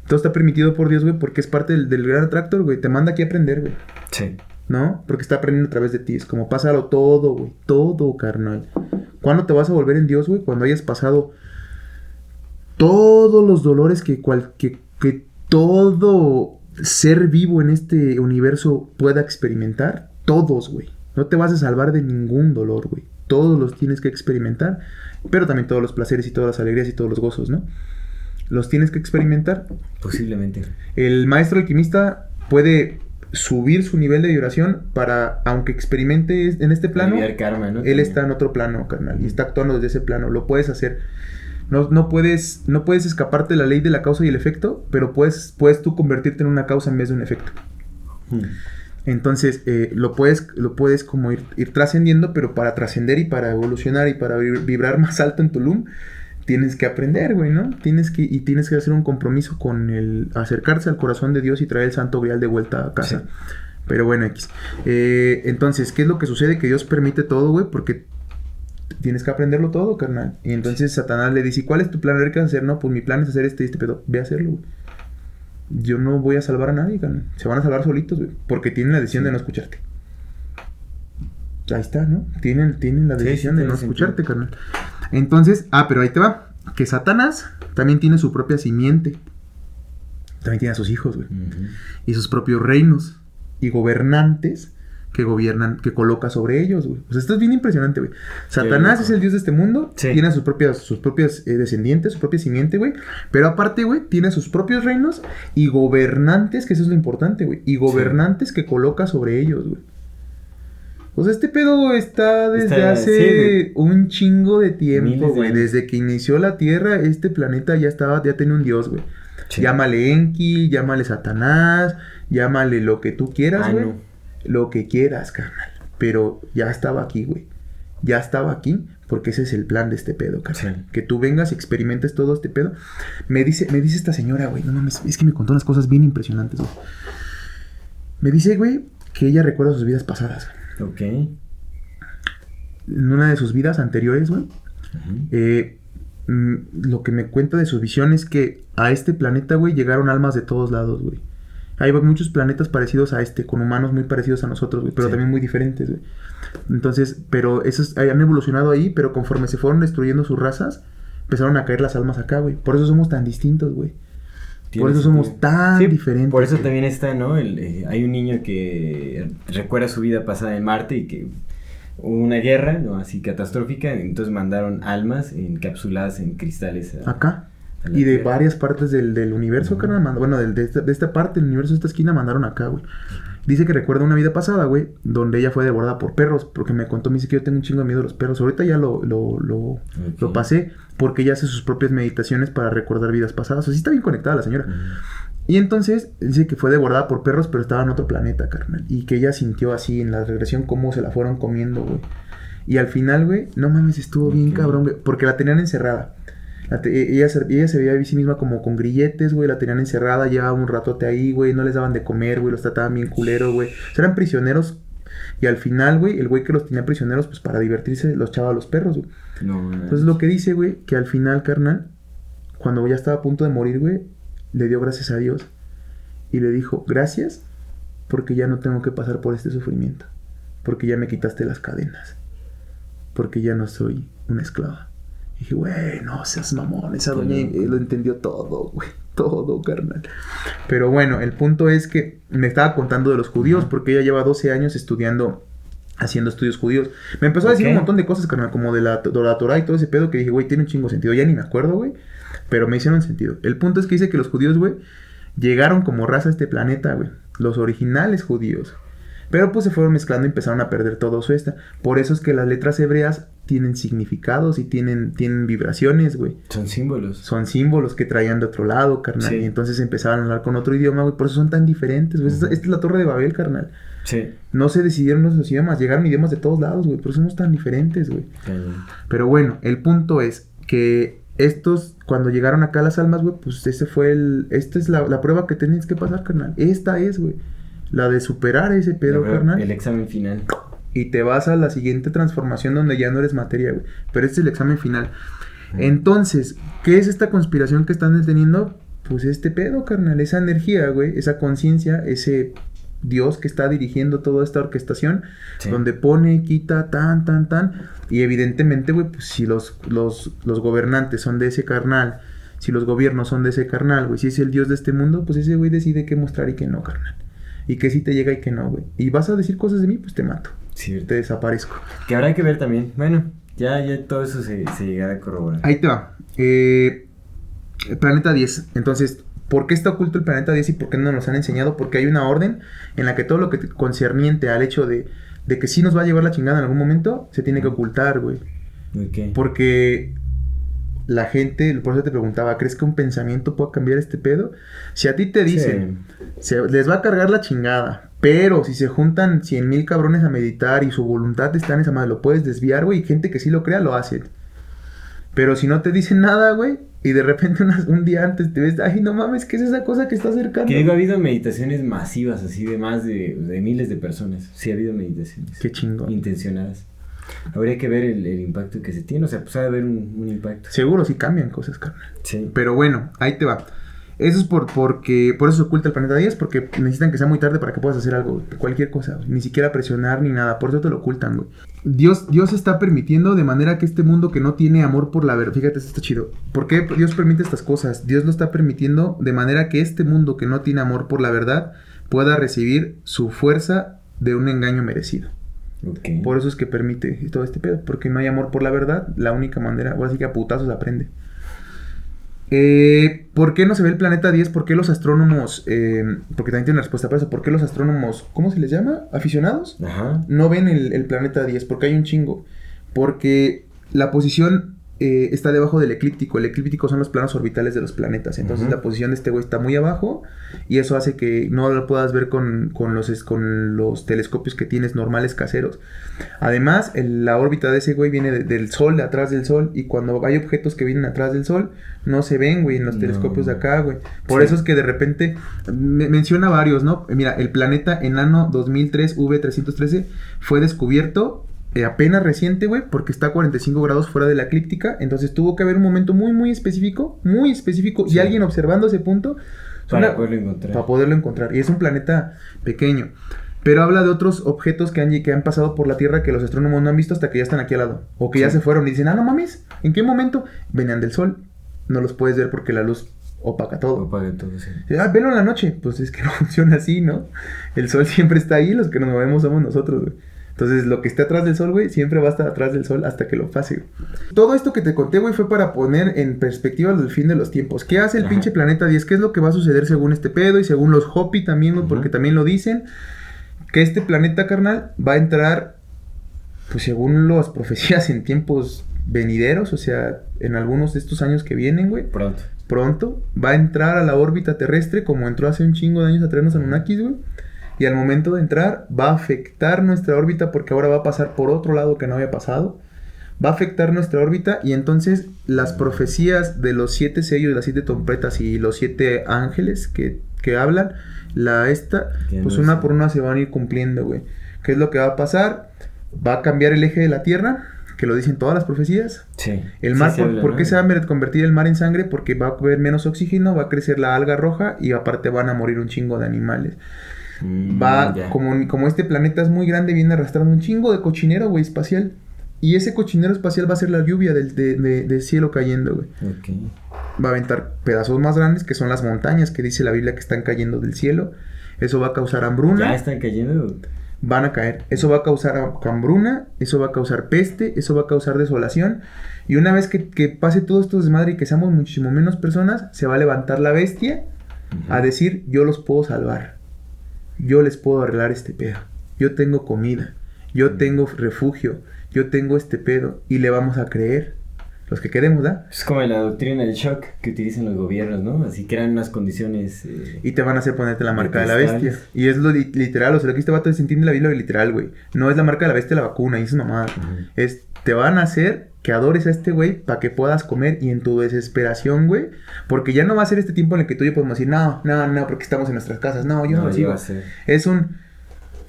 Todo está permitido por Dios, güey, porque es parte del, del gran atractor, güey. Te manda aquí a aprender, güey. Sí. ¿No? Porque está aprendiendo a través de ti. Es como pásalo todo, güey. Todo, carnal. ¿Cuándo te vas a volver en Dios, güey? Cuando hayas pasado todos los dolores que, cual, que, que todo ser vivo en este universo pueda experimentar. Todos, güey. No te vas a salvar de ningún dolor, güey. Todos los tienes que experimentar. Pero también todos los placeres y todas las alegrías y todos los gozos, ¿no? Los tienes que experimentar Posiblemente. el maestro alquimista puede subir su nivel de vibración para, aunque experimente en este plano, karma, ¿no? él está en otro plano, carnal, y está actuando desde ese plano. Lo puedes hacer. No, no, puedes, no puedes escaparte de la ley de la causa y el efecto, pero puedes, puedes tú convertirte en una causa en vez de un efecto. Hmm. Entonces, eh, lo puedes, lo puedes como ir, ir trascendiendo, pero para trascender y para evolucionar y para vib- vibrar más alto en Tulum, tienes que aprender, güey, ¿no? Tienes que, y tienes que hacer un compromiso con el acercarse al corazón de Dios y traer el santo grial de vuelta a casa. Sí. Pero bueno, X. Eh, entonces, ¿qué es lo que sucede? Que Dios permite todo, güey, porque tienes que aprenderlo todo, carnal. Y entonces Satanás le dice, ¿y cuál es tu plan? A ver qué vas a hacer. No, pues mi plan es hacer este y este pedo. Ve a hacerlo, güey. Yo no voy a salvar a nadie, carnal. Se van a salvar solitos, güey. Porque tienen la decisión de no escucharte. Ahí está, ¿no? Tienen, tienen la Sí, sí, decisión de no sentido. escucharte, carnal. Entonces, ah, pero ahí te va. Que Satanás también tiene su propia simiente. También tiene a sus hijos, güey. Y sus propios reinos. Y gobernantes que gobiernan, que coloca sobre ellos, güey. O sea, esto es bien impresionante, güey. Satanás es el dios de este mundo. Sí. Tiene a sus propias, sus propias eh, descendientes, su propia simiente, güey. Pero aparte, güey, tiene sus propios reinos y gobernantes, que eso es lo importante, güey. Y gobernantes que coloca sobre ellos, güey. O sea, este pedo está desde Está- hace sí, un chingo de tiempo, de güey. Desde que inició la Tierra, este planeta ya estaba, ya tenía un dios, güey. Sí. Llámale Enki, llámale Satanás, llámale lo que tú quieras, Ah, güey. Lo que quieras, carnal. Pero ya estaba aquí, güey. Ya estaba aquí porque ese es el plan de este pedo, carnal. Sí. Que tú vengas y experimentes todo este pedo. Me dice, me dice esta señora, güey, no mames, es que me contó unas cosas bien impresionantes, güey. Me dice, güey, que ella recuerda sus vidas pasadas. güey. Ok. En una de sus vidas anteriores, güey, eh, mm, lo que me cuenta de su visión es que a este planeta, güey, llegaron almas de todos lados, güey. Hay muchos planetas parecidos a este, con humanos muy parecidos a nosotros, güey, pero Sí. también muy diferentes, güey. Entonces, pero esos han evolucionado ahí, pero conforme se fueron destruyendo sus razas, empezaron a caer las almas acá, güey. Por eso somos tan distintos, güey. Por eso somos tan Sí, diferentes. Por eso también está, ¿no? El, eh, hay un niño que recuerda su vida pasada en Marte y que hubo una guerra, ¿no? Así catastrófica, entonces mandaron almas encapsuladas en cristales. a- Acá. Y de Tierra. varias partes del, del universo, Ujú. carnal. mand- Bueno, del- de, esta, de esta parte del universo, de esta esquina, mandaron acá, güey. Dice que recuerda una vida pasada, güey, donde ella fue devorada por perros. Porque me contó, me dice que yo tengo un chingo de miedo a los perros. Ahorita ya lo, lo, lo, Ok. lo pasé, porque ella hace sus propias meditaciones para recordar vidas pasadas. O sea, sí está bien conectada la señora. Ujú. Y entonces dice que fue devorada por perros, pero estaba en otro planeta, carnal. Y que ella sintió así en la regresión cómo se la fueron comiendo, güey. Y al final, güey, no mames, estuvo bien Ok. cabrón, güey. Porque la tenían encerrada. Ella, se, ella se veía a sí misma como con grilletes, güey. La tenían encerrada, llevaba un ratote ahí, güey. No les daban de comer, güey. Los trataban bien culero, güey. O sea, eran prisioneros. Y al final, güey, el güey que los tenía prisioneros, pues para divertirse, los echaba a los perros, güey. No, Entonces lo que dice, güey, que al final, carnal, cuando ya estaba a punto de morir, güey, le dio gracias a Dios y le dijo, gracias porque ya no tengo que pasar por este sufrimiento, porque ya me quitaste las cadenas, porque ya no soy una esclava. Y dije, güey, no seas mamón, esa doña lo entendió todo, güey, todo, carnal. Pero bueno, el punto es que me estaba contando de los judíos, porque ella lleva 12 años estudiando haciendo estudios judíos. Me empezó a decir un montón de cosas, carnal, como de la, de la Torah y todo ese pedo, que dije, güey, tiene un chingo sentido. Ya ni me acuerdo, güey, pero me hicieron sentido. El punto es que dice que los judíos, güey, llegaron como raza a este planeta, güey. Los originales judíos. Pero pues se fueron mezclando y empezaron a perder todo su esta. Por eso es que las letras hebreas tienen significados y tienen, tienen vibraciones, güey. Son símbolos. Son símbolos que traían de otro lado, carnal. Sí. Y entonces empezaron a hablar con otro idioma, güey. Por eso son tan diferentes, güey. Esta- es la torre de Babel, carnal. Sí. No se decidieron los idiomas, llegaron idiomas de todos lados, güey. Por eso somos tan diferentes, güey. cañón. Pero bueno, el punto es que estos, cuando llegaron acá las almas, güey, pues ese fue el. Esta es la, la prueba que tenías que pasar, carnal. Esta es, güey. La de superar ese pedo, carnal. El examen final. Y te vas a la siguiente transformación donde ya no eres materia, güey. Pero este es el examen final. Entonces, ¿qué es esta conspiración que están deteniendo? Pues este pedo, carnal. Esa energía, güey. Esa conciencia, ese Dios que está dirigiendo toda esta orquestación. Sí. Donde pone, quita, tan, tan, tan. Y evidentemente, güey, pues si los, los, los gobernantes son de ese carnal. Si los gobiernos son de ese carnal, güey. Si es el Dios de este mundo, pues ese güey decide qué mostrar y qué no, carnal. Y que sí te llega y que no, güey. Y vas a decir cosas de mí, pues te mato. Cierto. Te desaparezco. Que habrá que ver también. Bueno, ya, ya todo eso se, se llegará a corroborar. Ahí te va. Eh, planeta 10. Entonces, ¿Por qué está oculto el planeta 10 y por qué no nos han enseñado? Porque hay una orden en la que todo lo que te- concerniente al hecho de, de que sí nos va a llevar la chingada en algún momento, se tiene que ocultar, güey. Ok. Porque la gente, por eso te preguntaba, ¿crees que un pensamiento pueda cambiar este pedo? Si a ti te dicen, se- les va a cargar la chingada, pero si se juntan 100 mil cabrones a meditar y su voluntad está en esa madre, lo puedes desviar, güey, y gente que sí lo crea lo hace. Pero si no te dicen nada, güey, y de repente unas- un día antes te ves, ay, no mames, ¿qué es esa cosa que está acercando? Que digo, ha habido meditaciones masivas, así de más de, de miles de personas. Sí, ha habido meditaciones. Qué chingón. Intencionadas. Habría que ver el, el impacto que se tiene. O sea, pues ha de haber un, un impacto. Seguro sí cambian cosas, carnal. Sí. Pero bueno, ahí te va. Eso es por, porque, por eso se oculta el planeta 10, porque necesitan que sea muy tarde para que puedas hacer algo, cualquier cosa, ni siquiera presionar ni nada, por eso te lo ocultan, güey. Dios, Dios está permitiendo de manera que este mundo que no tiene amor por la verdad, fíjate, esto está chido. ¿Por qué Dios permite estas cosas? Dios lo está permitiendo de manera que este mundo que no tiene amor por la verdad pueda recibir su fuerza de un engaño merecido. Ok. Por eso es que permite todo este pedo. Porque no hay amor por la verdad. La única manera, ahora sí que a putazos aprende. Eh, ¿Por qué no se ve el planeta 10? ¿Por qué los astrónomos, eh, porque también tiene una respuesta para eso, ¿por qué los astrónomos, ¿cómo se les llama? ¿Aficionados? Ajá. No ven el, el planeta 10, porque hay un chingo. Porque la posición eh, está debajo del eclíptico. El eclíptico son los planos orbitales de los planetas. Entonces la posición de este güey está muy abajo y eso hace que no lo puedas ver con, con los, con los telescopios que tienes normales caseros. Además, el- la órbita de ese güey viene de- del Sol, de atrás del Sol, y cuando hay objetos que vienen atrás del Sol, no se ven, güey, en los No. telescopios de acá, güey. Por Sí. eso es que de repente me- menciona varios, ¿no? Mira, el planeta enano 2003 V313 fue descubierto eh, apenas reciente, güey, porque está a 45 grados fuera de la eclíptica, entonces tuvo que haber un momento muy, muy específico, muy específico, y alguien observando ese punto Para una- poderlo encontrar. para poderlo encontrar. Y es un planeta pequeño. Pero habla de otros objetos que han, que han pasado por la Tierra que los astrónomos no han visto hasta que ya están aquí al lado. O que ya se fueron y dicen, ah, no mames, ¿en qué momento? Venían del Sol. No los puedes ver porque la luz opaca todo. Apaga todo, sí. Ah, velo en la noche. Pues es que no funciona así, ¿no? El sol siempre está ahí, los que nos movemos somos nosotros, güey. Entonces, lo que esté atrás del sol, güey, siempre va a estar atrás del sol hasta que lo pase, güey. Todo esto que te conté, güey, fue para poner en perspectiva el fin de los tiempos. ¿Qué hace el Ajá. pinche planeta 10? ¿Qué es lo que va a suceder según este pedo y según los Hopi también, güey? Porque también lo dicen. Que este planeta, carnal, va a entrar, pues según las profecías, en tiempos venideros, o sea, en algunos de estos años que vienen, güey Pronto. pronto va a entrar a la órbita terrestre como entró hace un chingo de años atrás los Anunnakis, güey. Y al momento de entrar va a afectar nuestra órbita porque ahora va a pasar por otro lado que no había pasado. Va a afectar nuestra órbita y entonces las profecías de los siete sellos, las siete trompetas y los siete ángeles que, que hablan, la esta, pues una por una se van a ir cumpliendo, güey. ¿Qué es lo que va a pasar? Va a cambiar el eje de la Tierra, que lo dicen todas las profecías. Sí. El Sí mar, se por, habla, ¿por ¿no? qué se va a convertir el mar en sangre? Porque va a haber menos oxígeno, va a crecer la alga roja y aparte van a morir un chingo de animales. Mm, Va, como, como este planeta es muy grande, viene arrastrando un chingo de cochinero, güey, espacial. Y ese cochinero espacial va a ser la lluvia del, de- de- del cielo cayendo, güey. Va a aventar pedazos más grandes, que son las montañas, que dice la Biblia que están cayendo del cielo. Eso va a causar hambruna. Ya están cayendo. van a caer. Eso va a causar hambruna, eso va a causar peste, eso va a causar desolación. Y una vez que, que pase todo esto desmadre y que seamos muchísimo menos personas, se va a levantar la bestia a decir, yo los puedo salvar. Yo les puedo arreglar este pedo. Yo tengo comida. Yo tengo refugio. Yo tengo este pedo. Y le vamos a creer. Los que queremos, ¿da? Es como la doctrina del shock que utilizan los gobiernos, ¿no? Así crean unas condiciones. eh, Y te van a hacer ponerte la marca de la bestia. Y es lo li- literal, o sea, lo que este vato se entiende la Biblia literal, güey. No es la marca de la bestia la vacuna, y es mamada. Es, te van a hacer que adores a este güey para que puedas comer y en tu desesperación, güey. Porque ya no va a ser este tiempo en el que tú y yo podemos decir, no, no, no, porque estamos en nuestras casas. No, yo no, No, lo sigo. Es un...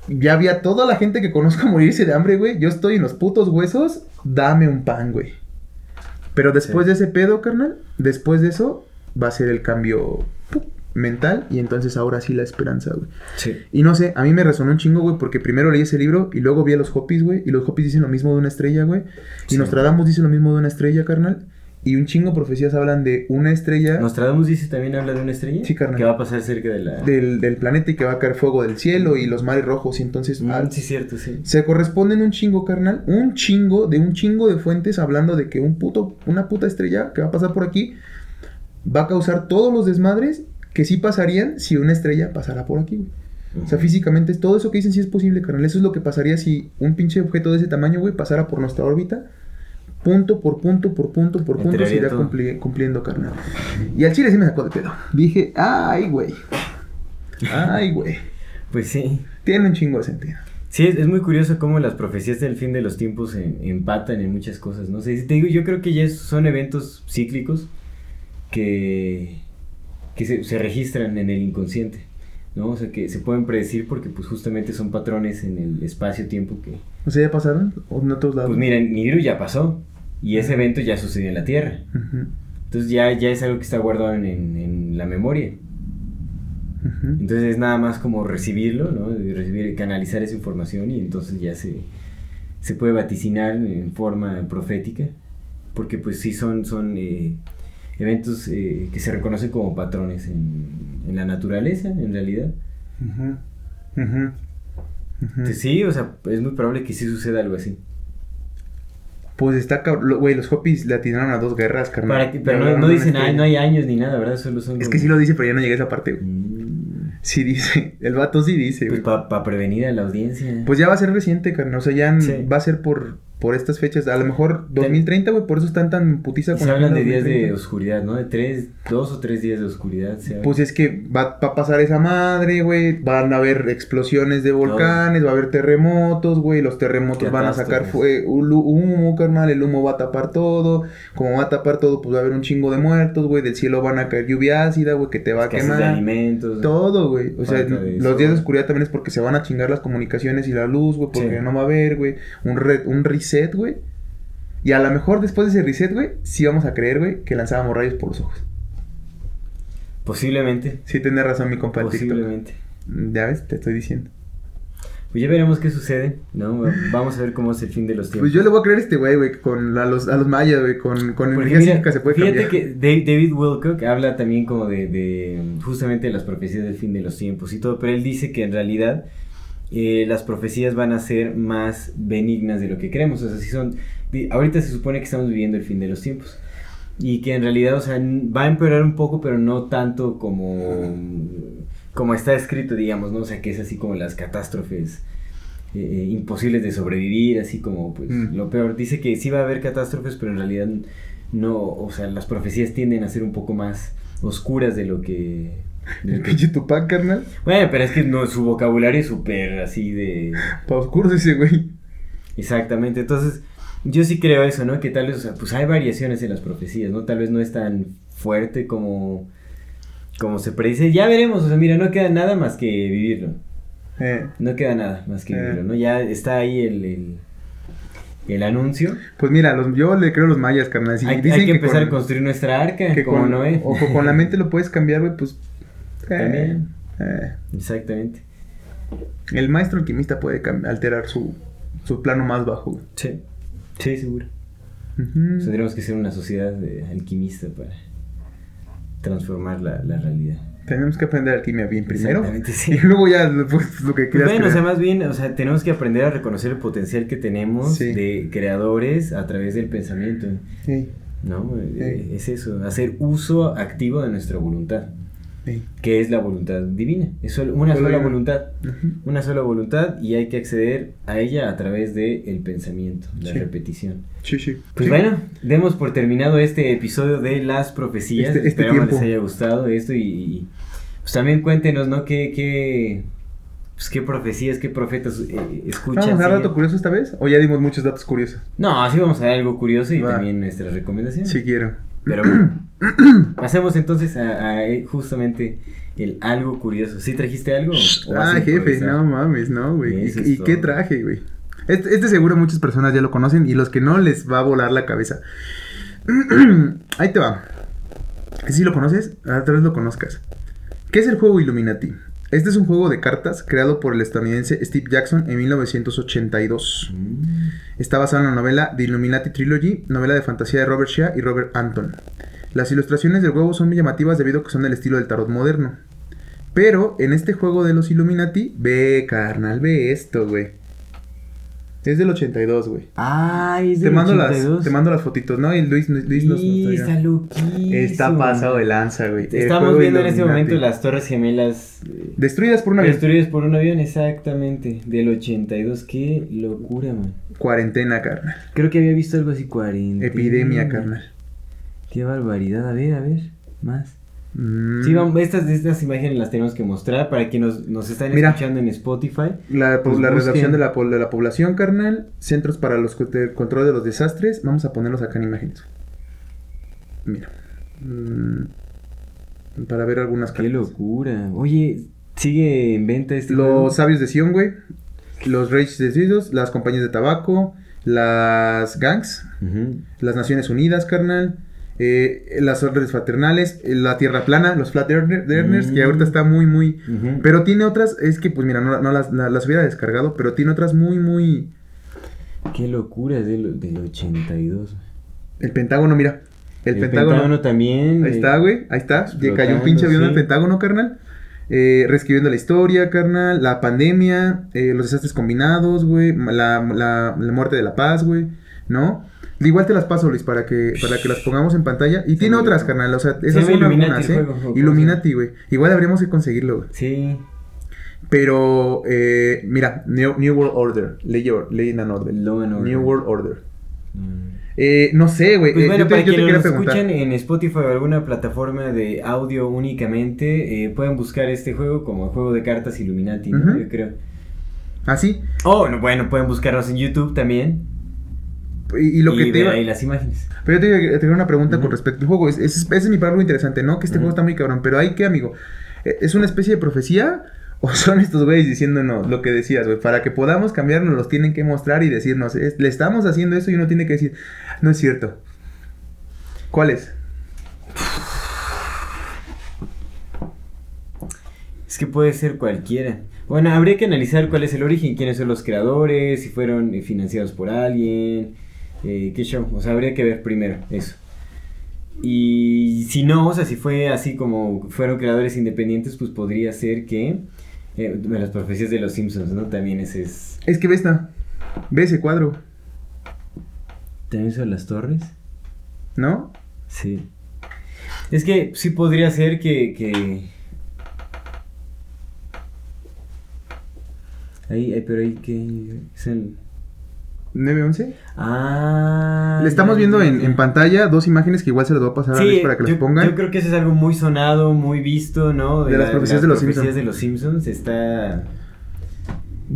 Ya había toda la gente que conozco morirse de hambre, güey. Yo estoy en los putos huesos. Dame un pan, güey. Pero después Sí. de ese pedo, carnal, después de eso, va a ser el cambio. Mental. Y entonces ahora sí la esperanza, güey. Sí. Y no sé, a mí me resonó un chingo, güey, porque primero leí ese libro y luego vi a los Hopis, güey. Y los Hopis dicen lo mismo de una estrella, güey. Y Sí. Nostradamus dice lo mismo de una estrella, carnal. Y un chingo de profecías hablan de una estrella Nostradamus dice también habla de una estrella. Sí, carnal. Que va a pasar cerca de la. del, del planeta y que va a caer fuego del cielo y los mares rojos. Y entonces Mm, sí, cierto, sí. se corresponden un chingo, carnal. Un chingo de un chingo de fuentes hablando de que un puto, una puta estrella que va a pasar por aquí va a causar todos los desmadres que sí pasarían si una estrella pasara por aquí, güey. O sea, físicamente, todo eso que dicen sí es posible, carnal. Eso es lo que pasaría si un pinche objeto de ese tamaño, güey, pasara por nuestra órbita. Punto por punto, por punto, por punto, se irá cumpli- cumpliendo, carnal. Y al chile sí me sacó de pedo. Dije, ay, güey. Ay, güey. Pues sí. Tiene un chingo de sentido. Sí, es, es muy curioso cómo las profecías del fin de los tiempos en- empatan en muchas cosas, ¿no? sé, te digo, yo creo que ya son eventos cíclicos que, que se, se registran en el inconsciente, ¿no? O sea, que se pueden predecir porque pues justamente son patrones en el espacio-tiempo que... O sea, ¿ya pasaron? ¿O en otros lados? Pues mira, Nibiru ya pasó y ese evento ya sucedió en la Tierra. Ujú, Entonces ya, ya es algo que está guardado en, en- en la memoria. Entonces es nada más como recibirlo, ¿no? Recibir, canalizar esa información y entonces ya se, se puede vaticinar en forma profética. Porque pues sí son, son eh, eventos eh, que se reconocen como patrones en, en la naturaleza, en realidad. Ujú. Entonces, sí, o sea, es muy probable que sí suceda algo así. Pues está cabrón. Güey, los Hopis le atinaron a dos guerras, carnal. Para que- pero no, no dicen, una "Ay, no hay años ni nada, ¿verdad? Solo son... Es como- que sí lo dice, pero ya no llegué a esa parte. Mm, Sí dice. El vato sí dice, Pues para prevenir a la audiencia. Pues ya va a ser reciente, carnal. O sea, ya Sí. va a ser por, por estas fechas. A lo mejor 2030, güey. Por eso están tan putiza con se la hablan de días de 2030. oscuridad, ¿no? De tres, dos o tres días de oscuridad. se. Pues es que va, va a pasar esa madre, güey. Van a haber explosiones de volcanes, va a haber terremotos, güey. Los terremotos van a sacar fue- hu- humo, carnal. El humo va a tapar todo. Como va a tapar todo, pues va a haber un chingo de muertos, güey. Del cielo van a caer lluvia ácida, güey, que te va a de quemar. alimentos. Todo, güey. O sea, de los días de oscuridad también es porque se van a chingar las comunicaciones y la luz, güey, porque Sí. no va a haber, güey, un, re- un reset, güey. Y a lo mejor después de ese reset, güey, sí vamos a creer, güey, que lanzábamos rayos por los ojos. Posiblemente. Sí, tiene razón mi compa del TikTok. Posiblemente. Ya ves, te estoy diciendo. Pues ya veremos qué sucede, ¿no? Vamos a ver cómo es el fin de los tiempos. Pues yo le voy a creer a este güey, güey, con la- los, a los mayas, güey, con, con energía psíquica se puede fíjate cambiar. que Da- David Wilcock habla también como de, de justamente de las profecías del fin de los tiempos y todo, pero él dice que en realidad eh, las profecías van a ser más benignas de lo que creemos. O sea, si son, ahorita se supone que estamos viviendo el fin de los tiempos y que en realidad, o sea, va a empeorar un poco, pero no tanto como como está escrito, digamos, ¿no? O sea, que es así como las catástrofes eh, imposibles de sobrevivir, así como pues Mm. lo peor. Dice que sí va a haber catástrofes, pero en realidad no, o sea, las profecías tienden a ser un poco más oscuras de lo que... El pinche Tupac, carnal. Bueno, pero es que no, su vocabulario es súper así de... Pa' oscuros ese güey. Exactamente, entonces yo sí creo eso, ¿no? Que tal vez, o sea, pues hay variaciones en las profecías, ¿no? Tal vez no es tan fuerte como, como se predice. Ya veremos, o sea, mira, no queda nada más que vivirlo. Eh, No queda nada más que Eh. vivirlo, ¿no? Ya está ahí el, el, el anuncio. pues mira, los, yo le creo a los mayas, carnal. Si hay, hay dicen que empezar con- a construir nuestra arca, que como con, Noé. o con la mente lo puedes cambiar, güey, pues... eh, También. eh. Exactamente. El maestro alquimista puede alterar su, su plano más bajo, güey. Sí, sí, seguro. Ujú. Tendríamos que ser una sociedad de alquimista para transformar la, la realidad. Tenemos que aprender alquimia bien primero. Sí. Y luego ya, pues, lo que Pues quieras bueno, o sea, más bien, o sea, tenemos que aprender a reconocer el potencial que tenemos Sí. de creadores a través del pensamiento, Sí, ¿no? Eh, Sí. Es eso, hacer uso activo de nuestra voluntad, sí. que es la voluntad divina. Es solo- una sola voluntad, una sola voluntad y hay que acceder a ella a través del el pensamiento, la Sí. repetición. Sí, sí. Pues Sí. bueno, demos por terminado este episodio de las profecías. Este- este Esperamos tiempo. les haya gustado esto y, y, pues también cuéntenos, ¿no? ¿Qué, qué, pues, qué profecías, qué profetas eh, escuchan? ¿Vamos a dar dato curioso esta vez? ¿O ya dimos muchos datos curiosos? No, así vamos a dar algo curioso y Va. también nuestras recomendaciones. Sí quiero. Pero bueno, pasemos entonces a, a, eh, justamente el algo curioso. ¿Sí trajiste algo? o a Ah, jefe, no mames, no, güey. ¿Y, qué traje, güey? Este, este seguro muchas personas ya lo conocen y los que no les va a volar la cabeza. Ahí te va. Si lo conoces, ah, tal vez lo conozcas. ¿Qué es el juego Illuminati? Este es un juego de cartas creado por el estadounidense Steve Jackson en 1982. Mm, Está basado en la novela The Illuminati Trilogy, novela de fantasía de Robert Shea y Robert Anton. Las ilustraciones del juego son muy llamativas debido a que son del estilo del tarot moderno. Pero en este juego de los Illuminati, ve carnal, ve esto, güey. Es del 82, güey. Ay, es Te del mando, las, 82. te mando las fotitos, ¿no? Y Luis, Luis nos Sí, nos- está loquísimo. Está pasado de lanza, güey. El Estamos viendo en este momento las Torres Gemelas eh, Destruidas por una destruidas por un avión, exactamente. Del 82. Qué locura, man. cuarentena, carnal. Creo que había visto algo así 40. Epidemia, carnal. Qué barbaridad. A ver, a ver. Más. Mm. Sí, vamos, estas, estas imágenes las tenemos que mostrar para quienes nos, nos están Mira. escuchando en Spotify. La, Pues la redacción de la, de la población, carnal. Centros para los de control de los desastres. Vamos a ponerlos acá en imágenes. Mira. Mm, para ver algunas Qué cartas. locura. Oye, sigue en venta este Los juego? sabios de Sion, güey. Los reyes decididos. Las compañías de tabaco. Las gangs. Las Naciones Unidas, carnal. Eh, las órdenes fraternales. eh, La Tierra Plana. Los Flat Earner- Earners. Que ahorita está muy, muy... Pero tiene otras, es que pues mira, no, no las, la- las hubiera descargado, pero tiene otras muy, muy... Qué locura, es del, del 82. El Pentágono, mira. El, El Pentágono. Pentágono también. Ahí está, güey. Ahí está. Ya cayó un explotando, pinche avión al. Pentágono, carnal. Eh, reescribiendo la historia, carnal. La pandemia. eh, los desastres combinados, güey. La, la, la muerte de la paz, güey. ¿No? Igual te las paso, Luis, para que, para que las pongamos en pantalla. Y tiene otras, carnal. O sea, se esas son algunas, ¿eh? juego, ¿o cómo se Illuminati, güey. Igual habríamos que conseguirlo, güey. Sí. Pero, eh, mira, New, New World Order. Ley and Order. Order. New World Order. Mm. Eh, no sé, güey. Pues eh, bueno, yo te, para yo quienes nos escuchan en Spotify o alguna plataforma de audio únicamente, eh, pueden buscar este juego como el juego de cartas Illuminati, ¿no? Yo creo. ¿Ah, sí? Oh, no, bueno, pueden buscarnos en YouTube también. Y, y lo que te iba... las imágenes. Pero yo te, te quería una pregunta con respecto al juego. Es, es, ese es mi parte algo interesante, ¿no? Que este juego está muy cabrón. Pero hay que, amigo. eh, ¿Es una especie de profecía? ¿O son estos güeyes diciéndonos lo que decías, güey? Para que podamos cambiarnos, los tienen que mostrar y decirnos, es- le estamos haciendo eso y uno tiene que decir, no es cierto. ¿Cuál es? Es que puede ser cualquiera. Bueno, habría que analizar cuál es el origen, quiénes son los creadores, si fueron financiados por alguien, eh, qué show. O sea, habría que ver primero eso. Y si no, o sea, si fue así como fueron creadores independientes, pues podría ser que eh, de las profecías de los Simpsons, ¿no? También ese es. Es que ve esta. Ve ese cuadro, ¿También son las torres? ¿no? Sí. Es que sí podría ser que. que... Ahí, ahí, pero ahí que. Es el. 911. Ah. Le estamos viendo en, en pantalla dos imágenes que igual se las voy a pasar a Sí, Luis para que yo, las pongan. yo creo que eso es algo muy sonado, muy visto, ¿no? De las profecías de los Simpsons. de los Simpsons. Está.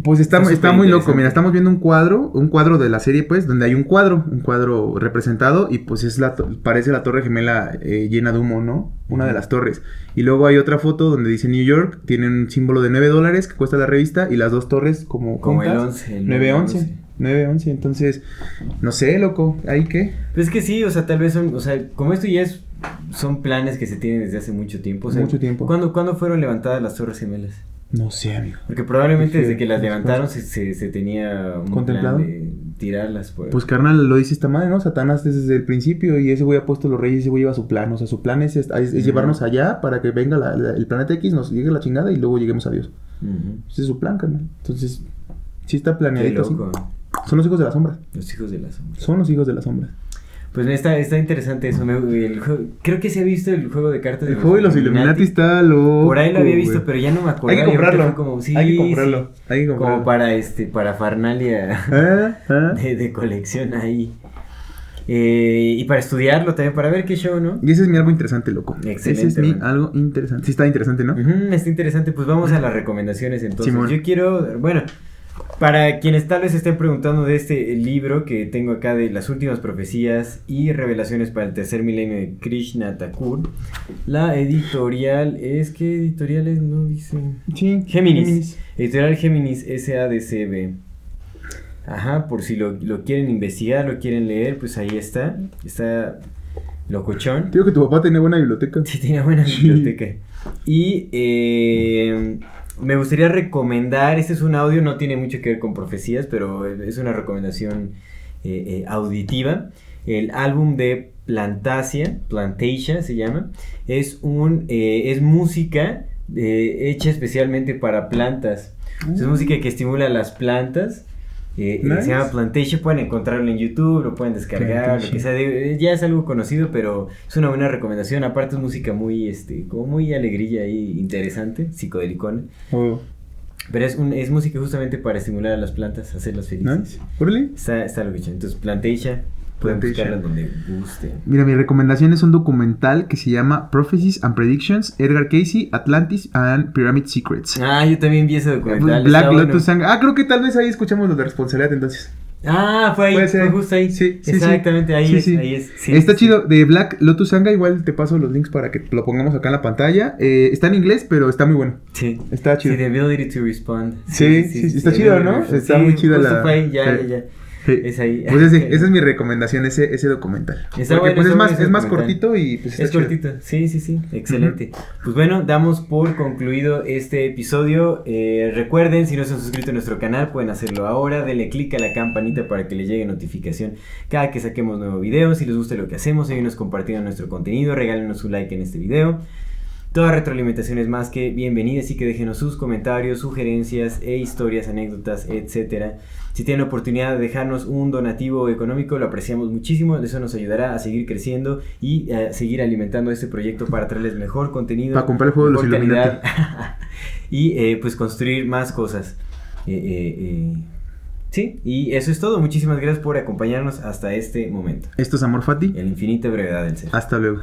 Pues está, Está muy loco, mira, estamos viendo un cuadro, un cuadro de la serie, pues, donde hay un cuadro, un cuadro representado y pues es la, parece la torre gemela eh, llena de humo, ¿no? Una de las torres. Y luego hay otra foto donde dice New York, tiene un símbolo de 9 dólares que cuesta la revista y las dos torres como... Como el juntas, 11. el 911. 911, entonces, no sé, loco, ¿ahí qué? Pues es que sí, o sea, tal vez son. O sea, como esto ya es. Son planes que se tienen desde hace mucho tiempo. O sea, Mucho tiempo. ¿cuándo, cuándo fueron levantadas las Torres Gemelas? No sé, amigo. Porque probablemente Dije, desde que las pues, levantaron se, se, se tenía un ¿Contemplado? plan de tirarlas. Pues. Pues carnal, lo dice esta madre, ¿no? Satanás desde el principio y ese güey ha puesto los reyes, ese güey lleva su plan, o sea, su plan es, es- es Ujú. llevarnos allá para que venga la- la- el planeta X, nos llegue la chingada y luego lleguemos a Dios. Ese es su plan, carnal. Entonces, sí está Qué planeadito así. Son los hijos de las sombras. Los hijos de la sombra. Son los hijos de las sombras. Pues está, está interesante eso. me- el juego- creo que se ha visto el juego de cartas El juego de los Illuminati está loco. Por ahí lo había visto, pero ya no me acuerdo. Hay que comprarlo. Como, sí, hay que comprarlo. sí. Hay que comprarlo. Como para este, para Farnalia Ah, ah. de, de colección ahí. Eh, y para estudiarlo también, para ver qué show, ¿no? Y ese es mi algo interesante, loco. Excelente, Ese es mi algo interesante. Sí está interesante, ¿no? Está interesante. Pues vamos a las recomendaciones entonces. Simón. Yo quiero, bueno, para quienes tal vez estén preguntando de este libro que tengo acá de las últimas profecías y revelaciones para el tercer milenio de Krishna Thakur, la editorial es que editorial es no dice Sí. Géminis. Editorial Géminis SADCB. Ajá, por si lo, lo quieren investigar, lo quieren leer, pues ahí está. Está locochón. Digo que tu papá tenía buena biblioteca. Sí, tiene buena Sí. biblioteca. Y eh, me gustaría recomendar, este es un audio, no tiene mucho que ver con profecías, pero es una recomendación eh, eh, auditiva. El álbum de Plantasia, Plantasia se llama, es, un, eh, es música hecha especialmente para plantas. Es música que estimula las plantas Eh, eh, Nice. Se llama Plantation, pueden encontrarlo en YouTube, lo pueden descargar, lo que Plantation. sea. de- ya es algo conocido, pero es una buena recomendación. Aparte es música muy, este, como muy alegrilla y interesante, psicodelicona. Oh, Pero es, un, es música justamente para estimular a las plantas, hacerlas felices. nice. Está, está lo que Entonces, Plantation, pueden buscarla donde gusten. Mira, mi recomendación es un documental que se llama Prophecies and Predictions, Edgar Casey, Atlantis and Pyramid Secrets. Ah, yo también vi ese documental. Black bueno. Lotus Sangre. Ah, creo que tal vez ahí escuchamos lo de responsabilidad entonces. Ah, fue ahí, fue justo ahí. Sí, sí, sí. Exactamente, ahí Sí, es, ahí es. Está chido, de Black Lotus Sanga, igual te paso los links para que lo pongamos acá en la pantalla. Eh, está en inglés, pero está muy bueno. Sí. Está chido. Sí, the ability to respond. Sí, sí, está chido, ¿no? Está muy chida la- fue ahí, ya, sí. ya, ya. Sí. Es ahí. Pues ese- esa es mi recomendación, ese, ese documental. Está Porque bueno, pues es más, es más cortito y pues está Es chido. cortito, sí, sí, sí, excelente. Pues bueno, damos por concluido este episodio. Eh, recuerden, si no se han suscrito a nuestro canal, pueden hacerlo ahora. Denle click a la campanita para que les llegue notificación cada que saquemos nuevo video. Si les gusta lo que hacemos, ayúdenos compartiendo nuestro contenido, regálenos un like en este video. Toda retroalimentación es más que bienvenida, así que déjenos sus comentarios, sugerencias e historias, anécdotas, etcétera. Si tienen oportunidad de dejarnos un donativo económico, lo apreciamos muchísimo. Eso nos ayudará a seguir creciendo y a seguir alimentando este proyecto para traerles mejor contenido, Para comprar el juego de los calidad y eh, pues construir más cosas. Eh, eh, eh, Sí, y eso es todo. Muchísimas gracias por acompañarnos hasta este momento. Esto es Amor Fati. En la infinita brevedad del ser. Hasta luego.